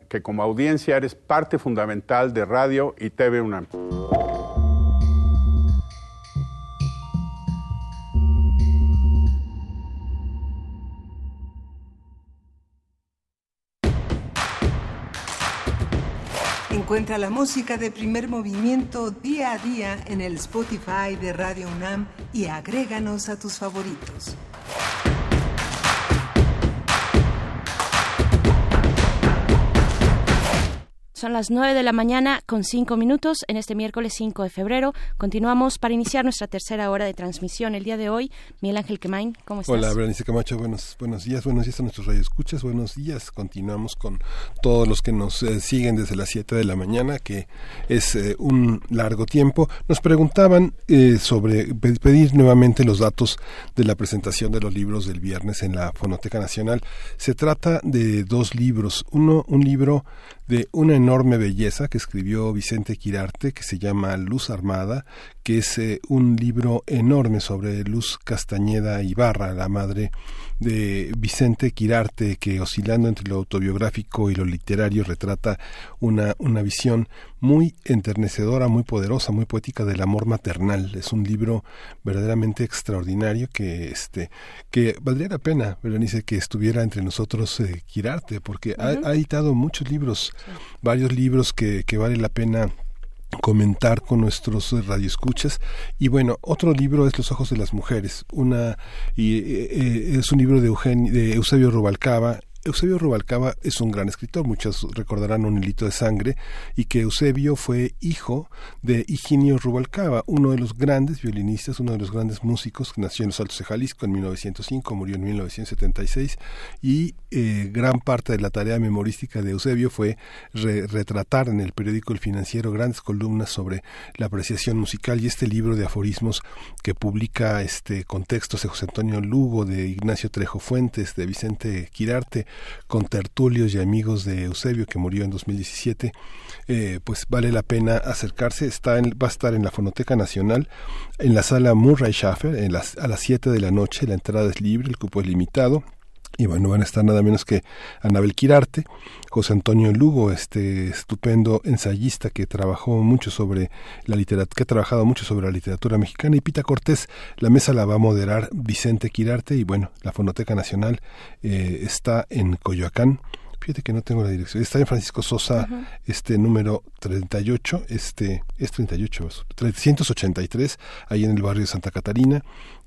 S22: que como audiencia eres parte fundamental de Radio y TV UNAM.
S5: Encuentra la música de primer movimiento día a día en el Spotify de Radio UNAM y agréganos a tus favoritos.
S2: Son las 9 de la mañana con 5 minutos en este miércoles 5 de febrero. Continuamos para iniciar nuestra tercera hora de transmisión. El día de hoy, Miguel Ángel Quemain, ¿cómo estás?
S1: Hola, Berenice Camacho, buenos, buenos días, buenos días a nuestros radioescuchas, buenos días. Continuamos con todos los que nos eh, siguen desde las 7 de la mañana, que es eh, un largo tiempo. Nos preguntaban eh, sobre pedir nuevamente los datos de la presentación de los libros del viernes en la Fonoteca Nacional. Se trata de dos libros. Uno, un libro de una enorme belleza que escribió Vicente Quirarte, que se llama Luz Armada, que es eh, un libro enorme sobre Luz Castañeda Ibarra, la madre de Vicente Quirarte, que oscilando entre lo autobiográfico y lo literario retrata una, una visión muy enternecedora, muy poderosa, muy poética del amor maternal. Es un libro verdaderamente extraordinario que este que valdría la pena, Berenice, que estuviera entre nosotros eh, Quirarte, porque ha, ha, editado muchos libros, varios libros que, que vale la pena comentar con nuestros radioescuchas. Y bueno otro libro es los ojos de las mujeres una y eh, es un libro de, Eugenio, de Eusebio Rubalcaba Eusebio Rubalcaba es un gran escritor, muchos recordarán un hilito de sangre, y que Eusebio fue hijo de Higinio Rubalcaba, uno de los grandes violinistas, uno de los grandes músicos, que nació en los Altos de Jalisco en 1905, murió en 1976, y eh, gran parte de la tarea memorística de Eusebio fue retratar en el periódico El Financiero grandes columnas sobre la apreciación musical y este libro de aforismos que publica este contextos de José Antonio Lugo, de Ignacio Trejo Fuentes, de Vicente Quirarte, con tertulios y amigos de Eusebio que murió en 2017, eh, pues vale la pena acercarse. Está en, va a estar en la Fonoteca Nacional, en la sala Murray Schaffer, a las 7 de la noche. La entrada es libre, el cupo es limitado. Y bueno, van a estar nada menos que Anabel Quirarte, José Antonio Lugo, este estupendo ensayista que trabajó mucho sobre la literatura, que ha trabajado mucho sobre la literatura mexicana, y Pita Cortés. La mesa la va a moderar Vicente Quirarte, y bueno, la Fonoteca Nacional eh, está en Coyoacán. Fíjate que no tengo la dirección. Está en Francisco Sosa, este número 38, este es 38, 383, ahí en el barrio de Santa Catarina,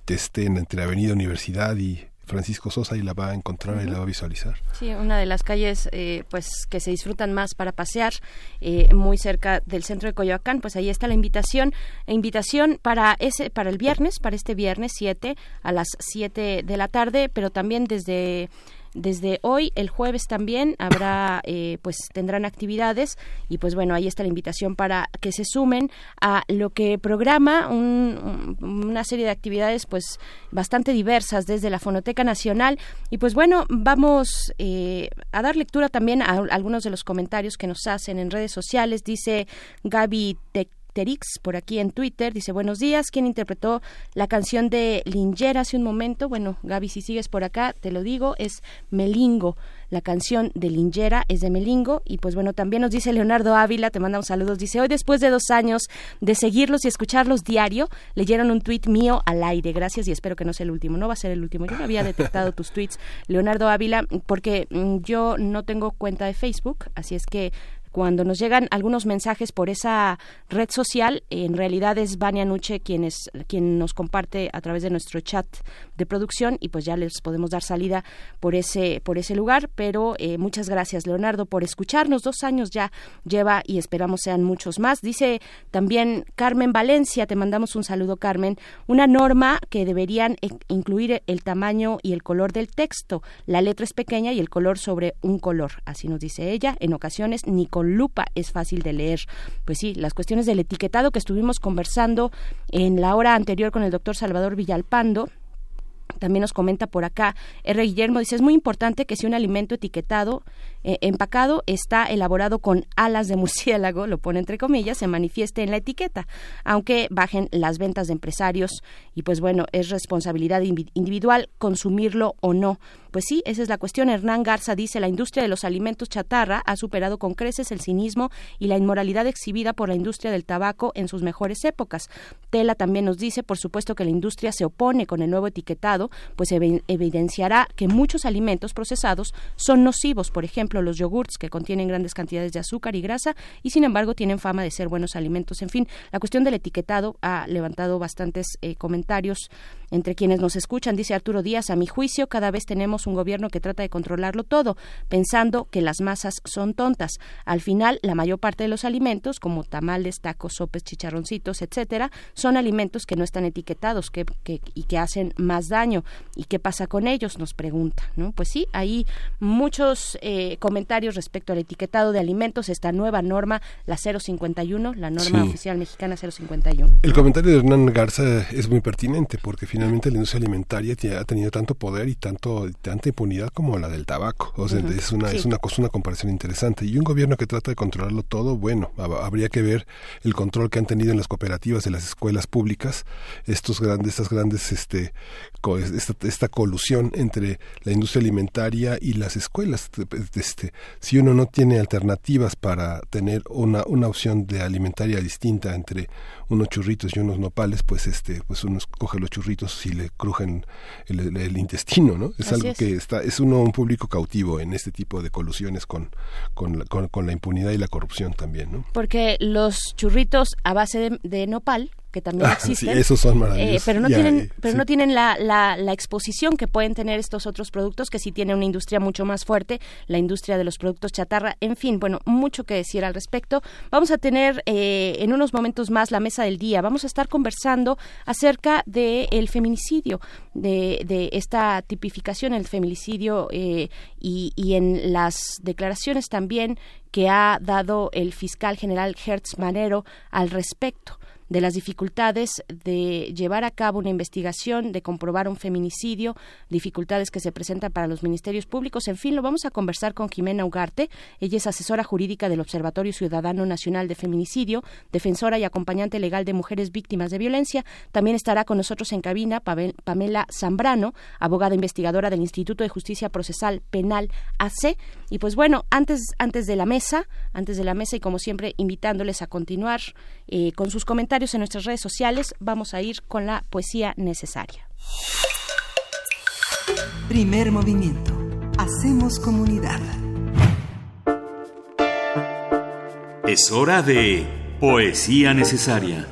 S1: este, entre Avenida Universidad y Francisco Sosa y la va a encontrar y la va a visualizar.
S2: Sí, una de las calles eh, pues que se disfrutan más para pasear, eh, muy cerca del centro de Coyoacán, pues ahí está la invitación, invitación para ese para el viernes, para este viernes 7 a las 7 de la tarde, pero también desde desde hoy, el jueves también habrá, eh, pues tendrán actividades y pues bueno, ahí está la invitación para que se sumen a lo que programa una serie de actividades pues bastante diversas desde la Fonoteca Nacional y pues bueno, vamos eh, a dar lectura también a, algunos de los comentarios que nos hacen en redes sociales. Dice Gaby Tec Terix por aquí en Twitter. Dice, buenos días, ¿quién interpretó la canción de Linger hace un momento? Bueno, Gaby, si sigues por acá, te lo digo, es Melingo. La canción de Lingera es de Melingo. Y pues bueno, también nos dice Leonardo Ávila, te manda un saludo. Dice, hoy después de dos años de seguirlos y escucharlos diario, leyeron un tuit mío al aire. Gracias y espero que no sea el último. No va a ser el último. Yo no había detectado tus tweets, Leonardo Ávila, porque mm, yo no tengo cuenta de Facebook, así es que cuando nos llegan algunos mensajes por esa red social, en realidad es Vania Nuche quien, quien nos comparte a través de nuestro chat de producción y pues ya les podemos dar salida por ese, por ese lugar. Pero eh, muchas gracias, Leonardo, por escucharnos. Dos años ya lleva y esperamos sean muchos más. Dice también Carmen Valencia, te mandamos un saludo, Carmen. Una norma que deberían e, incluir el tamaño y el color del texto. La letra es pequeña y el color sobre un color. Así nos dice ella. En ocasiones ni lupa es fácil de leer. Pues sí, las cuestiones del etiquetado que estuvimos conversando en la hora anterior con el doctor Salvador Villalpando, también nos comenta por acá R. Guillermo, dice, es muy importante que si un alimento etiquetado, eh, empacado, está elaborado con alas de murciélago, lo pone entre comillas, se manifieste en la etiqueta, aunque bajen las ventas de empresarios y pues bueno, es responsabilidad individual consumirlo o no. Pues sí, esa es la cuestión. Hernán Garza dice, la industria de los alimentos chatarra ha superado con creces el cinismo y la inmoralidad exhibida por la industria del tabaco en sus mejores épocas. Tela también nos dice, por supuesto, que la industria se opone con el nuevo etiquetado, pues evidenciará que muchos alimentos procesados son nocivos, por ejemplo, los yogurts que contienen grandes cantidades de azúcar y grasa y sin embargo tienen fama de ser buenos alimentos. En fin, la cuestión del etiquetado ha levantado bastantes eh, comentarios entre quienes nos escuchan. Dice Arturo Díaz, a mi juicio, cada vez tenemos un gobierno que trata de controlarlo todo, pensando que las masas son tontas. Al final, la mayor parte de los alimentos, como tamales, tacos, sopes, chicharroncitos, etcétera, son alimentos que no están etiquetados que, y que hacen más daño. ¿Y qué pasa con ellos? Nos pregunta. ¿no? Pues sí, hay muchos eh, comentarios respecto al etiquetado de alimentos, esta nueva norma, la 051, la norma oficial mexicana 051.
S1: El comentario de Hernán Garza es muy pertinente porque finalmente la industria alimentaria ha tenido tanto poder y tanto tanta impunidad como la del tabaco. O sea, es una es una cosa una comparación interesante y un gobierno que trata de controlarlo todo, bueno, habría que ver el control que han tenido en las cooperativas de las escuelas públicas, estos grandes estas grandes este esta, esta colusión entre la industria alimentaria y las escuelas. Este, si uno no tiene alternativas para tener una una opción de alimentaria distinta entre unos churritos y unos nopales, pues este pues uno coge los churritos y le crujen el, intestino, ¿no? Es algo que está, es uno un público cautivo en este tipo de colusiones con, con, con, la impunidad y la corrupción también, ¿no?
S2: Porque los churritos a base de, nopal que también existen.
S1: esos son maravillosos.
S2: pero no tienen, pero no tienen la, la, la, exposición que pueden tener estos otros productos, que sí tienen una industria mucho más fuerte, la industria de los productos chatarra. En fin, bueno, mucho que decir al respecto. Vamos a tener en unos momentos más la mesa del día. Vamos a estar conversando acerca del el feminicidio, de, de, esta tipificación, el feminicidio y, y en las declaraciones también que ha dado el fiscal general Hertz Manero al respecto de las dificultades de llevar a cabo una investigación, de comprobar un feminicidio, dificultades que se presentan para los ministerios públicos. En fin, lo vamos a conversar con Jimena Ugarte. Ella es asesora jurídica del Observatorio Ciudadano Nacional de Feminicidio, defensora y acompañante legal de mujeres víctimas de violencia. También estará con nosotros en cabina Pamela Zambrano, abogada investigadora del Instituto de Justicia Procesal Penal AC. Y pues bueno, antes, antes de la mesa, antes de la mesa y como siempre invitándoles a continuar eh, con sus comentarios en nuestras redes sociales. Vamos a ir con la poesía necesaria.
S5: Primer movimiento. Hacemos comunidad.
S6: Es hora de poesía necesaria.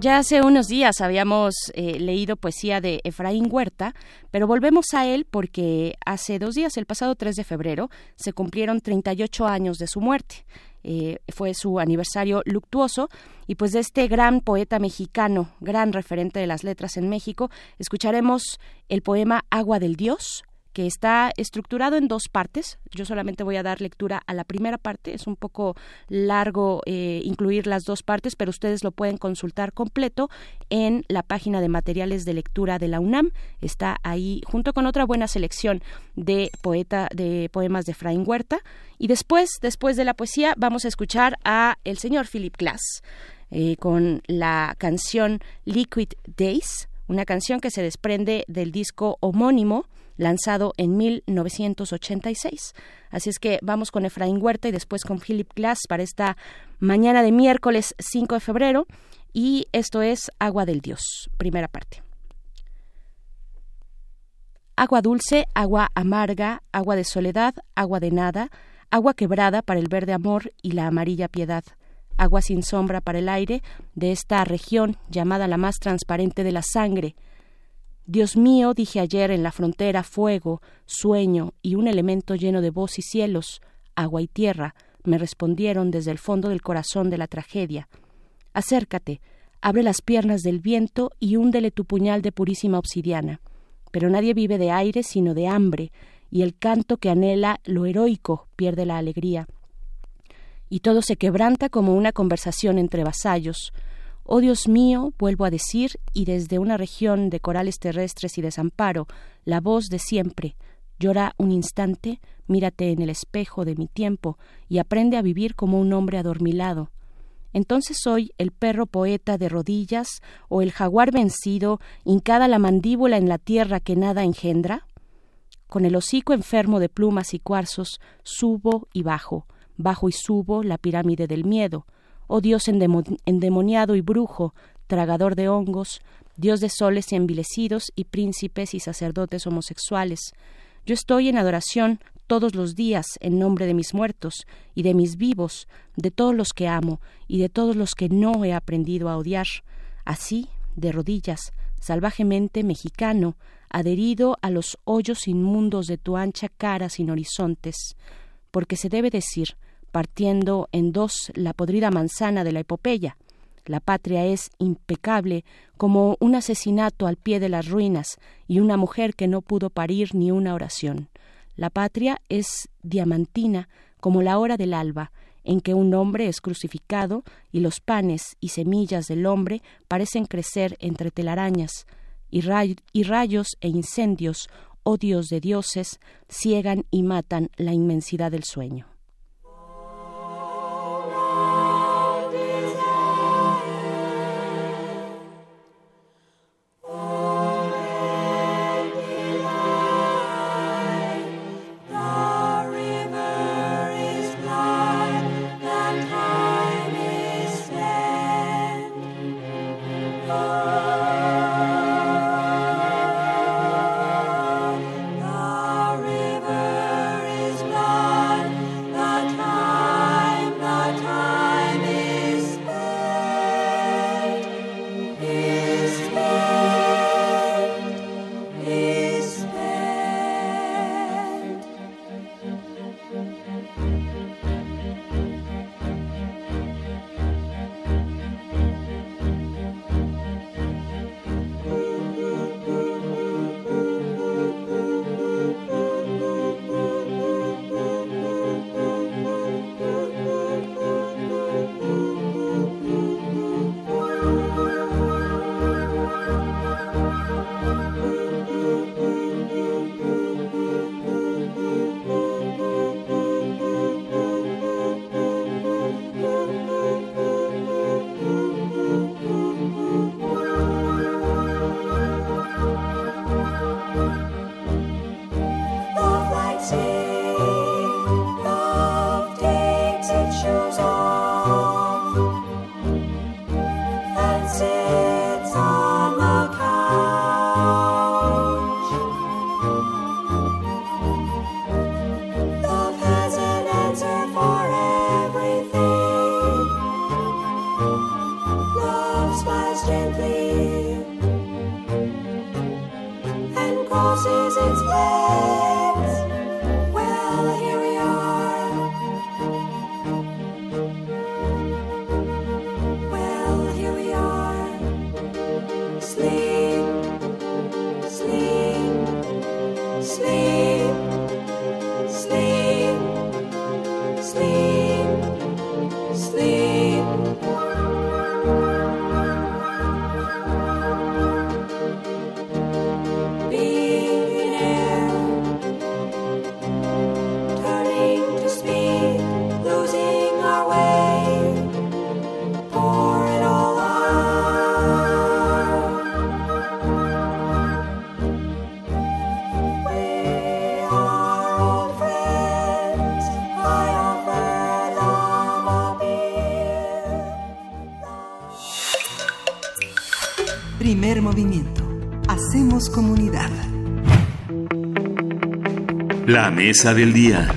S2: Ya hace unos días habíamos eh, leído poesía de Efraín Huerta, pero volvemos a él porque hace dos días, el pasado 3 de febrero, se cumplieron 38 años de su muerte. Eh, fue su aniversario luctuoso. Y pues de este gran poeta mexicano, gran referente de las letras en México, escucharemos el poema Agua del Dios, que está estructurado en dos partes. Yo solamente voy a dar lectura a la primera parte. Es un poco largo eh, incluir las dos partes, pero ustedes lo pueden consultar completo en la página de materiales de lectura de la UNAM. Está ahí junto con otra buena selección de poeta de poemas de Fraín Huerta. Y después, después de la poesía, vamos a escuchar a el señor Philip Glass eh, con la canción Liquid Days, una canción que se desprende del disco homónimo lanzado en 1986. Así es que vamos con Efraín Huerta y después con Philip Glass para esta mañana de miércoles 5 de febrero. Y esto es Agua del Dios, primera parte. Agua dulce, agua amarga, agua de soledad, agua de nada, agua quebrada para el verde amor y la amarilla piedad, agua sin sombra para el aire de esta región llamada la más transparente de la sangre, Dios mío, dije ayer en la frontera, fuego, sueño y un elemento lleno de voz y cielos, agua y tierra, me respondieron desde el fondo del corazón de la tragedia. Acércate, abre las piernas del viento y húndele tu puñal de purísima obsidiana. Pero nadie vive de aire sino de hambre, y el canto que anhela lo heroico pierde la alegría. Y todo se quebranta como una conversación entre vasallos, Oh Dios mío, vuelvo a decir, y desde una región de corales terrestres y desamparo, la voz de siempre, llora un instante, mírate en el espejo de mi tiempo y aprende a vivir como un hombre adormilado. Entonces soy el perro poeta de rodillas o el jaguar vencido, hincada la mandíbula en la tierra que nada engendra. Con el hocico enfermo de plumas y cuarzos, subo y bajo, bajo y subo la pirámide del miedo, oh Dios endemoniado y brujo, tragador de hongos, Dios de soles y envilecidos y príncipes y sacerdotes homosexuales. Yo estoy en adoración todos los días en nombre de mis muertos y de mis vivos, de todos los que amo y de todos los que no he aprendido a odiar. Así, de rodillas, salvajemente mexicano, adherido a los hoyos inmundos de tu ancha cara sin horizontes, porque se debe decir partiendo en dos la podrida manzana de la epopeya. La patria es impecable como un asesinato al pie de las ruinas y una mujer que no pudo parir ni una oración. La patria es diamantina como la hora del alba, en que un hombre es crucificado y los panes y semillas del hombre parecen crecer entre telarañas, y, y rayos e incendios, odios de dioses, ciegan y matan la inmensidad del sueño.
S6: Mesa del día.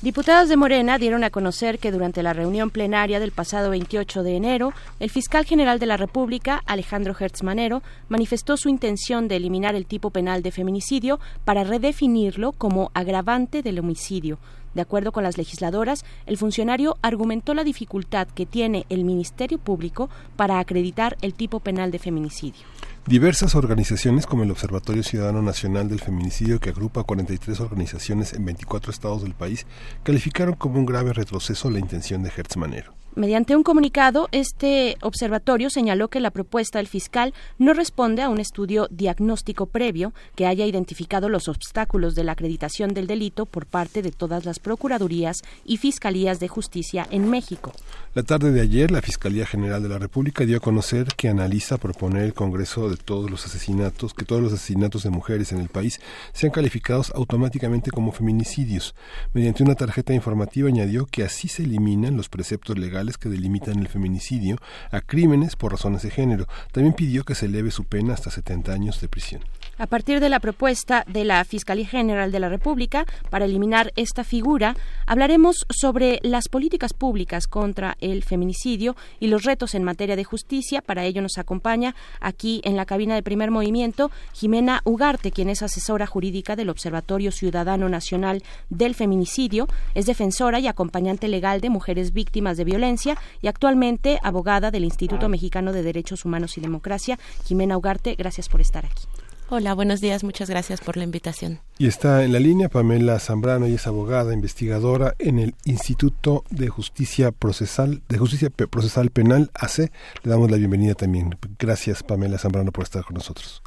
S2: Diputados de Morena dieron a conocer que durante la reunión plenaria del pasado 28 de enero, el fiscal general de la República, Alejandro Hertz Manero, manifestó su intención de eliminar el tipo penal de feminicidio para redefinirlo como agravante del homicidio. De acuerdo con las legisladoras, el funcionario argumentó la dificultad que tiene el Ministerio Público para acreditar el tipo penal de feminicidio.
S1: Diversas organizaciones como el Observatorio Ciudadano Nacional del Feminicidio, que agrupa 43 organizaciones en 24 estados del país, calificaron como un grave retroceso la intención de Hertz Manero.
S2: Mediante un comunicado, este observatorio señaló que la propuesta del fiscal no responde a un estudio diagnóstico previo que haya identificado los obstáculos de la acreditación del delito por parte de todas las procuradurías y fiscalías de justicia en México.
S1: La tarde de ayer, la Fiscalía General de la República dio a conocer que analiza proponer el Congreso de todos los asesinatos, que todos los asesinatos de mujeres en el país sean calificados automáticamente como feminicidios. Mediante una tarjeta informativa añadió que así se eliminan los preceptos legales que delimitan el feminicidio a crímenes por razones de género. También pidió que se eleve su pena hasta 70 años de prisión.
S2: A partir de la propuesta de la Fiscalía General de la República para eliminar esta figura, hablaremos sobre las políticas públicas contra el feminicidio y los retos en materia de justicia. Para ello nos acompaña aquí en la cabina de primer movimiento Jimena Ugarte, quien es asesora jurídica del Observatorio Ciudadano Nacional del Feminicidio, es defensora y acompañante legal de mujeres víctimas de violencia y actualmente abogada del Instituto Mexicano de Derechos Humanos y Democracia. Jimena Ugarte, gracias por estar aquí.
S23: Hola, buenos días, muchas gracias por la invitación.
S1: Y está en la línea Pamela Zambrano, y es abogada, investigadora en el Instituto de Justicia Procesal, de Justicia Procesal Penal, AC. Le damos la bienvenida también. Gracias, Pamela Zambrano, por estar con nosotros.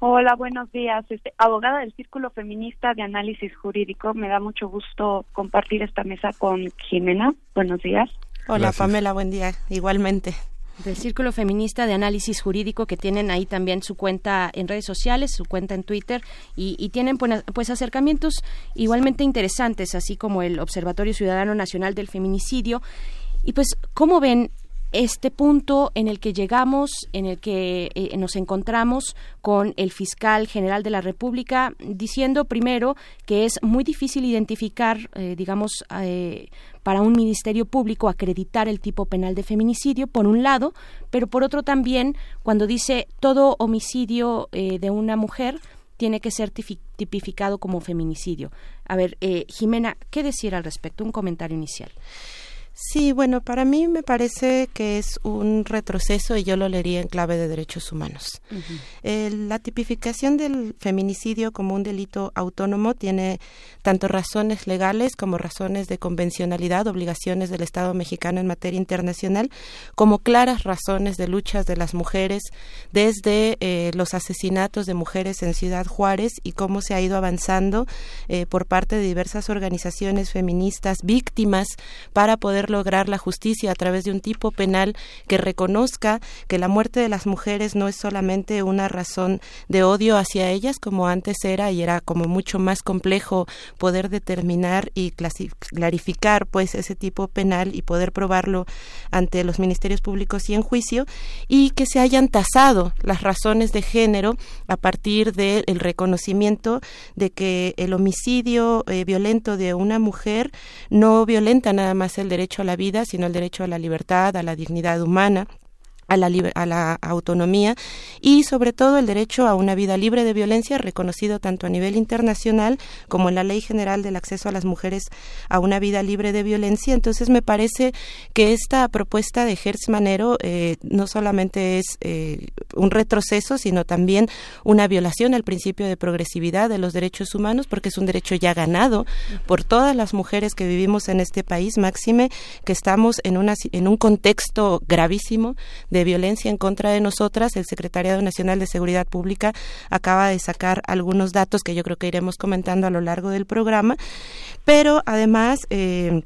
S24: Hola, buenos días. Este, abogada del Círculo Feminista de Análisis Jurídico. Me da mucho gusto compartir esta mesa con Jimena. Buenos días.
S23: Hola,
S24: Gracias.
S23: Pamela, buen día. Igualmente.
S2: Del Círculo Feminista de Análisis Jurídico, que tienen ahí también su cuenta en redes sociales, su cuenta en Twitter, y, y tienen pues, pues acercamientos igualmente interesantes, así como el Observatorio Ciudadano Nacional del Feminicidio. Y pues, ¿cómo ven este punto en el que llegamos, en el que eh, nos encontramos con el fiscal general de la República, diciendo primero que es muy difícil identificar, eh, digamos, eh, para un ministerio público acreditar el tipo penal de feminicidio, por un lado, pero por otro también cuando dice todo homicidio eh, de una mujer tiene que ser tipificado como feminicidio. A ver, Jimena, ¿qué decir al respecto? Un comentario inicial.
S23: Sí, bueno, para mí me parece que es un retroceso y yo lo leería en clave de derechos humanos. Uh -huh. eh, la tipificación del feminicidio como un delito autónomo tiene tanto razones legales como razones de convencionalidad, obligaciones del Estado mexicano en materia internacional, como claras razones de luchas de las mujeres desde eh, los asesinatos de mujeres en Ciudad Juárez y cómo se ha ido avanzando eh, por parte de diversas organizaciones feministas víctimas para poder lograr la justicia a través de un tipo penal que reconozca que la muerte de las mujeres no es solamente una razón de odio hacia ellas como antes era y era como mucho más complejo poder determinar y clarificar pues ese tipo penal y poder probarlo ante los ministerios públicos y en juicio y que se hayan tasado las razones de género a partir del de reconocimiento de que el homicidio eh, violento de una mujer no violenta nada más el derecho a la vida, sino el derecho a la libertad, a la dignidad humana a la, a la autonomía y sobre todo el derecho a una vida libre de violencia reconocido tanto a nivel internacional como en la Ley General del Acceso a las Mujeres a una vida libre de violencia. Entonces me parece que esta propuesta de Hertz Manero eh, no solamente es eh, un retroceso, sino también una violación al principio de progresividad de los derechos humanos, porque es un derecho ya ganado por todas las mujeres que vivimos en este país, máxime que estamos en, una, en un contexto gravísimo violencia en contra de nosotras. El Secretariado Nacional de Seguridad Pública acaba de sacar algunos datos que yo creo que iremos comentando a lo largo del programa, pero además... Eh,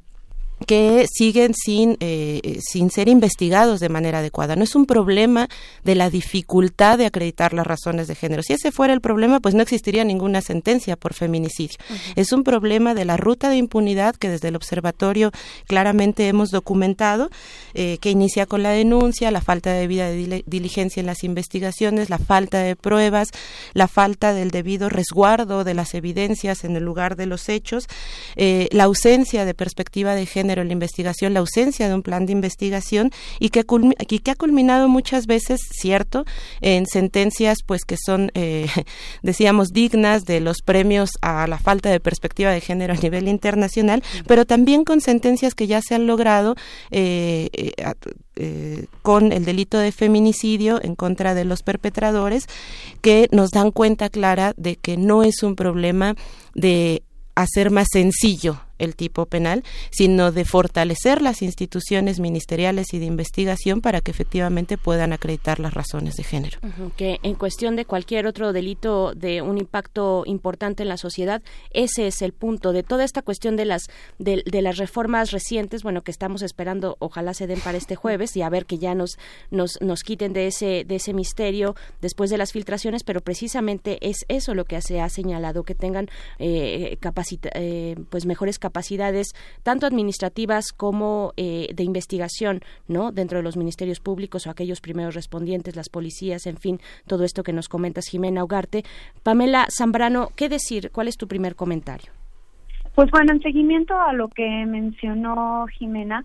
S23: que siguen sin, eh, sin ser investigados de manera adecuada. No es un problema de la dificultad de acreditar las razones de género. Si ese fuera el problema, pues no existiría ninguna sentencia por feminicidio. Es un problema de la ruta de impunidad que desde el observatorio claramente hemos documentado, eh, que inicia con la denuncia, la falta de debida diligencia en las investigaciones, la falta de pruebas, la falta del debido resguardo de las evidencias en el lugar de los hechos, eh, la ausencia de perspectiva de género en la investigación, la ausencia de un plan de investigación y que, que ha culminado muchas veces, cierto, en sentencias pues que son, eh, decíamos, dignas de los premios a la falta de perspectiva de género a nivel internacional, pero también con sentencias que ya se han logrado eh, eh, con el delito de feminicidio en contra de los perpetradores, que nos dan cuenta clara de que no es un problema de hacer más sencillo el tipo penal, sino de fortalecer las instituciones ministeriales y de investigación para que efectivamente puedan acreditar las razones de género.
S2: Que en cuestión de cualquier otro delito de un impacto importante en la sociedad, ese es el punto de toda esta cuestión de las de, las reformas recientes, bueno, que estamos esperando, ojalá se den para este jueves y a ver que ya nos nos nos quiten de ese de ese misterio después de las filtraciones, pero precisamente es eso lo que se ha señalado que tengan eh, capacita, eh, pues mejores capacidades capacidades tanto administrativas como eh, de investigación, ¿no? Dentro de los ministerios públicos o aquellos primeros respondientes, las policías, en fin, todo esto que nos comentas, Jimena Ugarte. Pamela Zambrano, ¿qué decir? ¿Cuál es tu primer comentario?
S24: Pues bueno, en seguimiento a lo que mencionó Jimena,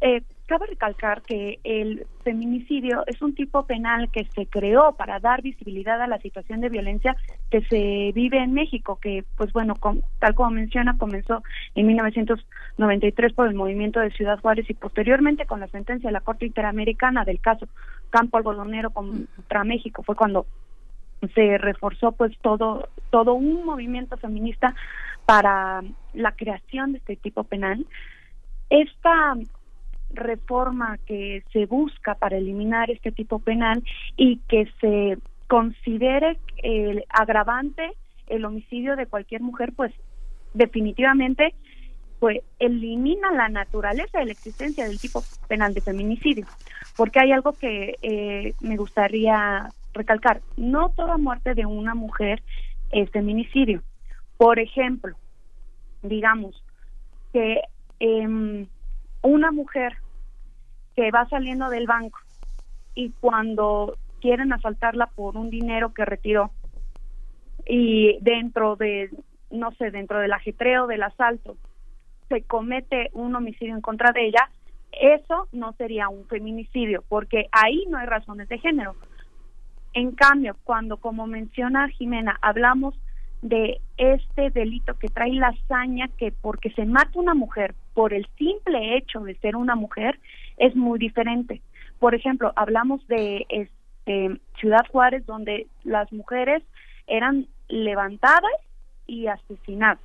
S24: eh, Cabe recalcar que el feminicidio es un tipo penal que se creó para dar visibilidad a la situación de violencia que se vive en México, que pues bueno, tal como menciona, comenzó en 1993 por el movimiento de Ciudad Juárez y posteriormente con la sentencia de la Corte Interamericana del caso Campo Algodonero contra México fue cuando se reforzó pues todo todo un movimiento feminista para la creación de este tipo penal. Esta reforma que se busca para eliminar este tipo penal y que se considere el agravante el homicidio de cualquier mujer, pues definitivamente pues elimina la naturaleza de la existencia del tipo penal de feminicidio, porque hay algo que eh, me gustaría recalcar, no toda muerte de una mujer es feminicidio. Por ejemplo, digamos que eh, una mujer que va saliendo del banco y cuando quieren asaltarla por un dinero que retiró y dentro de, no sé, dentro del ajetreo del asalto se comete un homicidio en contra de ella, eso no sería un feminicidio, porque ahí no hay razones de género. En cambio, cuando, como menciona Jimena, hablamos de este delito que trae la hazaña que porque se mata una mujer por el simple hecho de ser una mujer es muy diferente. Por ejemplo, hablamos de este, Ciudad Juárez donde las mujeres eran levantadas y asesinadas.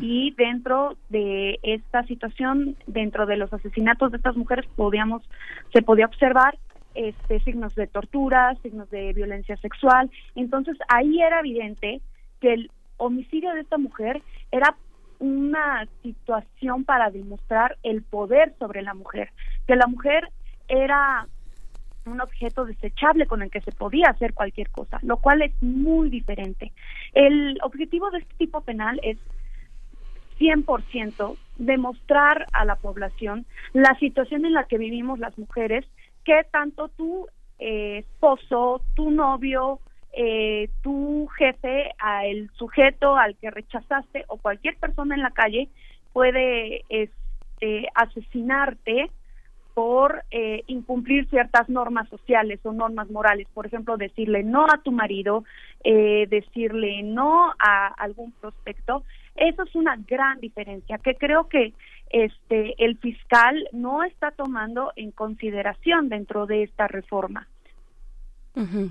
S24: Y dentro de esta situación, dentro de los asesinatos de estas mujeres, podíamos, se podía observar este, signos de tortura, signos de violencia sexual. Entonces ahí era evidente que el homicidio de esta mujer era una situación para demostrar el poder sobre la mujer, que la mujer era un objeto desechable con el que se podía hacer cualquier cosa, lo cual es muy diferente. El objetivo de este tipo penal es 100% demostrar a la población la situación en la que vivimos las mujeres, que tanto tu eh, esposo, tu novio, eh, tu jefe, al sujeto al que rechazaste o cualquier persona en la calle puede este, asesinarte por eh, incumplir ciertas normas sociales o normas morales, por ejemplo, decirle no a tu marido, eh, decirle no a algún prospecto, eso es una gran diferencia que creo que este el fiscal no está tomando en consideración dentro de esta reforma.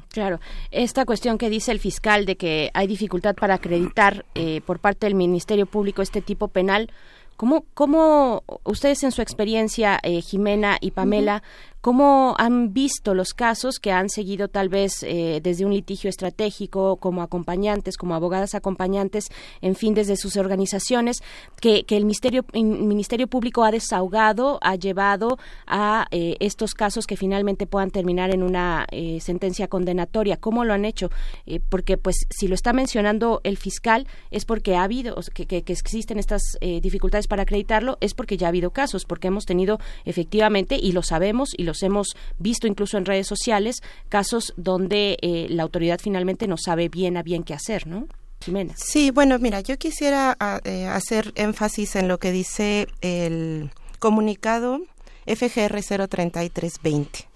S2: Claro, esta cuestión que dice el fiscal de que hay dificultad para acreditar eh, por parte del Ministerio Público este tipo penal, ¿cómo, cómo ustedes en su experiencia, eh, Jimena y Pamela, cómo han visto los casos que han seguido tal vez eh, desde un litigio estratégico como acompañantes, como abogadas acompañantes, en fin, desde sus organizaciones, que, que el Ministerio, in- Ministerio Público ha desahogado, ha llevado a eh, estos casos que finalmente puedan terminar en una eh, sentencia condenatoria. ¿Cómo lo han hecho? Eh, porque, pues, si lo está mencionando el fiscal, es porque ha habido, que, que- que existen estas dificultades para acreditarlo, es porque ya ha habido casos, porque hemos tenido efectivamente, y lo sabemos, y los hemos visto incluso en redes sociales, casos donde eh, la autoridad finalmente no sabe bien a bien qué hacer, ¿no? Jimena.
S23: Sí, bueno, mira, yo quisiera a- eh, hacer énfasis en lo que dice el comunicado FGR 03320.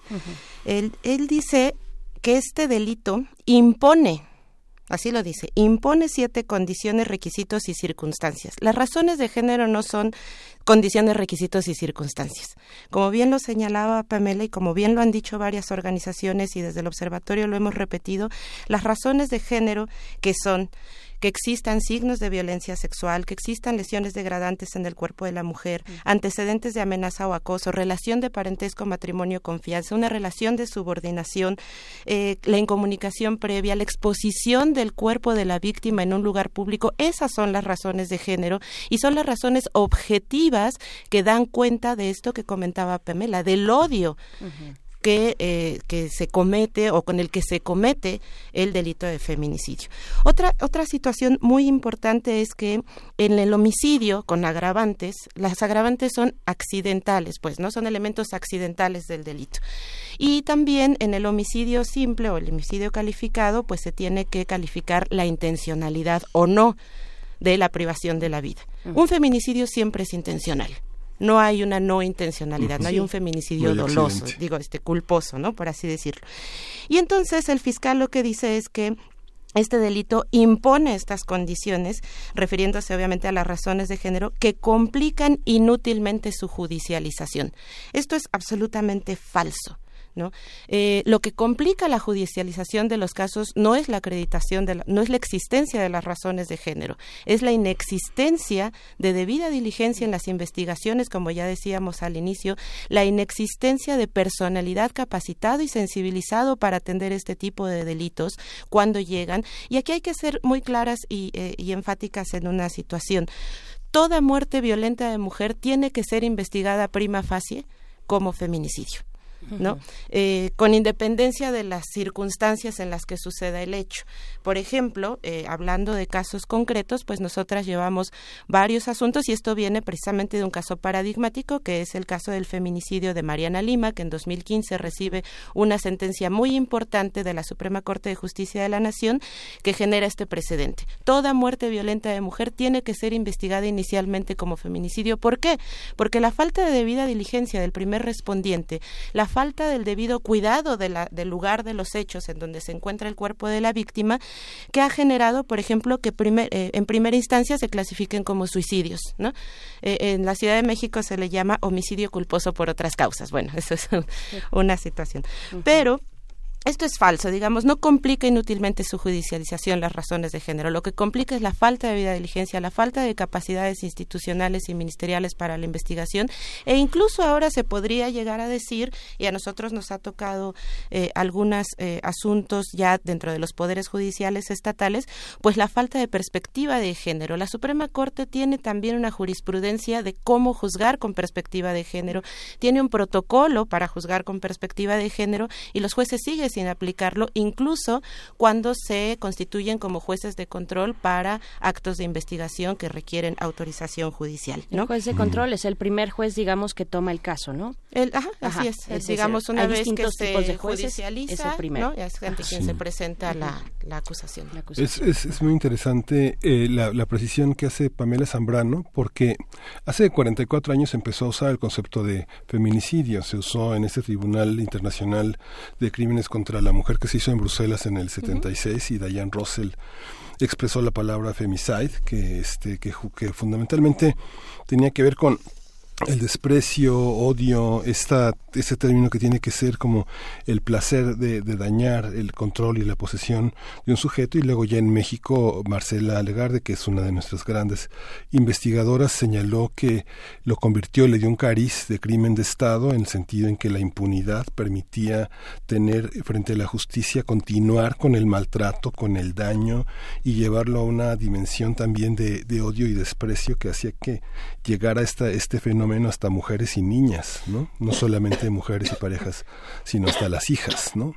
S23: él, él dice que este delito impone, así lo dice, impone siete condiciones, requisitos y circunstancias. Las razones de género no son condiciones, requisitos y circunstancias. Como bien lo señalaba Pamela y como bien lo han dicho varias organizaciones y desde el observatorio lo hemos repetido, las razones de género que son que existan signos de violencia sexual, que existan lesiones degradantes en el cuerpo de la mujer, antecedentes de amenaza o acoso, relación de parentesco, matrimonio, confianza, una relación de subordinación, eh, la incomunicación previa, la exposición del cuerpo de la víctima en un lugar público, esas son las razones de género y son las razones objetivas que dan cuenta de esto que comentaba Pamela, del odio que, eh, que se comete o con el que se comete el delito de feminicidio. Otra, otra situación muy importante es que en el homicidio con agravantes, las agravantes son accidentales, pues no son elementos accidentales del delito. Y también en el homicidio simple o el homicidio calificado, pues se tiene que calificar la intencionalidad o no de la privación de la vida. Un feminicidio siempre es intencional. No hay una no intencionalidad, no hay un feminicidio doloso,
S25: accidente.
S23: digo, este culposo, ¿no? Por así decirlo. Y entonces el fiscal lo que dice es que este delito impone estas condiciones, refiriéndose obviamente a las razones de género, que complican inútilmente su judicialización. Esto es absolutamente falso. Eh, lo que complica la judicialización de los casos no es la acreditación, de la- no es la existencia de las razones de género, es la inexistencia de debida diligencia en las investigaciones, como ya decíamos al inicio, la inexistencia de personalidad capacitado y sensibilizado para atender este tipo de delitos cuando llegan. Y aquí hay que ser muy claras y, eh, y enfáticas en una situación. Toda muerte violenta de mujer tiene que ser investigada prima facie como feminicidio. ¿No? Eh, con independencia de las circunstancias en las que suceda el hecho. Por ejemplo, eh, hablando de casos concretos, pues nosotras llevamos varios asuntos y esto viene precisamente de un caso paradigmático que es el caso del feminicidio de Mariana Lima, que en 2015 recibe una sentencia muy importante de la Suprema Corte de Justicia de la Nación que genera este precedente. Toda muerte violenta de mujer tiene que ser investigada inicialmente como feminicidio. ¿Por qué? Porque la falta de debida diligencia del primer respondiente, la falta del debido cuidado de la- del lugar de los hechos en donde se encuentra el cuerpo de la víctima, que ha generado, por ejemplo, que primer- eh, en primera instancia se clasifiquen como suicidios. ¿no? Eh, en la Ciudad de México se le llama homicidio culposo por otras causas. Bueno, eso es una situación. Pero esto es falso, digamos, no complica inútilmente su judicialización las razones de género. Lo que complica es la falta de vida diligencia, la falta de capacidades institucionales y ministeriales para la investigación e incluso ahora se podría llegar a decir, y a nosotros nos ha tocado eh, algunos asuntos ya dentro de los poderes judiciales estatales, pues la falta de perspectiva de género. La Suprema Corte tiene también una jurisprudencia de cómo juzgar con perspectiva de género, tiene un protocolo para juzgar con perspectiva de género y los jueces siguen sin aplicarlo, incluso cuando se constituyen como jueces de control para actos de investigación que requieren autorización judicial. ¿no?
S2: El juez de control es el primer juez, digamos, que toma el caso, ¿no?
S23: El, ajá,
S2: Ajá,
S23: así es.
S2: es decir,
S23: digamos, una
S2: hay
S23: vez que
S2: distintos
S23: se
S2: tipos de jueces,
S23: judicializa,
S2: es el primero.
S23: ¿no? Es gente
S2: Ajá.
S23: quien
S1: Sí.
S23: se presenta la, la acusación.
S1: Es, es, es muy interesante eh, la, la precisión que hace Pamela Zambrano, porque hace 44 años empezó a usar el concepto de feminicidio. Se usó en este Tribunal Internacional de Crímenes contra la Mujer que se hizo en Bruselas en el 76 y Diane Russell expresó la palabra femicide, que, este, que, que fundamentalmente tenía que ver con el desprecio, odio, esta, este término que tiene que ser como el placer de, de dañar el control y la posesión de un sujeto y luego ya en México Marcela Legarde, que es una de nuestras grandes investigadoras, señaló que lo convirtió, le dio un cariz de crimen de Estado en el sentido en que la impunidad permitía tener frente a la justicia continuar con el maltrato, con el daño y llevarlo a una dimensión también de, de odio y desprecio que hacía que llegara esta, este fenómeno hasta mujeres y niñas, ¿no? No solamente mujeres y parejas, sino hasta las hijas, ¿no?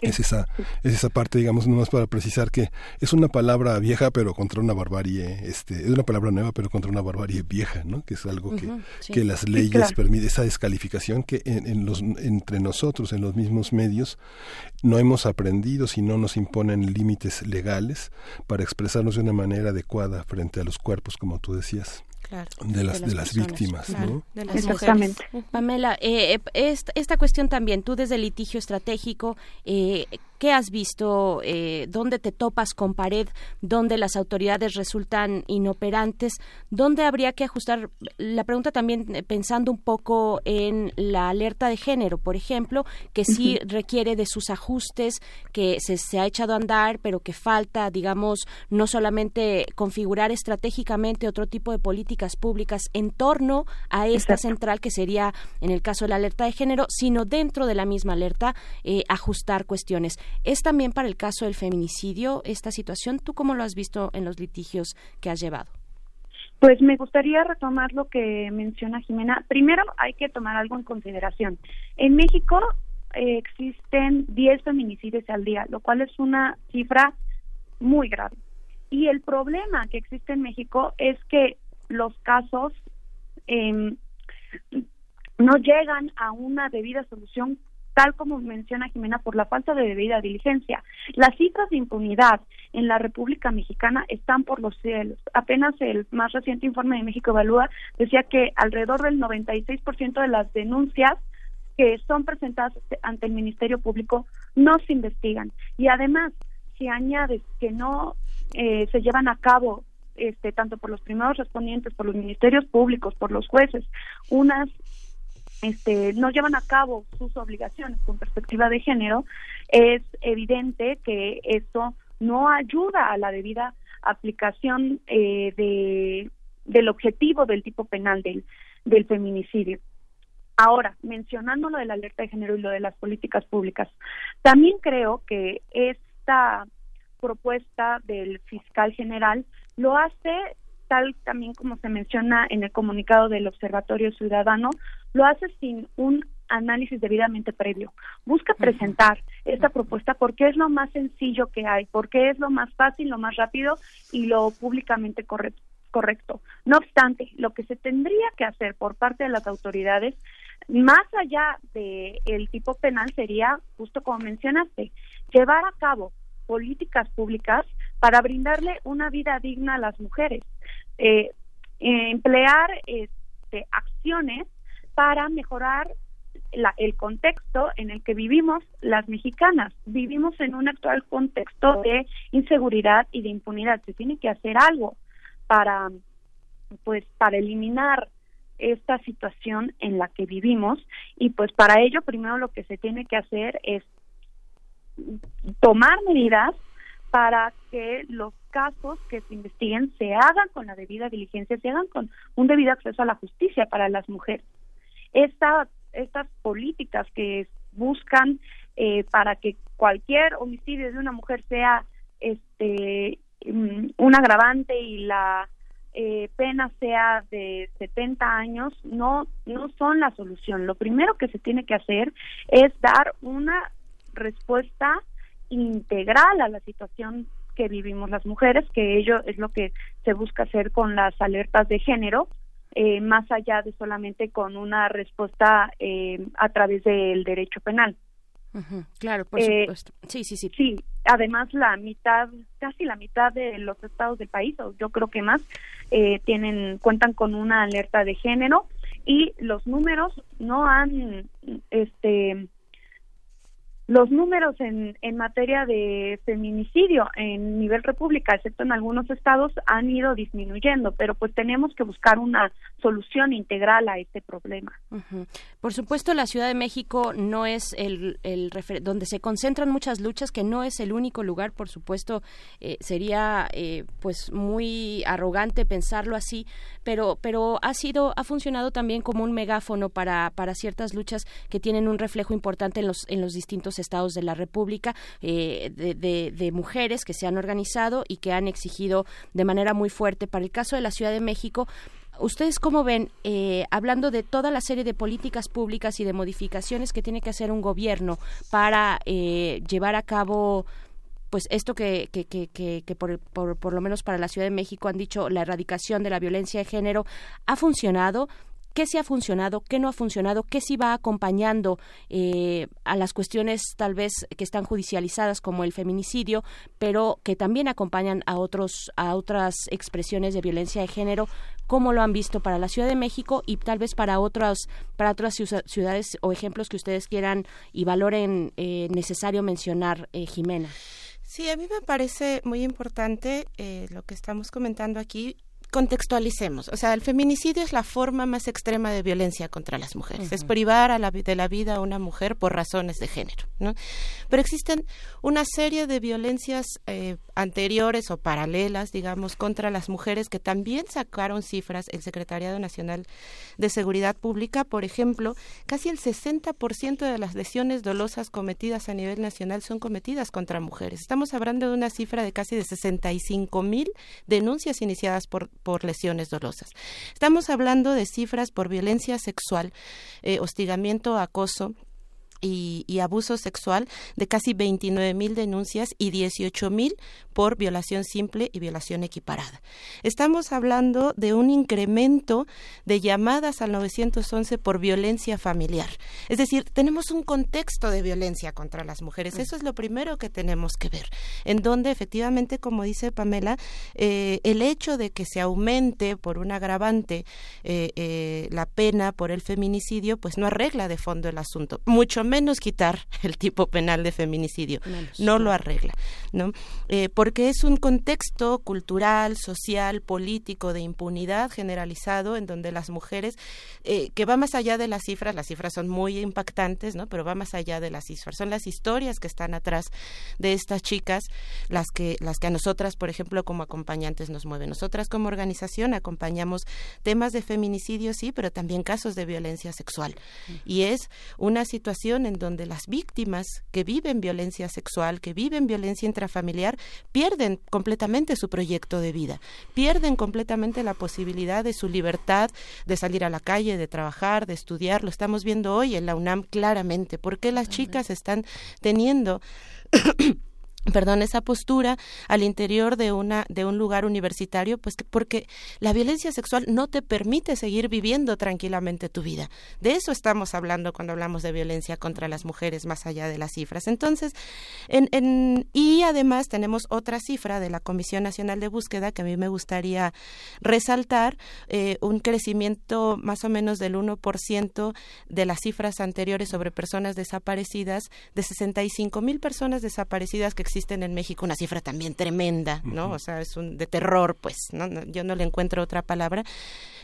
S1: Es esa, es esa parte, digamos, nomás para precisar que es una palabra vieja, pero contra una barbarie, este, es una palabra nueva, pero contra una barbarie vieja, ¿no? Que es algo que,
S25: sí.
S1: que las
S25: Sí,
S1: leyes
S25: claro.
S1: permiten, esa descalificación que en, en los, entre nosotros, en los mismos medios, no hemos aprendido si no nos imponen límites legales para expresarnos de una manera adecuada frente a los cuerpos, como tú decías.
S23: Claro.
S1: de las, de las,
S2: personas,
S1: víctimas,
S2: claro,
S1: ¿no?
S2: de las Exactamente. Pamela, eh, eh, esta, esta cuestión también, tú desde el litigio estratégico, eh, ¿qué has visto? Eh, ¿Dónde te topas con pared? ¿Dónde las autoridades resultan inoperantes? ¿Dónde habría que ajustar? La pregunta también eh, pensando un poco en la alerta de género, por ejemplo, que sí requiere de sus ajustes, que se, se ha echado a andar, pero que falta, digamos, no solamente configurar estratégicamente otro tipo de políticas públicas en torno a esta central que sería, en el caso de la alerta de género, sino dentro de la misma alerta eh, ajustar cuestiones. ¿Es también para el caso del feminicidio esta situación? ¿Tú cómo lo has visto en los litigios que has llevado?
S24: Pues me gustaría retomar lo que menciona Jimena. Primero hay que tomar algo en consideración. En México eh, existen 10 feminicidios al día, lo cual es una cifra muy grave. Y el problema que existe en México es que los casos em, no llegan a una debida solución tal como menciona Jimena, por la falta de debida diligencia. Las cifras de impunidad en la República Mexicana están por los cielos. Apenas el más reciente informe de México Evalúa decía que alrededor del 96% de las denuncias que son presentadas ante el Ministerio Público no se investigan. Y además, si añades que no eh, se llevan a cabo este, tanto por los primeros respondientes, por los ministerios públicos, por los jueces, unas este, no llevan a cabo sus obligaciones con perspectiva de género, es evidente que esto no ayuda a la debida aplicación eh, de, del objetivo del tipo penal del, del feminicidio. Ahora, mencionando lo de la alerta de género y lo de las políticas públicas, también creo que esta propuesta del fiscal general lo hace tal también como se menciona en el comunicado del Observatorio Ciudadano, lo hace sin un análisis debidamente previo. Busca presentar esta propuesta porque es lo más sencillo que hay, porque es lo más fácil, lo más rápido y lo públicamente correcto. correcto. No obstante, lo que se tendría que hacer por parte de las autoridades, más allá del el tipo penal, sería, justo como mencionaste, llevar a cabo políticas públicas para brindarle una vida digna a las mujeres, eh, eh, emplear este, acciones para mejorar la, el contexto en el que vivimos las mexicanas. Vivimos en un actual contexto de inseguridad y de impunidad. Se tiene que hacer algo para, pues, para eliminar esta situación en la que vivimos y pues para ello primero lo que se tiene que hacer es tomar medidas para que los casos que se investiguen se hagan con la debida diligencia, se hagan con un debido acceso a la justicia para las mujeres. Esta, estas políticas que buscan eh, para que cualquier homicidio de una mujer sea este un agravante y la eh, pena sea de 70 años no no son la solución. Lo primero que se tiene que hacer es dar una respuesta integral a la situación que vivimos las mujeres, que ello es lo que se busca hacer con las alertas de género, eh, más allá de solamente con una respuesta eh, a través del derecho penal.
S2: Claro, por
S24: Eh,
S2: supuesto. Sí, sí, sí.
S24: Sí, además la mitad, casi la mitad de los estados del país, o yo creo que más, eh, tienen cuentan con una alerta de género y los números no han, este, los números en, en materia de feminicidio en nivel república, excepto en algunos estados, han ido disminuyendo, pero pues tenemos que buscar una solución integral a este problema.
S2: Por supuesto, la Ciudad de México no es el, el refer- donde se concentran muchas luchas, que no es el único lugar, por supuesto, eh, sería eh, pues muy arrogante pensarlo así, pero pero ha sido ha funcionado también como un megáfono para para ciertas luchas que tienen un reflejo importante en los en los distintos estados de la República eh, de, de- de mujeres que se han organizado y que han exigido de manera muy fuerte. Para el caso de la Ciudad de México, ¿Ustedes cómo ven, eh, hablando de toda la serie de políticas públicas y de modificaciones que tiene que hacer un gobierno para eh, llevar a cabo pues esto que, que, que, que, por, por, por lo menos para la Ciudad de México han dicho la erradicación de la violencia de género, ¿ha funcionado? ¿Qué sí ha funcionado? ¿Qué no ha funcionado? ¿Qué sí va acompañando eh, a las cuestiones tal vez que están judicializadas como el feminicidio, pero que también acompañan a otros a otras expresiones de violencia de género? ¿Cómo lo han visto para la Ciudad de México y tal vez para otras para otras ciu- ciudades o ejemplos que ustedes quieran y valoren eh, necesario mencionar, eh, Jimena?
S23: Sí, a mí me parece muy importante eh, lo que estamos comentando aquí. Contextualicemos, o sea, el feminicidio es la forma más extrema de violencia contra las mujeres, es privar a la, de la vida a una mujer por razones de género, ¿no? Pero existen una serie de violencias eh, anteriores o paralelas, digamos, contra las mujeres que también sacaron cifras el Secretariado Nacional de Seguridad Pública, por ejemplo, casi el 60% de las lesiones dolosas cometidas a nivel nacional son cometidas contra mujeres. Estamos hablando de una cifra de casi de 65 mil denuncias iniciadas por, por lesiones dolosas. Estamos hablando de cifras por violencia sexual, eh, hostigamiento, acoso, y, y abuso sexual de casi 29 mil denuncias y 18 mil por violación simple y violación equiparada. Estamos hablando de un incremento de llamadas al 911 por violencia familiar. Es decir, tenemos un contexto de violencia contra las mujeres. Eso es lo primero que tenemos que ver, en donde efectivamente, como dice Pamela, eh, el hecho de que se aumente por un agravante eh, eh, la pena por el feminicidio, pues no arregla de fondo el asunto. Mucho menos quitar el tipo penal de feminicidio.
S25: Menos,
S23: no lo arregla, ¿no? Eh, porque es un contexto cultural, social, político de impunidad generalizado en donde las mujeres, eh, que va más allá de las cifras, las cifras son muy impactantes, ¿no? Pero va más allá de las cifras. Son las historias que están atrás de estas chicas las que, las que a nosotras, por ejemplo, como acompañantes nos mueven. Nosotras como organización acompañamos temas de feminicidio, sí, pero también casos de violencia sexual. Y es una situación en donde las víctimas que viven violencia sexual, que viven violencia intrafamiliar, pierden completamente su proyecto de vida, pierden completamente la posibilidad de su libertad de salir a la calle, de trabajar, de estudiar. Lo estamos viendo hoy en la UNAM claramente. ¿Por qué las chicas están teniendo perdón, esa postura al interior de una de un lugar universitario, pues que- porque la violencia sexual no te permite seguir viviendo tranquilamente tu vida. De eso estamos hablando cuando hablamos de violencia contra las mujeres más allá de las cifras. Entonces, en, en- y además tenemos otra cifra de la Comisión Nacional de Búsqueda que a mí me gustaría resaltar, eh, un crecimiento más o menos del 1% de las cifras anteriores sobre personas desaparecidas, de 65 mil personas desaparecidas que existen en México, una cifra también tremenda, ¿no? O sea, es un de terror, pues, ¿no? No, yo no le encuentro otra palabra.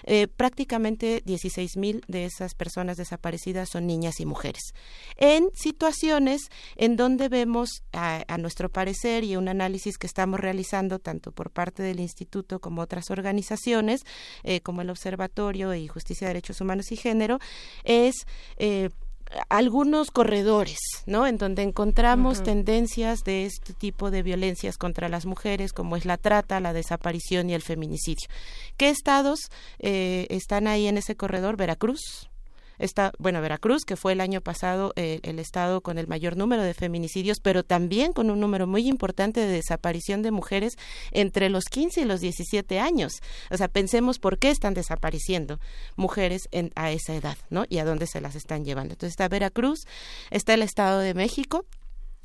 S23: Eh, prácticamente 16 mil de esas personas desaparecidas son niñas y mujeres. En situaciones en donde vemos, a, a nuestro parecer, y un análisis que estamos realizando tanto por parte del Instituto como otras organizaciones, eh, como el Observatorio y Justicia, Derechos Humanos y Género, es eh, algunos corredores, ¿no? En donde encontramos tendencias de este tipo de violencias contra las mujeres, como es la trata, la desaparición y el feminicidio. ¿Qué estados eh, están ahí en ese corredor? Veracruz, está, bueno, Veracruz, que fue el año pasado eh, el estado con el mayor número de feminicidios, pero también con un número muy importante de desaparición de mujeres entre los 15 y los 17 años. O sea, pensemos por qué están desapareciendo mujeres en, a esa edad, ¿no? Y a dónde se las están llevando. Entonces está Veracruz, está el Estado de México,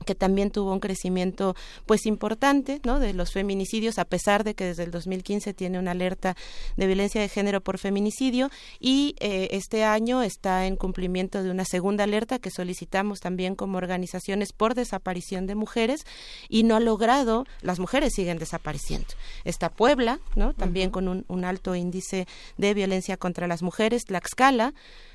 S23: que también tuvo un crecimiento pues importante ¿no? de los feminicidios a pesar de que desde el 2015 tiene una alerta de violencia de género por feminicidio. Y eh, este año está en cumplimiento de una segunda alerta que solicitamos también como organizaciones por desaparición de mujeres y no ha logrado las mujeres siguen desapareciendo. Está Puebla no también con un, un alto índice de violencia contra las mujeres Tlaxcala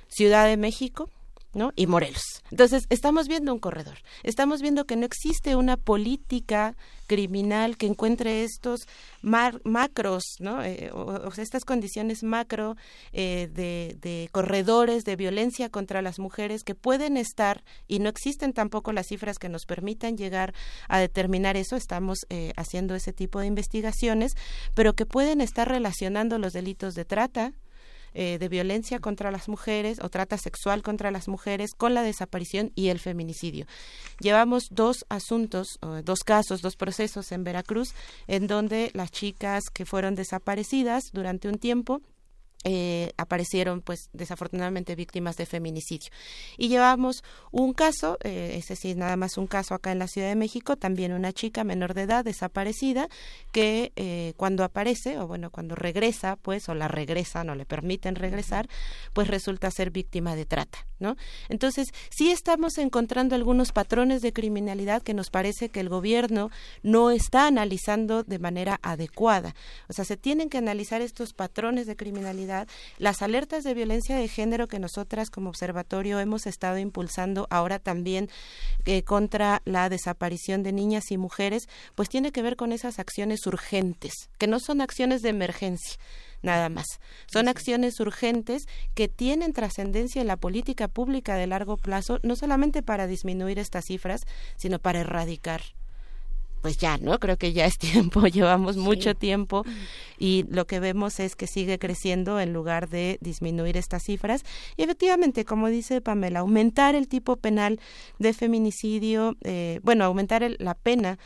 S23: Ciudad de México ¿no? y Morelos. Entonces, estamos viendo un corredor. Estamos viendo que no existe una política criminal que encuentre estos macros, ¿no? Eh, o, o estas condiciones macro eh, de, de corredores de violencia contra las mujeres que pueden estar, y no existen tampoco las cifras que nos permitan llegar a determinar eso, estamos eh, haciendo ese tipo de investigaciones, pero que pueden estar relacionando los delitos de trata, eh, de violencia contra las mujeres o trata sexual contra las mujeres con la desaparición y el feminicidio. Llevamos dos asuntos, dos casos, dos procesos en Veracruz en donde las chicas que fueron desaparecidas durante un tiempo eh, aparecieron pues desafortunadamente víctimas de feminicidio. Y llevamos un caso eh, ese sí nada más un caso acá en la Ciudad de México también una chica menor de edad desaparecida que eh, cuando aparece o bueno cuando regresa pues o la regresan o le permiten regresar pues resulta ser víctima de trata no entonces sí estamos encontrando algunos patrones de criminalidad que nos parece que el gobierno no está analizando de manera adecuada. O sea se tienen que analizar estos patrones de criminalidad las alertas de violencia de género que nosotras como observatorio hemos estado impulsando ahora también eh, contra la desaparición de niñas y mujeres, pues tiene que ver con esas acciones urgentes, que no son acciones de emergencia nada más. Son acciones urgentes que tienen trascendencia en la política pública de largo plazo, no solamente para disminuir estas cifras, sino para erradicar pues ya, ¿no? Creo que ya es tiempo, llevamos mucho tiempo y lo que vemos es que sigue creciendo en lugar de disminuir estas cifras. Y efectivamente, como dice Pamela, aumentar el tipo penal de feminicidio, eh, bueno, aumentar el- la pena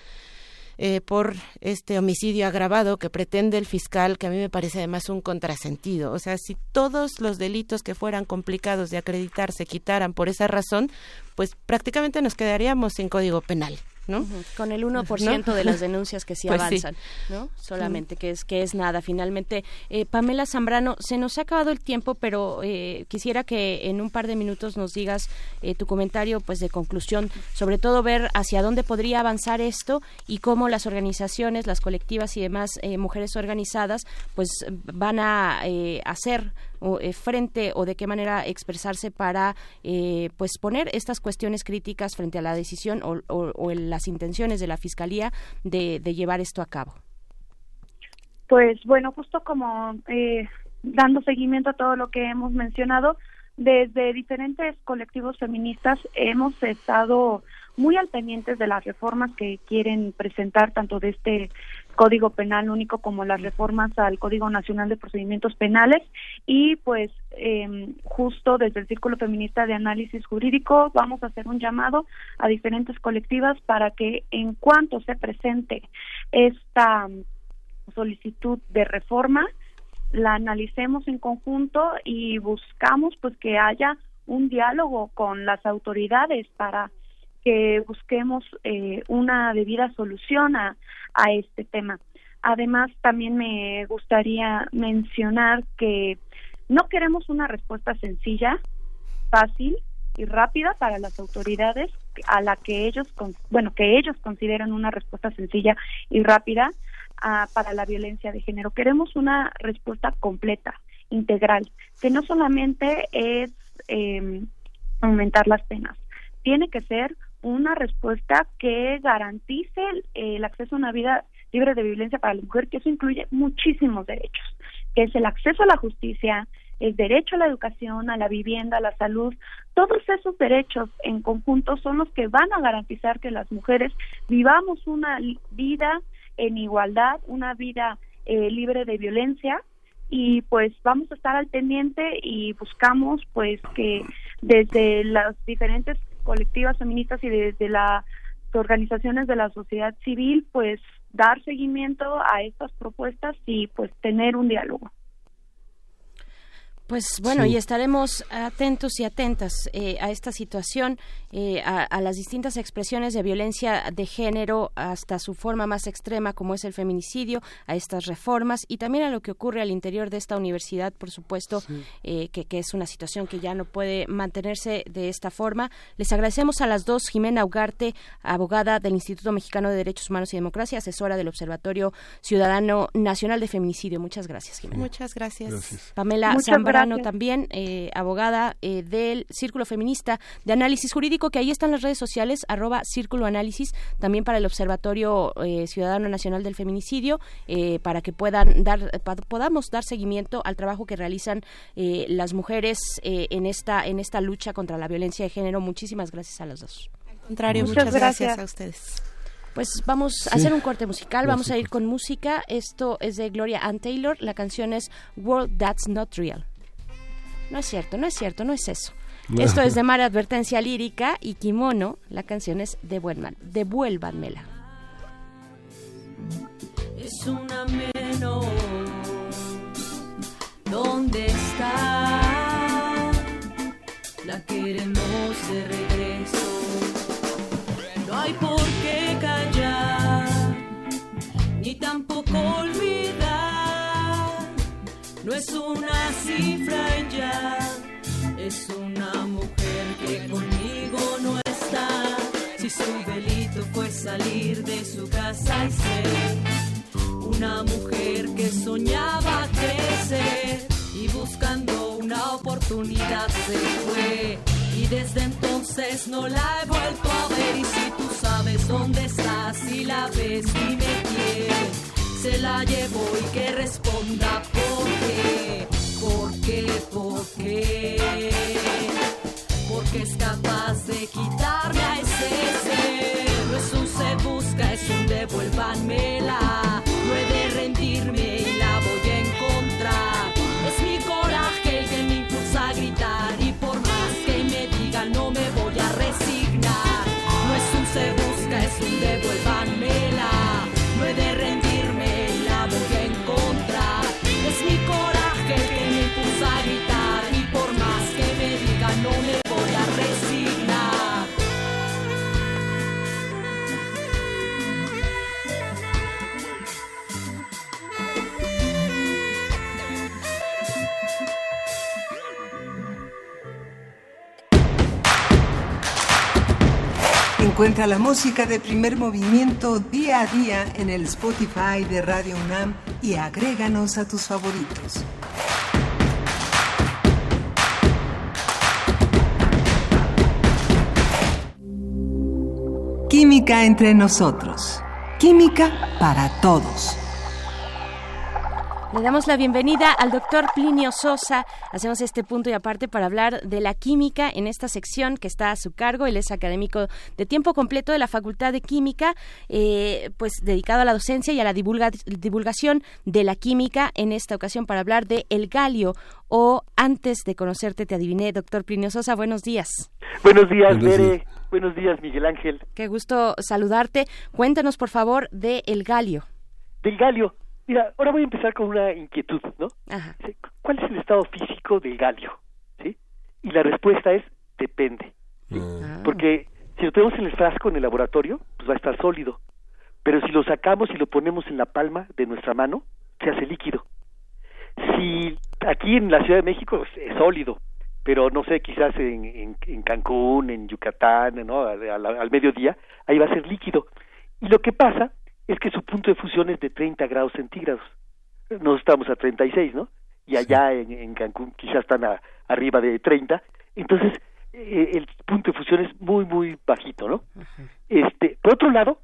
S23: eh, por este homicidio agravado que pretende el fiscal, que a mí me parece además un contrasentido. O sea, si todos los delitos que fueran complicados de acreditar se quitaran por esa razón, pues prácticamente nos quedaríamos sin código penal. ¿No?
S2: Con el 1% de las denuncias que sí
S23: Pues sí.
S2: avanzan, ¿no? Solamente, que es que es nada. Finalmente, eh, Pamela Zambrano, se nos ha acabado el tiempo, pero eh, quisiera que en un par de minutos nos digas eh, tu comentario, pues, de conclusión, sobre todo ver hacia dónde podría avanzar esto y cómo las organizaciones, las colectivas y demás eh, mujeres organizadas, pues, van a eh, hacer o, eh, frente o de qué manera expresarse para eh, pues poner estas cuestiones críticas frente a la decisión o, o- las intenciones de la fiscalía de, de llevar esto a cabo.
S24: Pues bueno, justo como eh, dando seguimiento a todo lo que hemos mencionado, desde diferentes colectivos feministas hemos estado muy al pendientes de las reformas que quieren presentar tanto de este Código Penal único como las reformas al Código Nacional de Procedimientos Penales. Y pues eh, justo desde el Círculo Feminista de Análisis Jurídico vamos a hacer un llamado a diferentes colectivas para que en cuanto se presente esta solicitud de reforma, la analicemos en conjunto y buscamos pues que haya un diálogo con las autoridades para que busquemos eh, una debida solución a, a este tema. Además, también me gustaría mencionar que no queremos una respuesta sencilla, fácil y rápida para las autoridades a la que ellos con- bueno que ellos consideran una respuesta sencilla y rápida ah, para la violencia de género queremos una respuesta completa integral que no solamente es eh, aumentar las penas tiene que ser una respuesta que garantice el, acceso a una vida libre de violencia para la mujer, que eso incluye muchísimos derechos, que es el acceso a la justicia, el derecho a la educación, a la vivienda, a la salud, todos esos derechos en conjunto son los que van a garantizar que las mujeres vivamos una vida en igualdad, una vida eh, libre de violencia. Y pues vamos a estar al pendiente y buscamos pues que desde las diferentes colectivas feministas y desde las organizaciones de la sociedad civil pues dar seguimiento a estas propuestas y pues tener un diálogo.
S2: Pues bueno,
S24: Sí.
S2: y estaremos atentos y atentas eh, a esta situación, eh, a, a las distintas expresiones de violencia de género hasta su forma más extrema, como es el feminicidio, a estas reformas y también a lo que ocurre al interior de esta universidad, por supuesto, eh, que, que es una situación que ya no puede mantenerse de esta forma. Les agradecemos a las dos, Jimena Ugarte, abogada del Instituto Mexicano de Derechos Humanos y Democracia, asesora del Observatorio Ciudadano Nacional de Feminicidio. Muchas gracias, Jimena.
S23: Muchas gracias.
S2: Pamela
S23: Muchas
S2: Zambrano
S23: gracias.
S2: también, eh, abogada eh, del Círculo Feminista de Análisis Jurídico, que ahí están las redes sociales, arroba Círculo Análisis, también para el Observatorio eh, Ciudadano Nacional del Feminicidio, eh, para que puedan dar, pa- podamos dar seguimiento al trabajo que realizan eh, las mujeres eh, en esta en esta lucha contra la violencia de género. Muchísimas gracias a las dos. Al
S23: contrario, Muchas muchas gracias gracias. a ustedes.
S2: Pues vamos a hacer un corte musical,
S23: Gracias,
S2: vamos a ir con música. Esto es de Gloria Ann Taylor, la canción es World That's Not Real. No es cierto, no es cierto, no es eso.
S26: No.
S2: Esto es de Mara Advertencia Lírica y Kimono, la canción es Devuelvan, Devuélvanmela.
S26: es una menos. ¿Dónde está? La queremos de regreso. No hay por qué callar, ni tampoco es una cifra ya, es una mujer que conmigo no está. Si su delito fue salir de su casa y ser una mujer que soñaba crecer y buscando una oportunidad se fue. Y desde entonces no la he vuelto a ver. Y si tú sabes dónde está, si la ves, dime quién se la llevó y que responda por qué, por qué, por qué. Porque es capaz de quitarme a ese ser. No es un se busca, es un devuélvanmela.
S5: Encuentra la música de primer movimiento día a día en el Spotify de Radio UNAM y agréganos a tus favoritos. Química entre nosotros. Química para todos.
S2: Le damos la bienvenida al doctor Plinio Sosa. Hacemos este punto y aparte para hablar de la química en esta sección que está a su cargo. Él es académico de tiempo completo de la Facultad de Química, eh, pues dedicado a la docencia y a la divulga- divulgación de la química. En esta ocasión para hablar de el galio o antes de conocerte te adiviné, doctor Plinio Sosa. Buenos días.
S25: Buenos días,
S2: Buenos
S25: Bere.
S2: días.
S25: Buenos días, Miguel Ángel.
S2: Qué gusto saludarte. Cuéntanos por favor de el galio.
S25: Del galio. Mira, ahora voy a empezar con una inquietud, ¿no?
S2: Ajá.
S25: ¿Cuál es el estado físico del galio? ¿Sí? Y la respuesta es depende.
S2: Ah.
S25: Porque si lo tenemos en el frasco en el laboratorio, pues va a estar sólido. Pero si lo sacamos y lo ponemos en la palma de nuestra mano, se hace líquido. Si aquí en la Ciudad de México es, es sólido, pero no sé, quizás en, en- en Cancún, en Yucatán, ¿no? Al, al- al mediodía, ahí va a ser líquido. Y lo que pasa es que su punto de fusión es de 30 grados centígrados. Nosotros estamos a 36, ¿no? Y allá en, en Cancún quizás están a- arriba de 30. Entonces, eh, el punto de fusión es muy, muy bajito, ¿no? Este, por otro lado,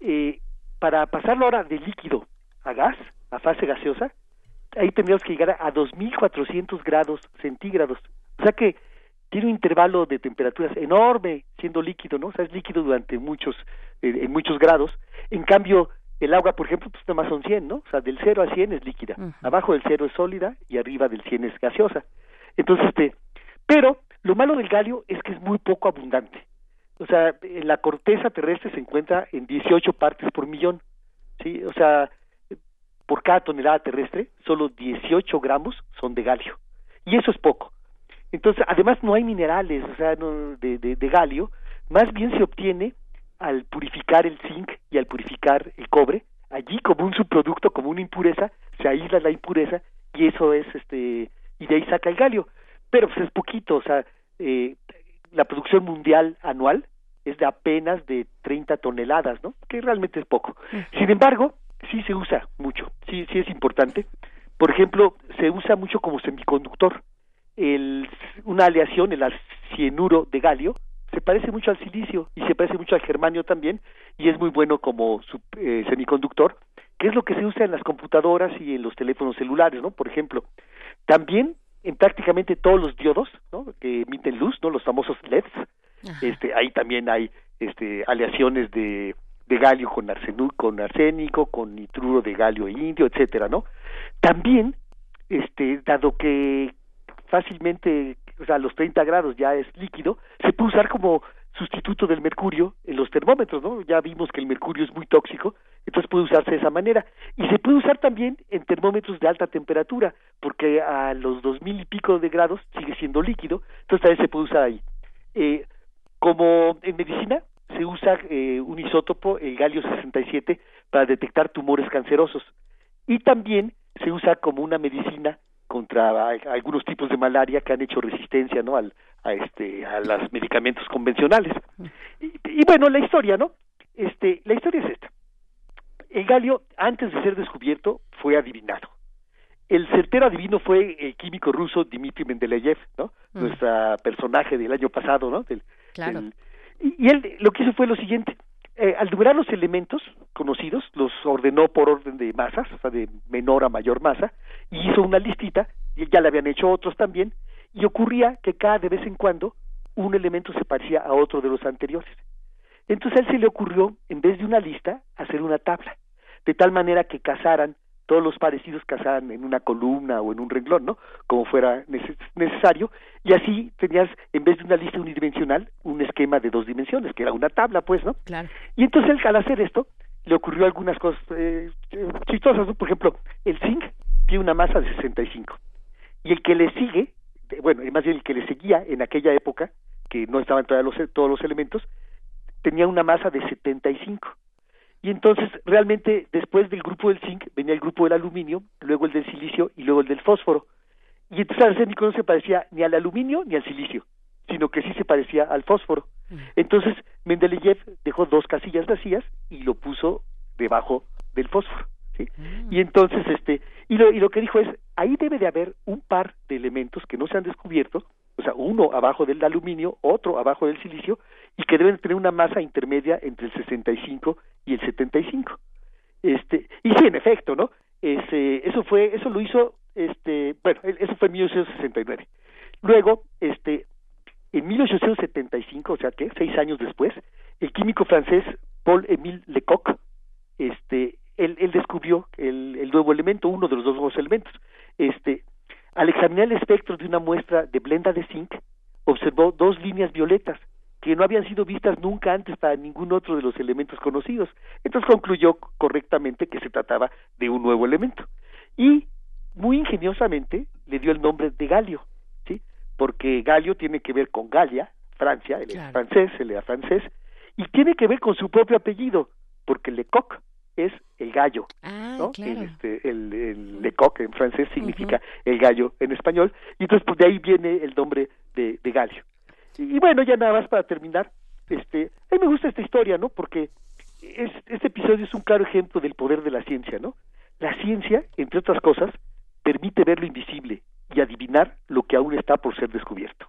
S25: eh, para pasarlo ahora de líquido a gas, a fase gaseosa, ahí tendríamos que llegar a 2.400 grados centígrados. O sea que tiene un intervalo de temperaturas enorme siendo líquido, ¿no? O sea, es líquido durante muchos, eh, en muchos grados. En cambio, el agua, por ejemplo, pues nada más son 100, ¿no? O sea, del 0 a 100 es líquida, abajo del 0 es sólida y arriba del 100 es gaseosa. Entonces, este, pero lo malo del galio es que es muy poco abundante. O sea, en la corteza terrestre se encuentra en 18 partes por millón, ¿sí? O sea, por cada tonelada terrestre, solo 18 gramos son de galio. Y eso es poco. Entonces, además no hay minerales, o sea, no, de, de, de galio, más bien se obtiene al purificar el zinc y al purificar el cobre, allí como un subproducto, como una impureza, se aísla la impureza y eso es, este, y de ahí saca el galio. Pero pues es poquito, o sea, eh, la producción mundial anual es de apenas de 30 toneladas, ¿no? Que realmente es poco. Sin embargo, sí se usa mucho, sí, sí es importante. Por ejemplo, se usa mucho como semiconductor. El, una aleación, el cienuro de galio, se parece mucho al silicio y se parece mucho al germanio también y es muy bueno como eh, semiconductor, que es lo que se usa en las computadoras y en los teléfonos celulares, ¿no? Por ejemplo, también en prácticamente todos los diodos, ¿no? Que emiten luz, ¿no? Los famosos LEDs. Este, ahí también hay este aleaciones de, de galio con, con arsénico, con nitruro de galio e indio, etcétera, ¿no? También, este, dado que fácilmente o sea, a los 30 grados ya es líquido, se puede usar como sustituto del mercurio en los termómetros, ¿no? Ya vimos que el mercurio es muy tóxico, entonces puede usarse de esa manera. Y se puede usar también en termómetros de alta temperatura, porque a los dos mil y pico de grados sigue siendo líquido, entonces también se puede usar ahí. Eh, como en medicina, se usa eh, un isótopo, el galio 67, para detectar tumores cancerosos. Y también se usa como una medicina contra algunos tipos de malaria que han hecho resistencia no al a este a los medicamentos convencionales. Y, bueno la historia no este la historia es esta. El galio antes de ser descubierto fue adivinado. El certero adivino fue el químico ruso Dmitry Mendeleev no nuestro personaje del año pasado no del,
S2: claro.
S25: y, y él lo que hizo fue lo siguiente eh, al numerar los elementos conocidos, los ordenó por orden de masas, o sea, de menor a mayor masa, y hizo una listita, y ya le habían hecho otros también, y ocurría que cada de vez en cuando un elemento se parecía a otro de los anteriores. Entonces a él se le ocurrió, en vez de una lista, hacer una tabla, de tal manera que casaran todos los parecidos casaban en una columna o en un renglón, ¿no? Como fuera necesario, y así tenías, en vez de una lista unidimensional, un esquema de dos dimensiones, que era una tabla, pues, ¿no?
S2: Claro.
S25: Y entonces él, al hacer esto, le ocurrió algunas cosas eh, chistosas, ¿no? Por ejemplo, el zinc tiene una masa de 65, y el que le sigue, bueno, más bien el que le seguía en aquella época, que no estaban todavía los, todos los elementos, tenía una masa de 75 y entonces realmente después del grupo del zinc venía el grupo del aluminio, luego el del silicio y luego el del fósforo. Y entonces el arsénico no se parecía ni al aluminio ni al silicio, sino que sí se parecía al fósforo. Entonces Mendeleev dejó dos casillas vacías y lo puso debajo del fósforo. ¿sí? Y entonces este y lo, y lo que dijo es ahí debe de haber un par de elementos que no se han descubierto, o sea, uno abajo del aluminio, otro abajo del silicio, y que deben tener una masa intermedia entre el 65 y el 75. Este, y sí, en efecto, ¿no? Ese, eso fue, eso lo hizo, este, bueno, eso fue en 1869. Luego, este, en 1875, o sea que seis años después, el químico francés Paul-Émile Lecoq, este, él, él descubrió el, el, nuevo elemento, uno de los dos nuevos elementos. Este, al examinar el espectro de una muestra de blenda de zinc, observó dos líneas violetas que no habían sido vistas nunca antes para ningún otro de los elementos conocidos. Entonces concluyó correctamente que se trataba de un nuevo elemento. Y muy ingeniosamente le dio el nombre de galio, ¿sí? Porque galio tiene que ver con Galia, Francia, él es francés, él era francés, y tiene que ver con su propio apellido, porque Lecoq es el gallo,
S2: ah,
S25: ¿no?
S2: Claro.
S25: El, este, el, el Lecoq en francés significa el gallo en español, y entonces pues de ahí viene el nombre de, de galio. Y, y, bueno, ya nada más para terminar, este, a mí me gusta esta historia, ¿no? Porque es, este episodio es un claro ejemplo del poder de la ciencia, ¿no? La ciencia, entre otras cosas, permite ver lo invisible y adivinar lo que aún está por ser descubierto.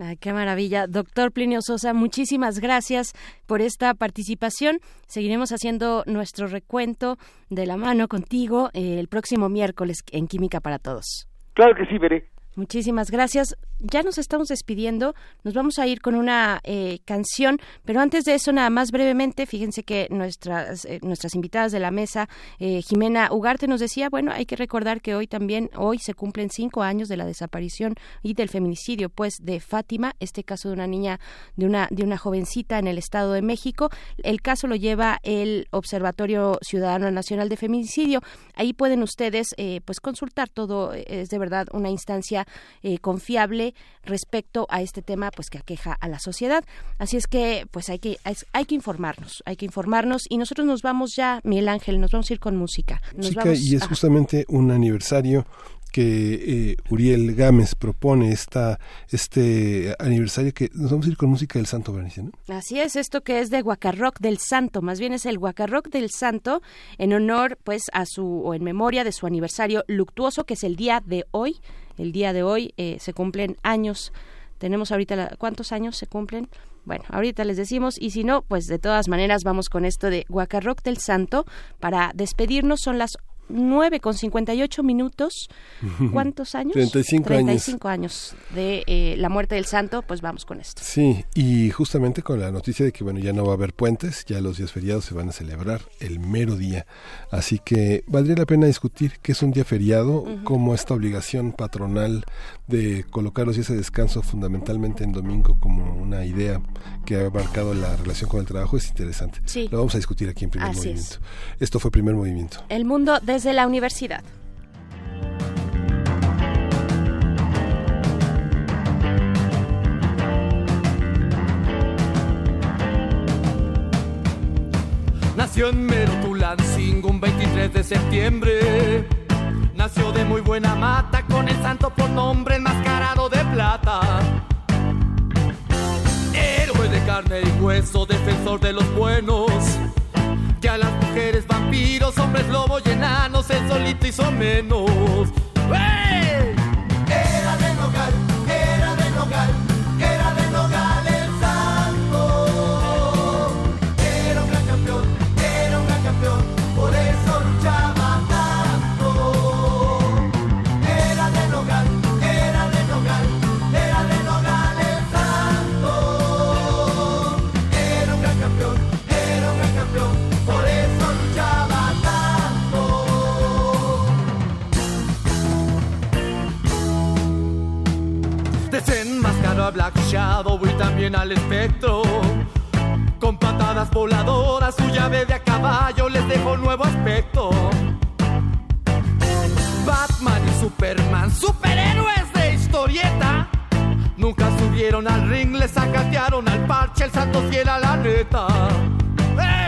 S2: Ay, qué maravilla. Doctor Plinio Sosa, muchísimas gracias por esta participación. Seguiremos haciendo nuestro recuento de la mano contigo eh, el próximo miércoles en Química para Todos.
S25: Claro que sí, veré.
S2: Muchísimas gracias. Ya nos estamos despidiendo. Nos vamos a ir con una eh, canción, pero antes de eso, nada más brevemente, fíjense que nuestras, eh, nuestras invitadas de la mesa, eh, Jimena Ugarte, nos decía, bueno, hay que recordar que hoy también, hoy se cumplen cinco años de la desaparición y del feminicidio, pues, de Fátima, este caso de una niña, de una, de una jovencita en el Estado de México. El caso lo lleva el Observatorio Ciudadano Nacional de Feminicidio. Ahí pueden ustedes, pues, consultar todo. Es de verdad una instancia eh, confiable respecto a este tema pues que aqueja a la sociedad. Así es que pues hay que hay, que informarnos, hay que informarnos y nosotros nos vamos ya, Miguel Ángel, nos vamos a ir con música.
S1: y es justamente un aniversario que eh, Uriel Gámez propone esta, este aniversario que nos vamos a ir con música del Santo Bernice, ¿no?
S2: Así es, esto que es de Guacarroc del Santo, más bien es el Guacarroc del Santo en honor pues a su o en memoria de su aniversario luctuoso que es el día de hoy, el día de hoy eh, se cumplen años. Tenemos ahorita cuántos años se cumplen? Bueno, ahorita les decimos y si no, pues de todas maneras vamos con esto de Guacarroc del Santo para despedirnos. Son las 9 con 58 minutos. ¿Cuántos años?
S1: 35,
S2: 35 años. de eh, la muerte del santo, pues vamos con esto.
S1: Sí, y justamente con la noticia de que, bueno, ya no va a haber puentes, ya los días feriados se van a celebrar el mero día. Así que valdría la pena discutir qué es un día feriado, como esta obligación patronal de colocar los días de descanso fundamentalmente en domingo como una idea que ha marcado la relación con el trabajo es interesante.
S2: Sí.
S1: Lo vamos a discutir aquí en primer movimiento. Esto fue primer movimiento.
S2: El mundo de desde la universidad.
S3: Nació en Merotulancingo un 23 de septiembre. Nació de muy buena mata con el santo por nombre enmascarado de plata. Héroe de carne y hueso, defensor de los buenos que a las mujeres vampiros, hombres lobos y enanos, el solito hizo menos.
S27: Era
S3: a Black Shadow y también al espectro. Con patadas voladoras, su llave de a caballo les dejó nuevo aspecto. Batman y Superman, superhéroes de historieta. Nunca subieron al ring, le sacatearon al parche, el santo fiel a la neta. ¡Ey!